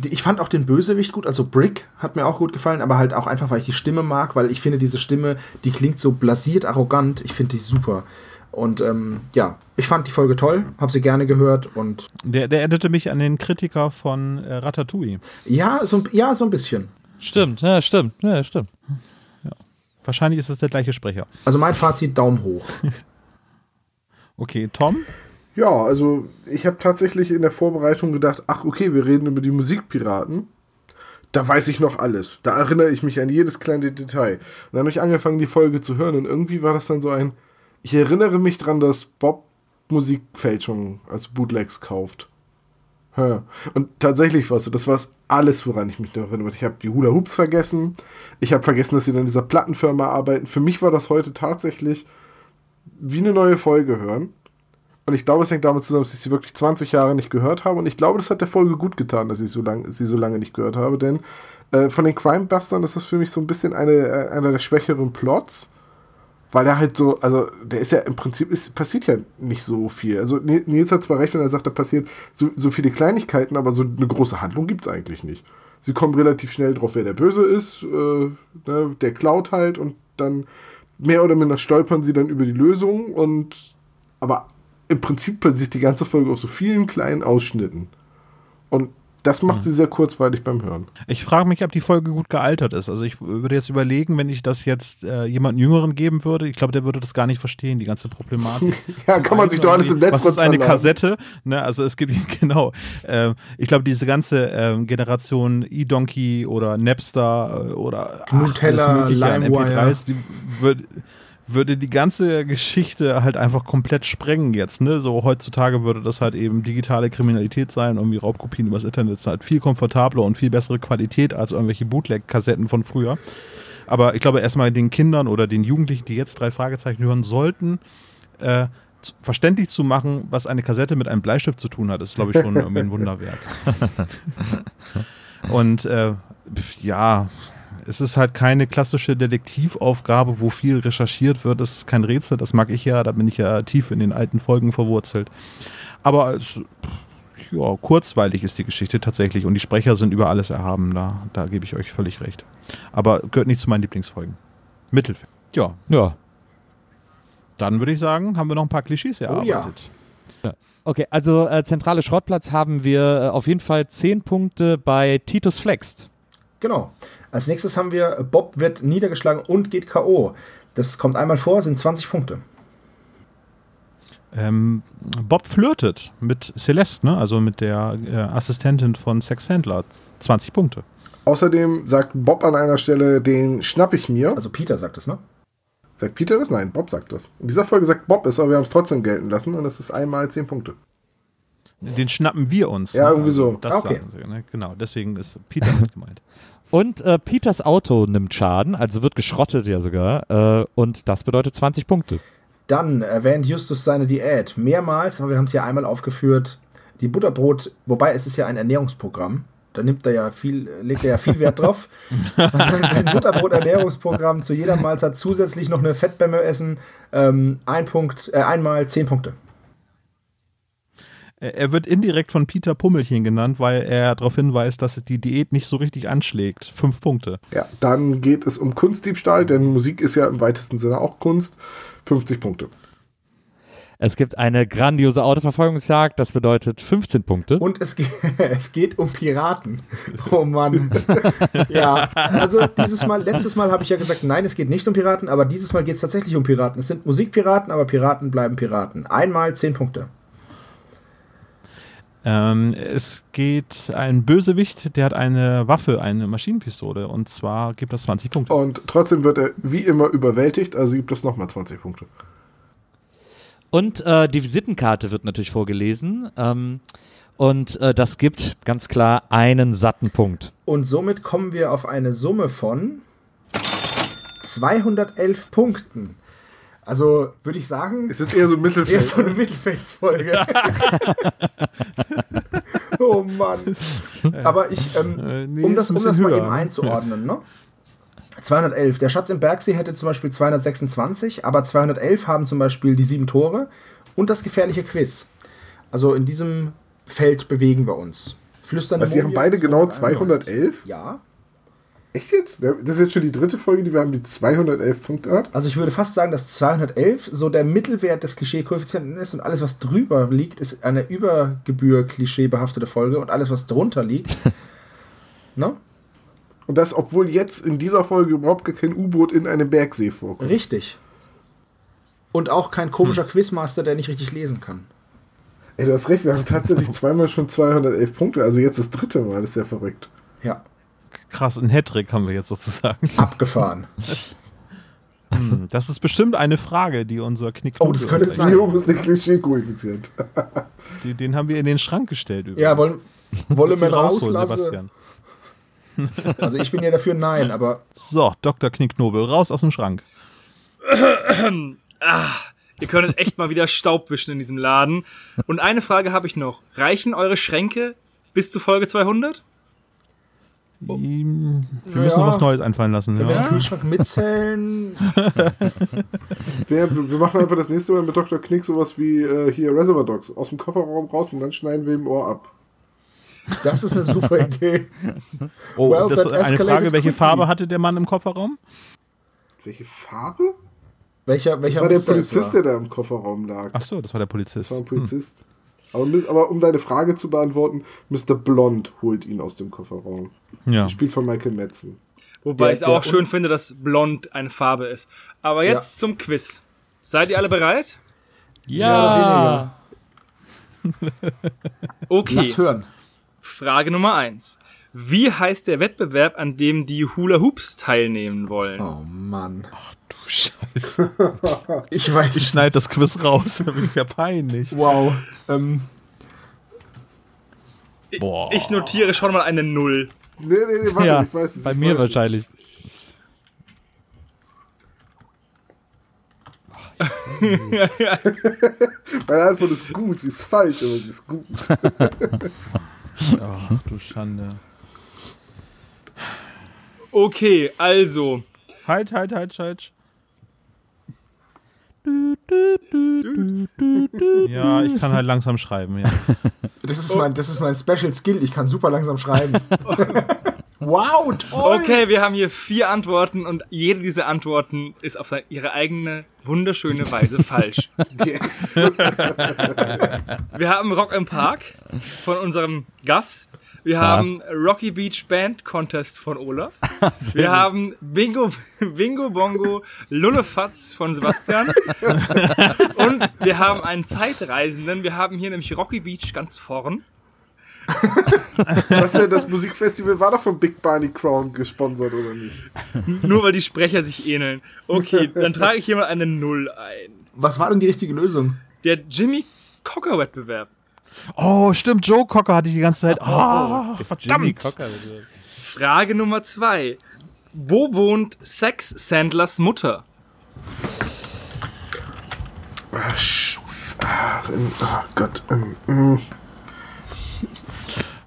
ich fand auch den Bösewicht gut, also Brick hat mir auch gut gefallen, aber halt auch einfach, weil ich die Stimme mag, weil ich finde, diese Stimme, die klingt so blasiert, arrogant. Ich finde die super. Und ähm, ja, ich fand die Folge toll, habe sie gerne gehört und Der, der erinnerte mich an den Kritiker von äh, Ratatouille. ja, so, ja, so ein bisschen. Stimmt, ja, stimmt, ja, stimmt. Wahrscheinlich ist es der gleiche Sprecher. Also mein Fazit, Daumen hoch. Okay, Tom? Ja, also ich habe tatsächlich in der Vorbereitung gedacht, ach okay, wir reden über die Musikpiraten. Da weiß ich noch alles. Da erinnere ich mich an jedes kleine Detail. Und dann habe ich angefangen, die Folge zu hören und irgendwie war das dann so ein, ich erinnere mich dran, dass Bob Musikfälschungen, also Bootlegs kauft. Und tatsächlich war es so, das war alles, woran ich mich noch erinnere. Ich habe die Hula Hoops vergessen. Ich habe vergessen, dass sie in dieser Plattenfirma arbeiten. Für mich war das heute tatsächlich wie eine neue Folge hören. Und ich glaube, es hängt damit zusammen, dass ich sie wirklich 20 Jahre nicht gehört habe. Und ich glaube, das hat der Folge gut getan, dass ich so lang, sie so lange nicht gehört habe. Denn äh, von den Crime-Bustern ist das für mich so ein bisschen eine, äh, einer der schwächeren Plots. Weil er halt so, also der ist ja im Prinzip, ist, passiert ja nicht so viel. Also Ni- Nils hat zwar recht, wenn er sagt, da passiert so, so viele Kleinigkeiten, aber so eine große Handlung gibt es eigentlich nicht. Sie kommen relativ schnell drauf, wer der Böse ist, äh, ne, der klaut halt und dann mehr oder minder stolpern sie dann über die Lösung und aber im Prinzip passiert die ganze Folge aus so vielen kleinen Ausschnitten. Und das macht sie sehr kurzweilig beim Hören. Ich frage mich, ob die Folge gut gealtert ist. Also ich würde jetzt überlegen, wenn ich das jetzt äh, jemandem Jüngeren geben würde, ich glaube, der würde das gar nicht verstehen, die ganze Problematik. Ja, Zum kann man sich doch alles im Netz Was ist eine. Kassette? Ne, also es gibt, genau, ähm, ich glaube, diese ganze ähm, Generation E-Donkey oder Napster äh, oder ach, Nutella, alles mögliche an LimeWire. MP3s, die würd, würde die ganze Geschichte halt einfach komplett sprengen jetzt, ne? So heutzutage würde das halt eben digitale Kriminalität sein, irgendwie Raubkopien übers Internet ist halt viel komfortabler und viel bessere Qualität als irgendwelche Bootleg-Kassetten von früher. Aber ich glaube erstmal den Kindern oder den Jugendlichen, die jetzt drei Fragezeichen hören sollten, äh, verständlich zu machen, was eine Kassette mit einem Bleistift zu tun hat, ist, glaube ich, schon irgendwie ein Wunderwerk. Und äh, ja, es ist halt keine klassische Detektivaufgabe, wo viel recherchiert wird. Es ist kein Rätsel, das mag ich ja, da bin ich ja tief in den alten Folgen verwurzelt. Aber es, ja, kurzweilig ist die Geschichte tatsächlich und die Sprecher sind über alles erhaben, da, da gebe ich euch völlig recht. Aber gehört nicht zu meinen Lieblingsfolgen. Mittelfeld. Ja. Ja. Dann würde ich sagen, haben wir noch ein paar Klischees erarbeitet. Oh, ja. Okay, also äh, zentrale Schrottplatz haben wir äh, auf jeden Fall 10 Punkte bei Titus Flext. Genau. Als nächstes haben wir Bob wird niedergeschlagen und geht K.O. Das kommt einmal vor, sind 20 Punkte. Ähm, Bob flirtet mit Celeste, ne? also mit der äh, Assistentin von Sex Sandler. 20 Punkte. Außerdem sagt Bob an einer Stelle, den schnapp ich mir. Also Peter sagt es, ne? Sagt Peter das? Nein, Bob sagt das. In dieser Folge sagt Bob es, aber wir haben es trotzdem gelten lassen und es ist einmal 10 Punkte. Den schnappen wir uns. Ja, irgendwie so. Also, das Ah, okay. sagen sie, ne? Genau, deswegen ist Peter gemeint. Und äh, Peters Auto nimmt Schaden, also wird geschrottet ja sogar. Äh, und das bedeutet 20 Punkte. Dann erwähnt Justus seine Diät mehrmals, aber wir haben es ja einmal aufgeführt. Die Butterbrot, wobei es ist ja ein Ernährungsprogramm. Da nimmt er ja viel, legt er ja viel Wert drauf. sein, sein Butterbrot-Ernährungsprogramm zu jeder Mahlzeit zusätzlich noch eine Fettbämme essen. Ähm, ein Punkt, äh, einmal zehn Punkte. Er er wird indirekt von Peter Pummelchen genannt, weil er darauf hinweist, dass die Diät nicht so richtig anschlägt. Fünf Punkte. Ja, dann geht es um Kunstdiebstahl, denn Musik ist ja im weitesten Sinne auch Kunst. 50 Punkte. Es gibt eine grandiose Autoverfolgungsjagd, das bedeutet 15 Punkte. Und es, ge es geht um Piraten. Oh Mann. ja, also dieses Mal, letztes Mal habe ich ja gesagt, nein, es geht nicht um Piraten, aber dieses Mal geht es tatsächlich um Piraten. Es sind Musikpiraten, aber Piraten bleiben Piraten. Einmal zehn Punkte. Ähm, es geht ein Bösewicht, der hat eine Waffe, eine Maschinenpistole. Und zwar gibt das 20 Punkte. Und trotzdem wird er wie immer überwältigt, also gibt es nochmal 20 Punkte. Und äh, die Visitenkarte wird natürlich vorgelesen. Ähm, und äh, das gibt ganz klar einen satten Punkt. Und somit kommen wir auf eine Summe von 211 Punkten. Also würde ich sagen, Es ist eher so eher Mittelfeld. so eine Mittelfeldsfolge. oh Mann. Aber ich, ähm, Äh, nee, um das, ein um das mal höher, eben ne? einzuordnen, ne? 211. Der Schatz im Bergsee hätte zum Beispiel 226, aber 211 haben zum Beispiel die sieben Tore und das gefährliche Quiz. Also in diesem Feld bewegen wir uns. Flüsternde Was, die haben beide genau 291. 211? Ja. Echt jetzt? Das ist jetzt schon die dritte Folge, die wir haben, die 211 Punkte hat. Also ich würde fast sagen, dass 211 so der Mittelwert des Klischee-Koeffizienten ist und alles, was drüber liegt, ist eine Übergebühr klischeebehaftete Folge und alles, was drunter liegt, ne? Und das, obwohl jetzt in dieser Folge überhaupt gar kein U-Boot in einem Bergsee vorkommt. Richtig. Und auch kein komischer Hm. Quizmaster, der nicht richtig lesen kann. Ey, du hast recht, wir haben tatsächlich zweimal schon 211 Punkte, also jetzt das dritte Mal, das ist ja verrückt. Ja, Krass, ein Hattrick haben wir jetzt sozusagen. abgefahren. Hm, Das ist bestimmt eine Frage, die unser Knick. Oh, das könnte sein. Wie hoch ist der Klischee-Koeffizient? Den haben wir in den Schrank gestellt. übrigens. Ja, wollen, wollen wir ihn rausholen, rauslassen? Sebastian? Also ich bin ja dafür nein, aber So, Dr. Knicknobel, raus aus dem Schrank. Ihr könntet echt mal wieder Staub wischen in diesem Laden. Und eine Frage habe ich noch. Reichen eure Schränke bis zu Folge 200? Ihm- Wir müssen Ja. was Neues einfallen lassen. wenn wir Ja. den Kühlschrank mitzählen, Wir, wir machen einfach das nächste Mal mit Dr. Knick sowas wie äh, hier Reservoir Dogs aus dem Kofferraum raus und dann schneiden wir ihm Ohr ab. das ist eine super Idee. Oh, Well, das that eine Frage, welche quickly. Farbe hatte der Mann im Kofferraum? Welche Farbe? Welcher, Das welcher war der Polizist, war. der da im Kofferraum lag. Ach so, das war der Polizist. Das war ein Polizist. Aber, aber um deine Frage zu beantworten, Mr. Blond holt ihn aus dem Kofferraum. Ja. Gespielt von Michael Madsen. Wobei ich es auch schön finde, dass blond eine Farbe ist. Aber jetzt zum Quiz. Seid ihr alle bereit? Ja! Okay. Lass hören. Frage Nummer 1. Wie heißt der Wettbewerb, an dem die Hula Hoops teilnehmen wollen? Oh Mann. Scheiße. Ich weiß. Ich schneide das Quiz raus. Das ist ja peinlich. wow. Ähm, Boah. Ich notiere schon mal eine Null. Nee, nee, nee, warte, ja, ich weiß es. bei ich mir wahrscheinlich. Meine Antwort ist gut, sie ist falsch, aber sie ist gut. Ach du Schande. Okay, also. Halt, halt, halt, halt. Ja, ich kann halt langsam schreiben, ja. das, ist mein, das ist mein Special Skill. Ich kann super langsam schreiben. wow, toll. Okay, wir haben hier vier Antworten und jede dieser Antworten ist auf seine, ihre eigene wunderschöne Weise falsch. Yes. Wir haben Rock im Park von unserem Gast. Wir haben Rocky Beach Band Contest von Olaf. Wir haben Bingo, Bingo Bongo Lullefatz von Sebastian. Und wir haben einen Zeitreisenden. Wir haben hier nämlich Rocky Beach ganz vorn. Was denn, das Musikfestival war doch von Big Barney Crown gesponsert, oder nicht? Nur weil die Sprecher sich ähneln. Okay, dann trage ich hier mal eine Null ein. Was war denn die richtige Lösung? Der Jimmy Cocker Wettbewerb. Oh, stimmt, Joe Cocker hatte ich die ganze Zeit. Oh, Jimmy verdammt. Cocker. Frage Nummer zwei. Wo wohnt Sex Sandlers Mutter? Ach, ach Gott. Mm.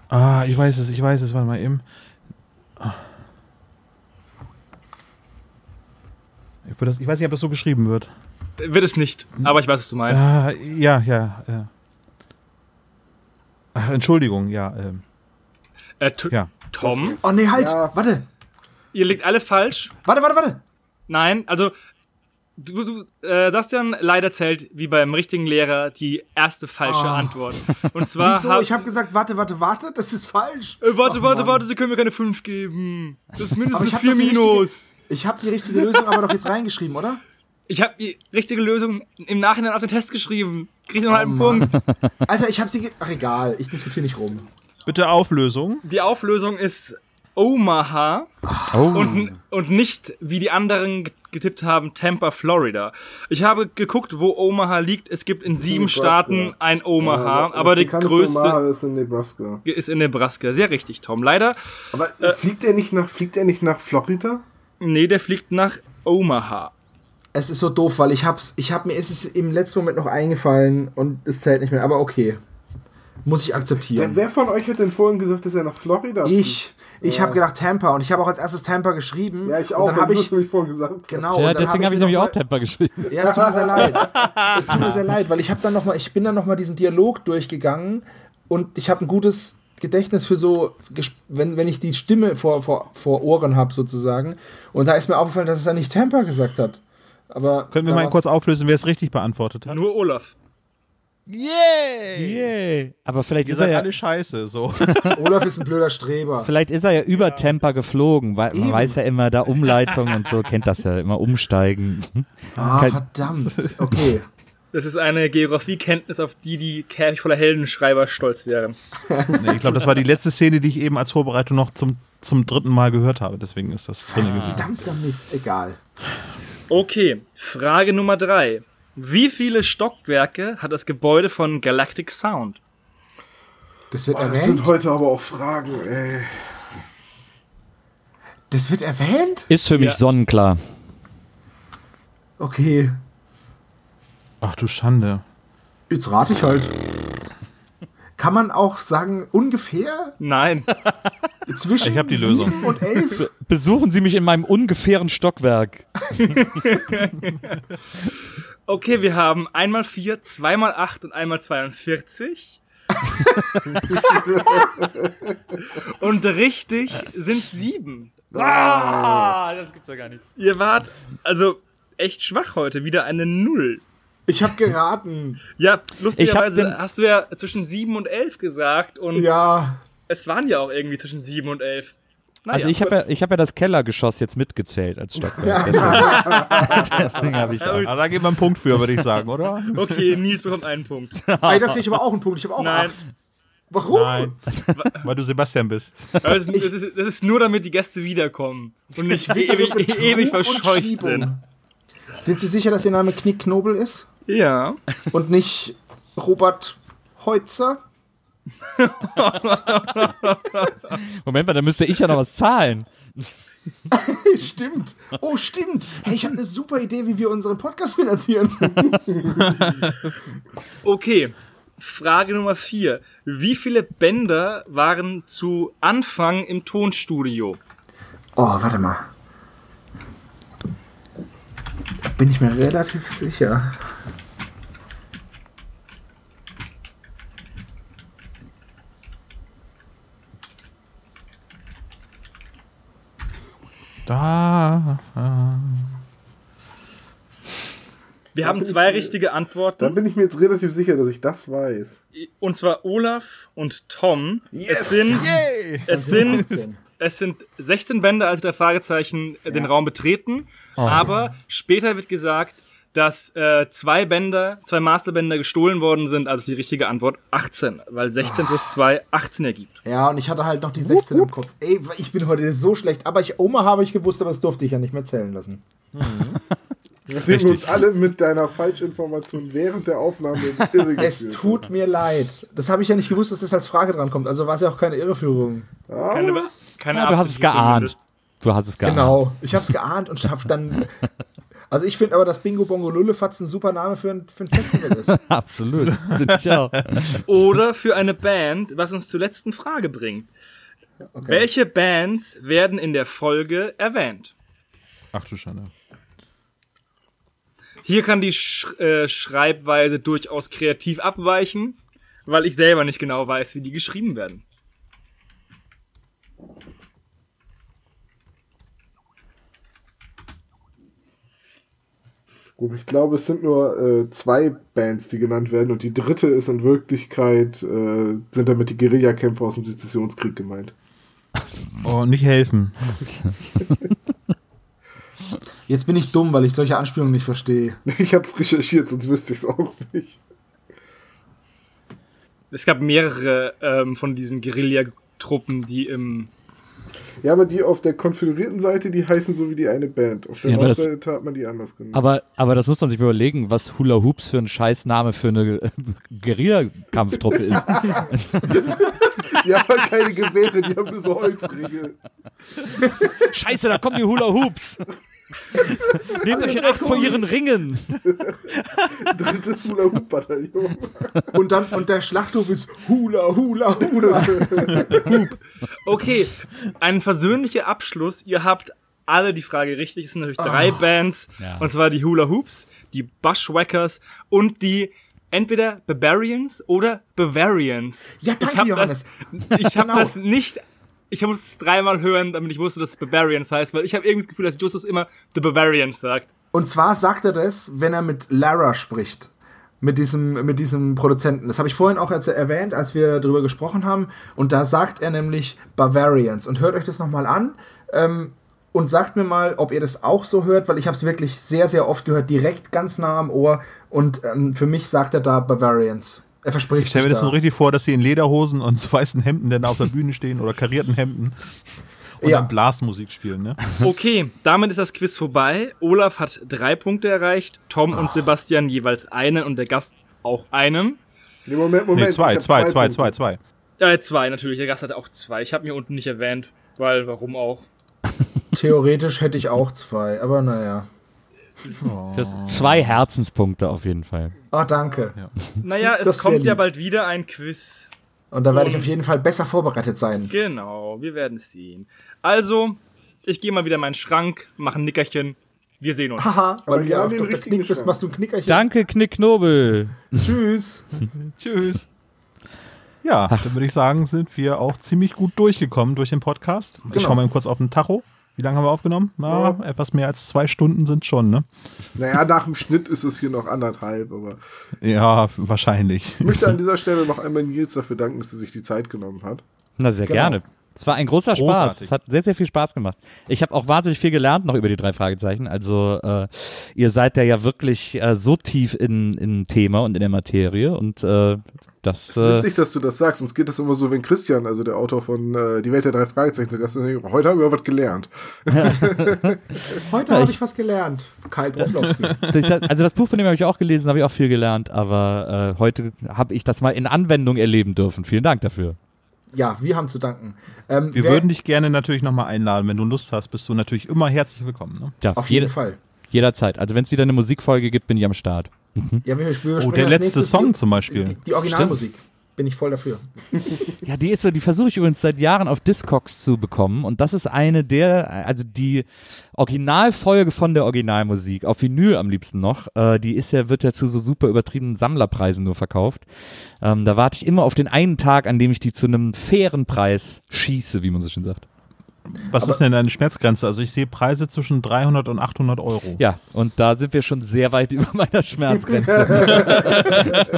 Ah, ich weiß es, ich weiß es, warte mal eben. Ah. Ich weiß nicht, ob das so geschrieben wird. Wird es nicht, aber ich weiß, was du meinst. Ah, ja, ja. ja. Ach, Entschuldigung, ja. Ähm, Äh, ja. Tom, Oh nee, halt. Ja. Warte. ihr liegt alle falsch. Warte, warte, warte. Nein, also du, du äh, Sebastian leider zählt wie beim richtigen Lehrer die erste falsche Oh. Antwort. Und zwar Wieso? hab- Ich habe gesagt, warte, warte, warte. Das ist falsch. äh, warte, Ach, warte, Mann. warte, sie können mir keine 5 geben. Das ist mindestens ich hab 4 doch die Minus. Ich habe die richtige Lösung aber doch jetzt reingeschrieben, oder? Ich habe die richtige Lösung im Nachhinein auf den Test geschrieben. Krieg Oh noch einen Punkt. Alter, ich habe sie. ge- Ach egal, ich diskutiere nicht rum. Bitte Auflösung. Die Auflösung ist Omaha Oh. und, und nicht, wie die anderen ge- getippt haben, Tampa, Florida. Ich habe geguckt, wo Omaha liegt. Es gibt in sieben Nebraska. Staaten ein Omaha, Ja, aber bekannteste größte Omaha ist in Nebraska. ist in Nebraska. Sehr richtig, Tom. Leider, Aber äh, fliegt er nicht nach, fliegt er nicht nach Florida? nee, der fliegt nach Omaha. Es ist so doof, weil ich hab's, ich hab mir ist es im letzten Moment noch eingefallen und es zählt nicht mehr. Aber okay, muss ich Wer, akzeptieren. wer von euch hat denn vorhin gesagt, dass er nach Florida fliegt? Ich, ich Ja. habe gedacht Tampa und ich habe auch als erstes Tampa geschrieben. Ja, ich Und auch. dann Dann habe ich es nämlich vorhin gesagt. genau. Ja, und dann deswegen habe ich mir nämlich auch Temper geschrieben. Ja, es tut mir sehr leid. Es tut mir sehr leid, weil ich habe dann noch mal, ich bin dann noch mal diesen Dialog durchgegangen und ich habe ein gutes Gedächtnis für so, wenn, wenn ich die Stimme vor, vor, vor Ohren habe sozusagen. Und da ist mir aufgefallen, dass es da nicht Tampa gesagt hat. Aber Können wir mal kurz auflösen, wer es richtig beantwortet hat? Nur Olaf. Yay! Yay. Aber vielleicht Ihr ist, er seid ja, alle scheiße, so. Olaf ist ein blöder Streber. vielleicht ist er ja über Temper geflogen, weil man Eben. weiß ja immer, da Umleitung und so, kennt das ja immer, umsteigen. Ah, Kein- verdammt. Okay. Das ist eine Geografiekenntnis, auf die die Kerch voller Heldenschreiber stolz wären. nee, ich glaube, das war die letzte Szene, die ich eben als Vorbereitung noch zum, zum dritten Mal gehört habe. Deswegen ist das drin gewesen. Verdammter Mist, egal. Okay, Frage Nummer drei. Wie viele Stockwerke hat das Gebäude von Galactic Sound? Das wird Boah, das sind erwähnt? heute aber auch Fragen, ey. Das wird erwähnt? Ist für mich Ja. sonnenklar. Okay. Ach du Schande. Jetzt rate ich halt. Kann man auch sagen, ungefähr Nein. zwischen Ich hab die Lösung. 7 und 11? Besuchen Sie mich in meinem ungefähren Stockwerk. Okay, wir haben einmal vier, zweimal acht und einmal 42. und richtig sind sieben. Ah, das gibt's ja gar nicht. Ihr wart also echt schwach heute, wieder eine Null. Ich habe geraten. Ja, lustigerweise hast du ja zwischen sieben und elf gesagt und Ja. es waren ja auch irgendwie zwischen sieben und elf. Naja, Also ich habe ja, ich hab ja das Kellergeschoss jetzt mitgezählt als Stockwerk. Deswegen, deswegen habe ich auch. Da geht man einen Punkt für, würde ich sagen, oder? Okay, Nils bekommt einen Punkt. Ey, da krieg ich aber auch einen Punkt. Ich habe auch Nein. acht. Warum? Nein. Weil du Sebastian bist. Das ist, das, ist, das ist nur, damit die Gäste wiederkommen und nicht ewig, ewig verscheucht sind. Sind Sie sicher, dass Ihr Name Knickknobel ist? Ja. Und nicht Robert Heutzer? Moment mal, da müsste ich ja noch was zahlen. stimmt. Oh, stimmt. Hey, ich habe eine super Idee, wie wir unseren Podcast finanzieren. Okay. Frage Nummer vier. Wie viele Bänder waren zu Anfang im Tonstudio? Oh, warte mal. Bin ich mir relativ sicher. Da. Wir haben zwei richtige Da Antworten. bin ich mir jetzt relativ sicher, dass ich das weiß. Und zwar Olaf und Tom. Es sind, es sind, es sind 16 Bänder, als der Fragezeichen äh, den Raum betreten. Aber später wird gesagt, dass äh, zwei Bänder, zwei Masterbänder gestohlen worden sind. Also die richtige Antwort 18, weil 16 plus 2 18 ergibt. Ja, und ich hatte halt noch die 16 im Kopf. Ey, ich bin heute so schlecht. Aber ich, Oma habe ich gewusst, aber das durfte ich ja nicht mehr zählen lassen. Nachdem wir uns alle mit deiner Falschinformation während der Aufnahme irre Es tut mir leid. Das habe ich ja nicht gewusst, dass das als Frage dran kommt. Also war es ja auch keine Irreführung. Keine, Be- keine Ja, du hast es geahnt. zumindest. Du hast es geahnt. Genau. Ich habe es geahnt und habe dann. Also ich finde aber, dass Bingo Bongo Lullefatz ein super Name für ein, für ein Festival ist. Absolut. Ich auch. Oder für eine Band, was uns zur letzten Frage bringt. Welche Bands werden in der Folge erwähnt? Ach du Schande. Hier kann die Sch äh, Schreibweise durchaus kreativ abweichen, weil ich selber nicht genau weiß, wie die geschrieben werden. Gut, ich glaube, es sind nur äh, zwei Bands, die genannt werden und die dritte ist in Wirklichkeit, äh, sind damit die Guerillakämpfer aus dem Sezessionskrieg gemeint. Oh, nicht helfen. Jetzt bin ich dumm, weil ich solche Anspielungen nicht verstehe. Ich habe es recherchiert, sonst wüsste ich es auch nicht. Es gab mehrere ähm, von diesen Guerillatruppen, die im Ja, aber die auf der konfigurierten Seite, die heißen so wie die eine Band. Auf der Ja, aber das- Nordseite hat man die anders genannt. Aber, aber das muss man sich überlegen, was Hula Hoops für ein Scheißname für eine Guerilla-Kampftruppe ist. Die haben halt keine Gewehre, die haben nur so Holzriegel. Scheiße, da kommen die Hula Hoops. Nehmt euch in Acht vor ihren Ringen. Drittes Hula Hoop Bataillon. Und dann, und der Schlachthof ist Hula, Hula, Hula. Okay, ein versöhnlicher Abschluss. Ihr habt alle die Frage richtig. Es sind natürlich drei Bands. Ja. Und zwar die Hula Hoops, die Bushwhackers und die entweder Barbarians oder Bavarians. Ja, danke, ich hab Johannes. Das, ich habe Genau. das nicht. Ich muss es dreimal hören, damit ich wusste, dass es Bavarians heißt, weil ich habe irgendwie das Gefühl, dass Justus immer The Bavarians sagt. Und zwar sagt er das, wenn er mit Lara spricht. Mit diesem, mit diesem Produzenten. Das habe ich vorhin auch erwähnt, als wir darüber gesprochen haben. Und da sagt er nämlich Bavarians. Und hört euch das nochmal an. Ähm, und sagt mir mal, ob ihr das auch so hört, weil ich habe es wirklich sehr, sehr oft gehört, direkt ganz nah am Ohr. Und ähm, für mich sagt er da Bavarians. Er verspricht Ich stelle mir das da. so richtig vor, dass sie in Lederhosen und so weißen Hemden dann auf der Bühne stehen oder karierten Hemden und Ja. dann Blasmusik spielen, ne? Okay, damit ist das Quiz vorbei. Olaf hat drei Punkte erreicht, Tom und Sebastian jeweils einen und der Gast auch einen. Nee, Moment, Moment. Nee, zwei, zwei, zwei, Punkte. zwei, zwei. Äh, zwei natürlich, der Gast hatte auch zwei. Ich habe mir unten nicht erwähnt, weil warum auch. Theoretisch hätte ich auch zwei, aber naja. Das sind zwei Herzenspunkte auf jeden Fall. Ah, danke. Naja, Das es kommt ja bald wieder ein Quiz. Und da werde ich auf jeden Fall besser vorbereitet sein. Genau, wir werden es sehen. Also, ich gehe mal wieder in meinen Schrank, mache ein Nickerchen. Wir sehen uns. Haha, weil du ja, ja auf Knick bist, machst du ein Knickerchen. Danke, Knickknobel. Tschüss. Tschüss. Ja, dann würde ich sagen, sind wir auch ziemlich gut durchgekommen durch den Podcast. Ich Genau. schaue mal kurz auf den Tacho. Wie lange haben wir aufgenommen? Na, etwas mehr als zwei Stunden sind schon, ne? Naja, nach dem Schnitt ist es hier noch anderthalb, aber Ja, wahrscheinlich. ich möchte an dieser Stelle noch einmal Nils dafür danken, dass er sich die Zeit genommen hat. Na, sehr Genau. gerne. Es war ein großer Spaß. Großartig. Es hat sehr, sehr viel Spaß gemacht. Ich habe auch wahnsinnig viel gelernt noch über die drei Fragezeichen. Also äh, ihr seid da ja wirklich äh, so tief in, in Thema und in der Materie und äh, das. Es ist Äh, witzig, dass du das sagst. Uns geht das immer so, wenn Christian, also der Autor von äh, Die Welt der drei Fragezeichen, zu Gast ist. Heute haben wir was gelernt. Heute Ja, habe ich- was gelernt. Karl Broflowski. also das Buch von dem habe ich auch gelesen, habe ich auch viel gelernt, aber äh, heute habe ich das mal in Anwendung erleben dürfen. Vielen Dank dafür. Ja, wir haben zu danken. Ähm, Wir wer- würden dich gerne natürlich nochmal einladen. Wenn du Lust hast, bist du natürlich immer herzlich willkommen. Ne? Ja, auf jede, jeden Fall. jederzeit. Also wenn es wieder eine Musikfolge gibt, bin ich am Start. Ja, wir, wir Oh, der letzte Song zum Beispiel. Die, die Originalmusik. Bin ich voll dafür. Ja, die ist so, die versuche ich übrigens seit Jahren auf Discogs zu bekommen. Und das ist eine der, also die Originalfolge von der Originalmusik, auf Vinyl am liebsten noch, äh, die ist ja, wird ja zu so super übertriebenen Sammlerpreisen nur verkauft. Ähm, da warte ich immer auf den einen Tag, an dem ich die zu einem fairen Preis schieße, wie man so schön sagt. Was ist denn deine Schmerzgrenze? Also ich sehe Preise zwischen 300 und 800 Euro. Ja, und da sind wir schon sehr weit über meiner Schmerzgrenze.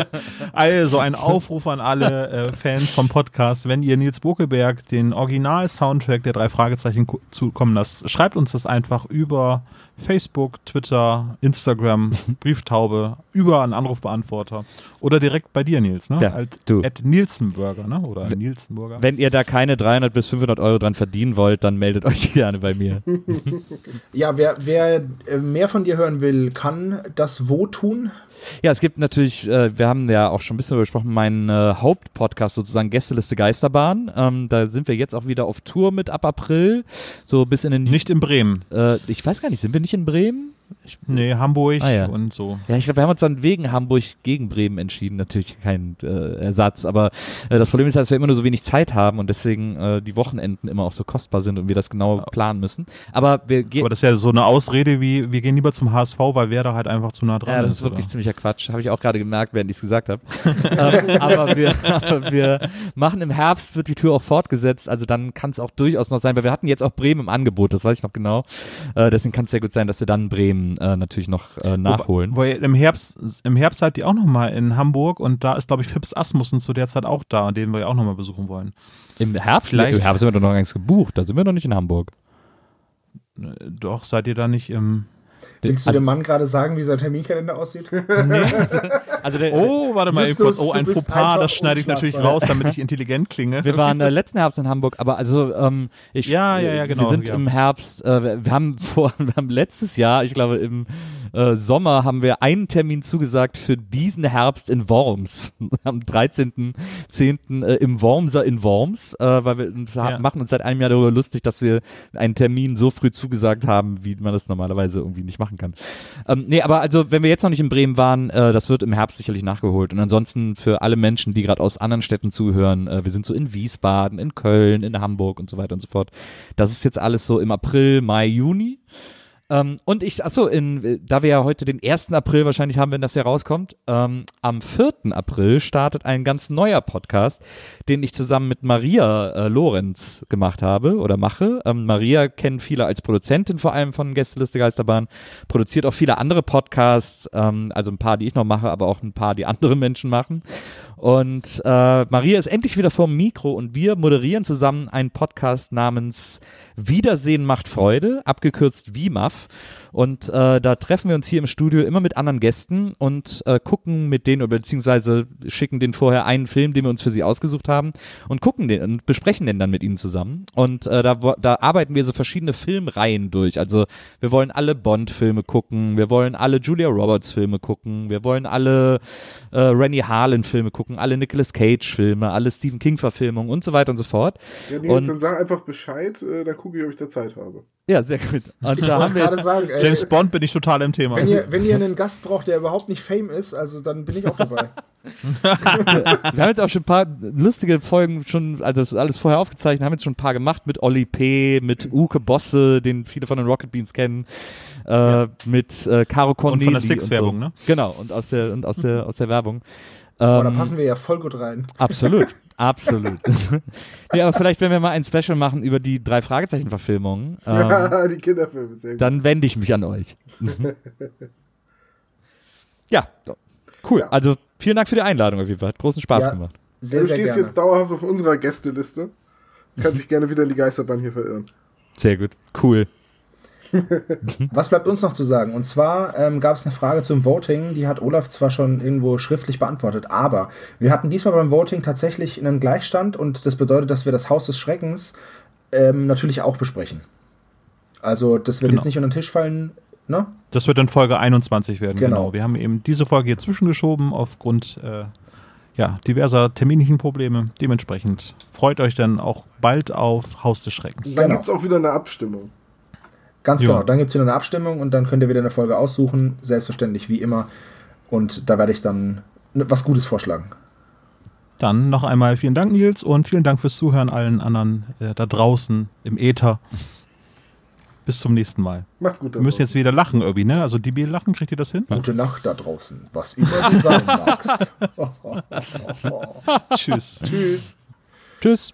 Also ein Aufruf an alle äh, Fans vom Podcast, wenn ihr Nils Bokelberg den Original-Soundtrack der drei Fragezeichen zukommen lasst, schreibt uns das einfach über Facebook, Twitter, Instagram, Brieftaube, über einen Anrufbeantworter oder direkt bei dir, Nils, ne? Ja, Als du. At Nielsenburger, ne? Oder Nielsenburger. Wenn ihr da keine 300 bis 500 Euro dran verdienen wollt, dann meldet euch gerne bei mir. Ja, wer, wer äh, mehr von dir hören will, kann das wo tun? Ja, es gibt natürlich, äh, wir haben ja auch schon ein bisschen darüber gesprochen, meinen äh, Hauptpodcast sozusagen Gästeliste Geisterbahn. Ähm, da sind wir jetzt auch wieder auf Tour mit ab April, so bis in den. Nicht in Bremen. Äh, ich weiß gar nicht, sind wir nicht in Bremen? Nee, Hamburg Ah, ja. und so. Ja, ich glaube, wir haben uns dann wegen Hamburg gegen Bremen entschieden. Natürlich kein äh, Ersatz, aber äh, das Problem ist, dass wir immer nur so wenig Zeit haben und deswegen äh, die Wochenenden immer auch so kostbar sind und wir das genau planen müssen. Aber wir gehen. Aber das ist ja so eine Ausrede wie, wir gehen lieber zum HSV, weil wer da halt einfach zu nah dran Ja, das ist. ist wirklich oder? ziemlicher Quatsch. Habe ich auch gerade gemerkt, während ich es gesagt habe. ähm, aber, wir, aber wir machen im Herbst, wird die Tour auch fortgesetzt. Also dann kann es auch durchaus noch sein, weil wir hatten jetzt auch Bremen im Angebot, das weiß ich noch genau. Äh, deswegen kann es sehr gut sein, dass wir dann Bremen äh, natürlich noch äh, nachholen. Weil im Herbst, im Herbst seid ihr auch nochmal in Hamburg und da ist, glaube ich, Fips Asmussen zu der Zeit auch da, den wir auch nochmal besuchen wollen. Im Herbst? Vielleicht- Im Herbst sind wir doch noch gar nichts gebucht. Da sind wir noch nicht in Hamburg. Äh, Doch, seid ihr da nicht im. Willst du also, dem Mann gerade sagen, wie sein Terminkalender aussieht? also der, Oh, warte mal, Justus, kurz. oh, ein Fauxpas, das schneide ich natürlich raus, damit ich intelligent klinge. Wir waren äh, letzten Herbst in Hamburg, aber also ähm, ich, Ja, ja, ja, genau, Wir sind ja. im Herbst, äh, wir- haben vor, wir haben letztes Jahr, ich glaube im äh, Sommer haben wir einen Termin zugesagt für diesen Herbst in Worms. Am 13.10. Äh, im Wormser in Worms, äh, weil wir wir Ja. machen uns seit einem Jahr darüber lustig, dass wir einen Termin so früh zugesagt haben, wie man das normalerweise irgendwie nicht machen kann. Ähm, nee, aber also, wenn wir jetzt noch nicht in Bremen waren, äh, das wird im Herbst sicherlich nachgeholt. Und ansonsten für alle Menschen, die gerade aus anderen Städten zuhören, äh, wir sind so in Wiesbaden, in Köln, in Hamburg und so weiter und so fort. Das ist jetzt alles so im April, Mai, Juni. Ähm, und ich, achso, in, äh, da wir ja heute den 1. April wahrscheinlich haben, wenn das hier rauskommt, ähm, am 4. April startet ein ganz neuer Podcast, den ich zusammen mit Maria äh, Lorenz gemacht habe oder mache. Ähm, Maria kennen viele als Produzentin vor allem von Gästeliste Geisterbahn, produziert auch viele andere Podcasts, ähm, also ein paar, die ich noch mache, aber auch ein paar, die andere Menschen machen. Und äh, Maria ist endlich wieder vorm Mikro und wir moderieren zusammen einen Podcast namens Wiedersehen macht Freude, abgekürzt WIMAF. Und äh, da treffen wir uns hier im Studio immer mit anderen Gästen und äh, gucken mit denen oder beziehungsweise schicken denen vorher einen Film, den wir uns für sie ausgesucht haben und gucken den und besprechen den dann mit ihnen zusammen. Und äh, da, da arbeiten wir so verschiedene Filmreihen durch. Also wir wollen alle Bond-Filme gucken, wir wollen alle Julia Roberts-Filme gucken, wir wollen alle äh, Rennie Harlan-Filme gucken, alle Nicolas Cage-Filme, alle Stephen King-Verfilmungen und so weiter und so fort. Ja, Nils, Und- dann sag einfach Bescheid, äh, dann gucke ich, ob ich da Zeit habe. Ja, sehr gut. Und Ich da haben wollte wir sagen, ey, James Bond bin ich total im Thema. wenn, ihr, wenn ihr einen Gast braucht, der überhaupt nicht Fame ist, also dann bin ich auch dabei. wir haben jetzt auch schon ein paar lustige Folgen schon, also das ist alles vorher aufgezeichnet, haben jetzt schon ein paar gemacht mit Olli P., mit Uke Bosse, den viele von den Rocket Beans kennen, äh, mit äh, Caro Corneli von der Six-Werbung, so. ne? Genau, und aus der, und aus der, aus der Werbung. Aber da Ähm, passen wir ja voll gut rein. Absolut, absolut. nee, aber vielleicht, wenn wir mal ein Special machen über die drei Fragezeichen-Verfilmungen, ähm, die Kinderfilme, sehr gut. dann wende ich mich an euch. ja, so. cool. Ja. Also vielen Dank für die Einladung auf jeden Fall. Hat großen Spaß Ja. gemacht. Sehr, du sehr stehst gerne. jetzt dauerhaft auf unserer Gästeliste. Kann sich gerne wieder in die Geisterbahn hier verirren. Sehr gut. Cool. Was bleibt uns noch zu sagen? Und zwar ähm, gab es eine Frage zum Voting, die hat Olaf zwar schon irgendwo schriftlich beantwortet, aber wir hatten diesmal beim Voting tatsächlich einen Gleichstand und das bedeutet, dass wir das Haus des Schreckens ähm, natürlich auch besprechen. Also das wird Genau. jetzt nicht unter den Tisch fallen, ne? Das wird dann Folge 21 werden, Genau. genau. Wir haben eben diese Folge hier zwischengeschoben aufgrund äh, ja, diverser terminlichen Probleme. Dementsprechend freut euch dann auch bald auf Haus des Schreckens. Dann Genau. gibt es auch wieder eine Abstimmung. Ganz Ja. genau. Dann gibt es wieder eine Abstimmung und dann könnt ihr wieder eine Folge aussuchen, selbstverständlich wie immer. Und da werde ich dann was Gutes vorschlagen. Dann noch einmal vielen Dank, Nils, und vielen Dank fürs Zuhören allen anderen äh, da draußen im Äther. Bis zum nächsten Mal. Macht's gut. Wir müssen jetzt wieder lachen irgendwie, ne? Also die lachen, kriegt ihr das hin? Gute Nacht da draußen, was immer du sein magst. Tschüss. Tschüss. Tschüss.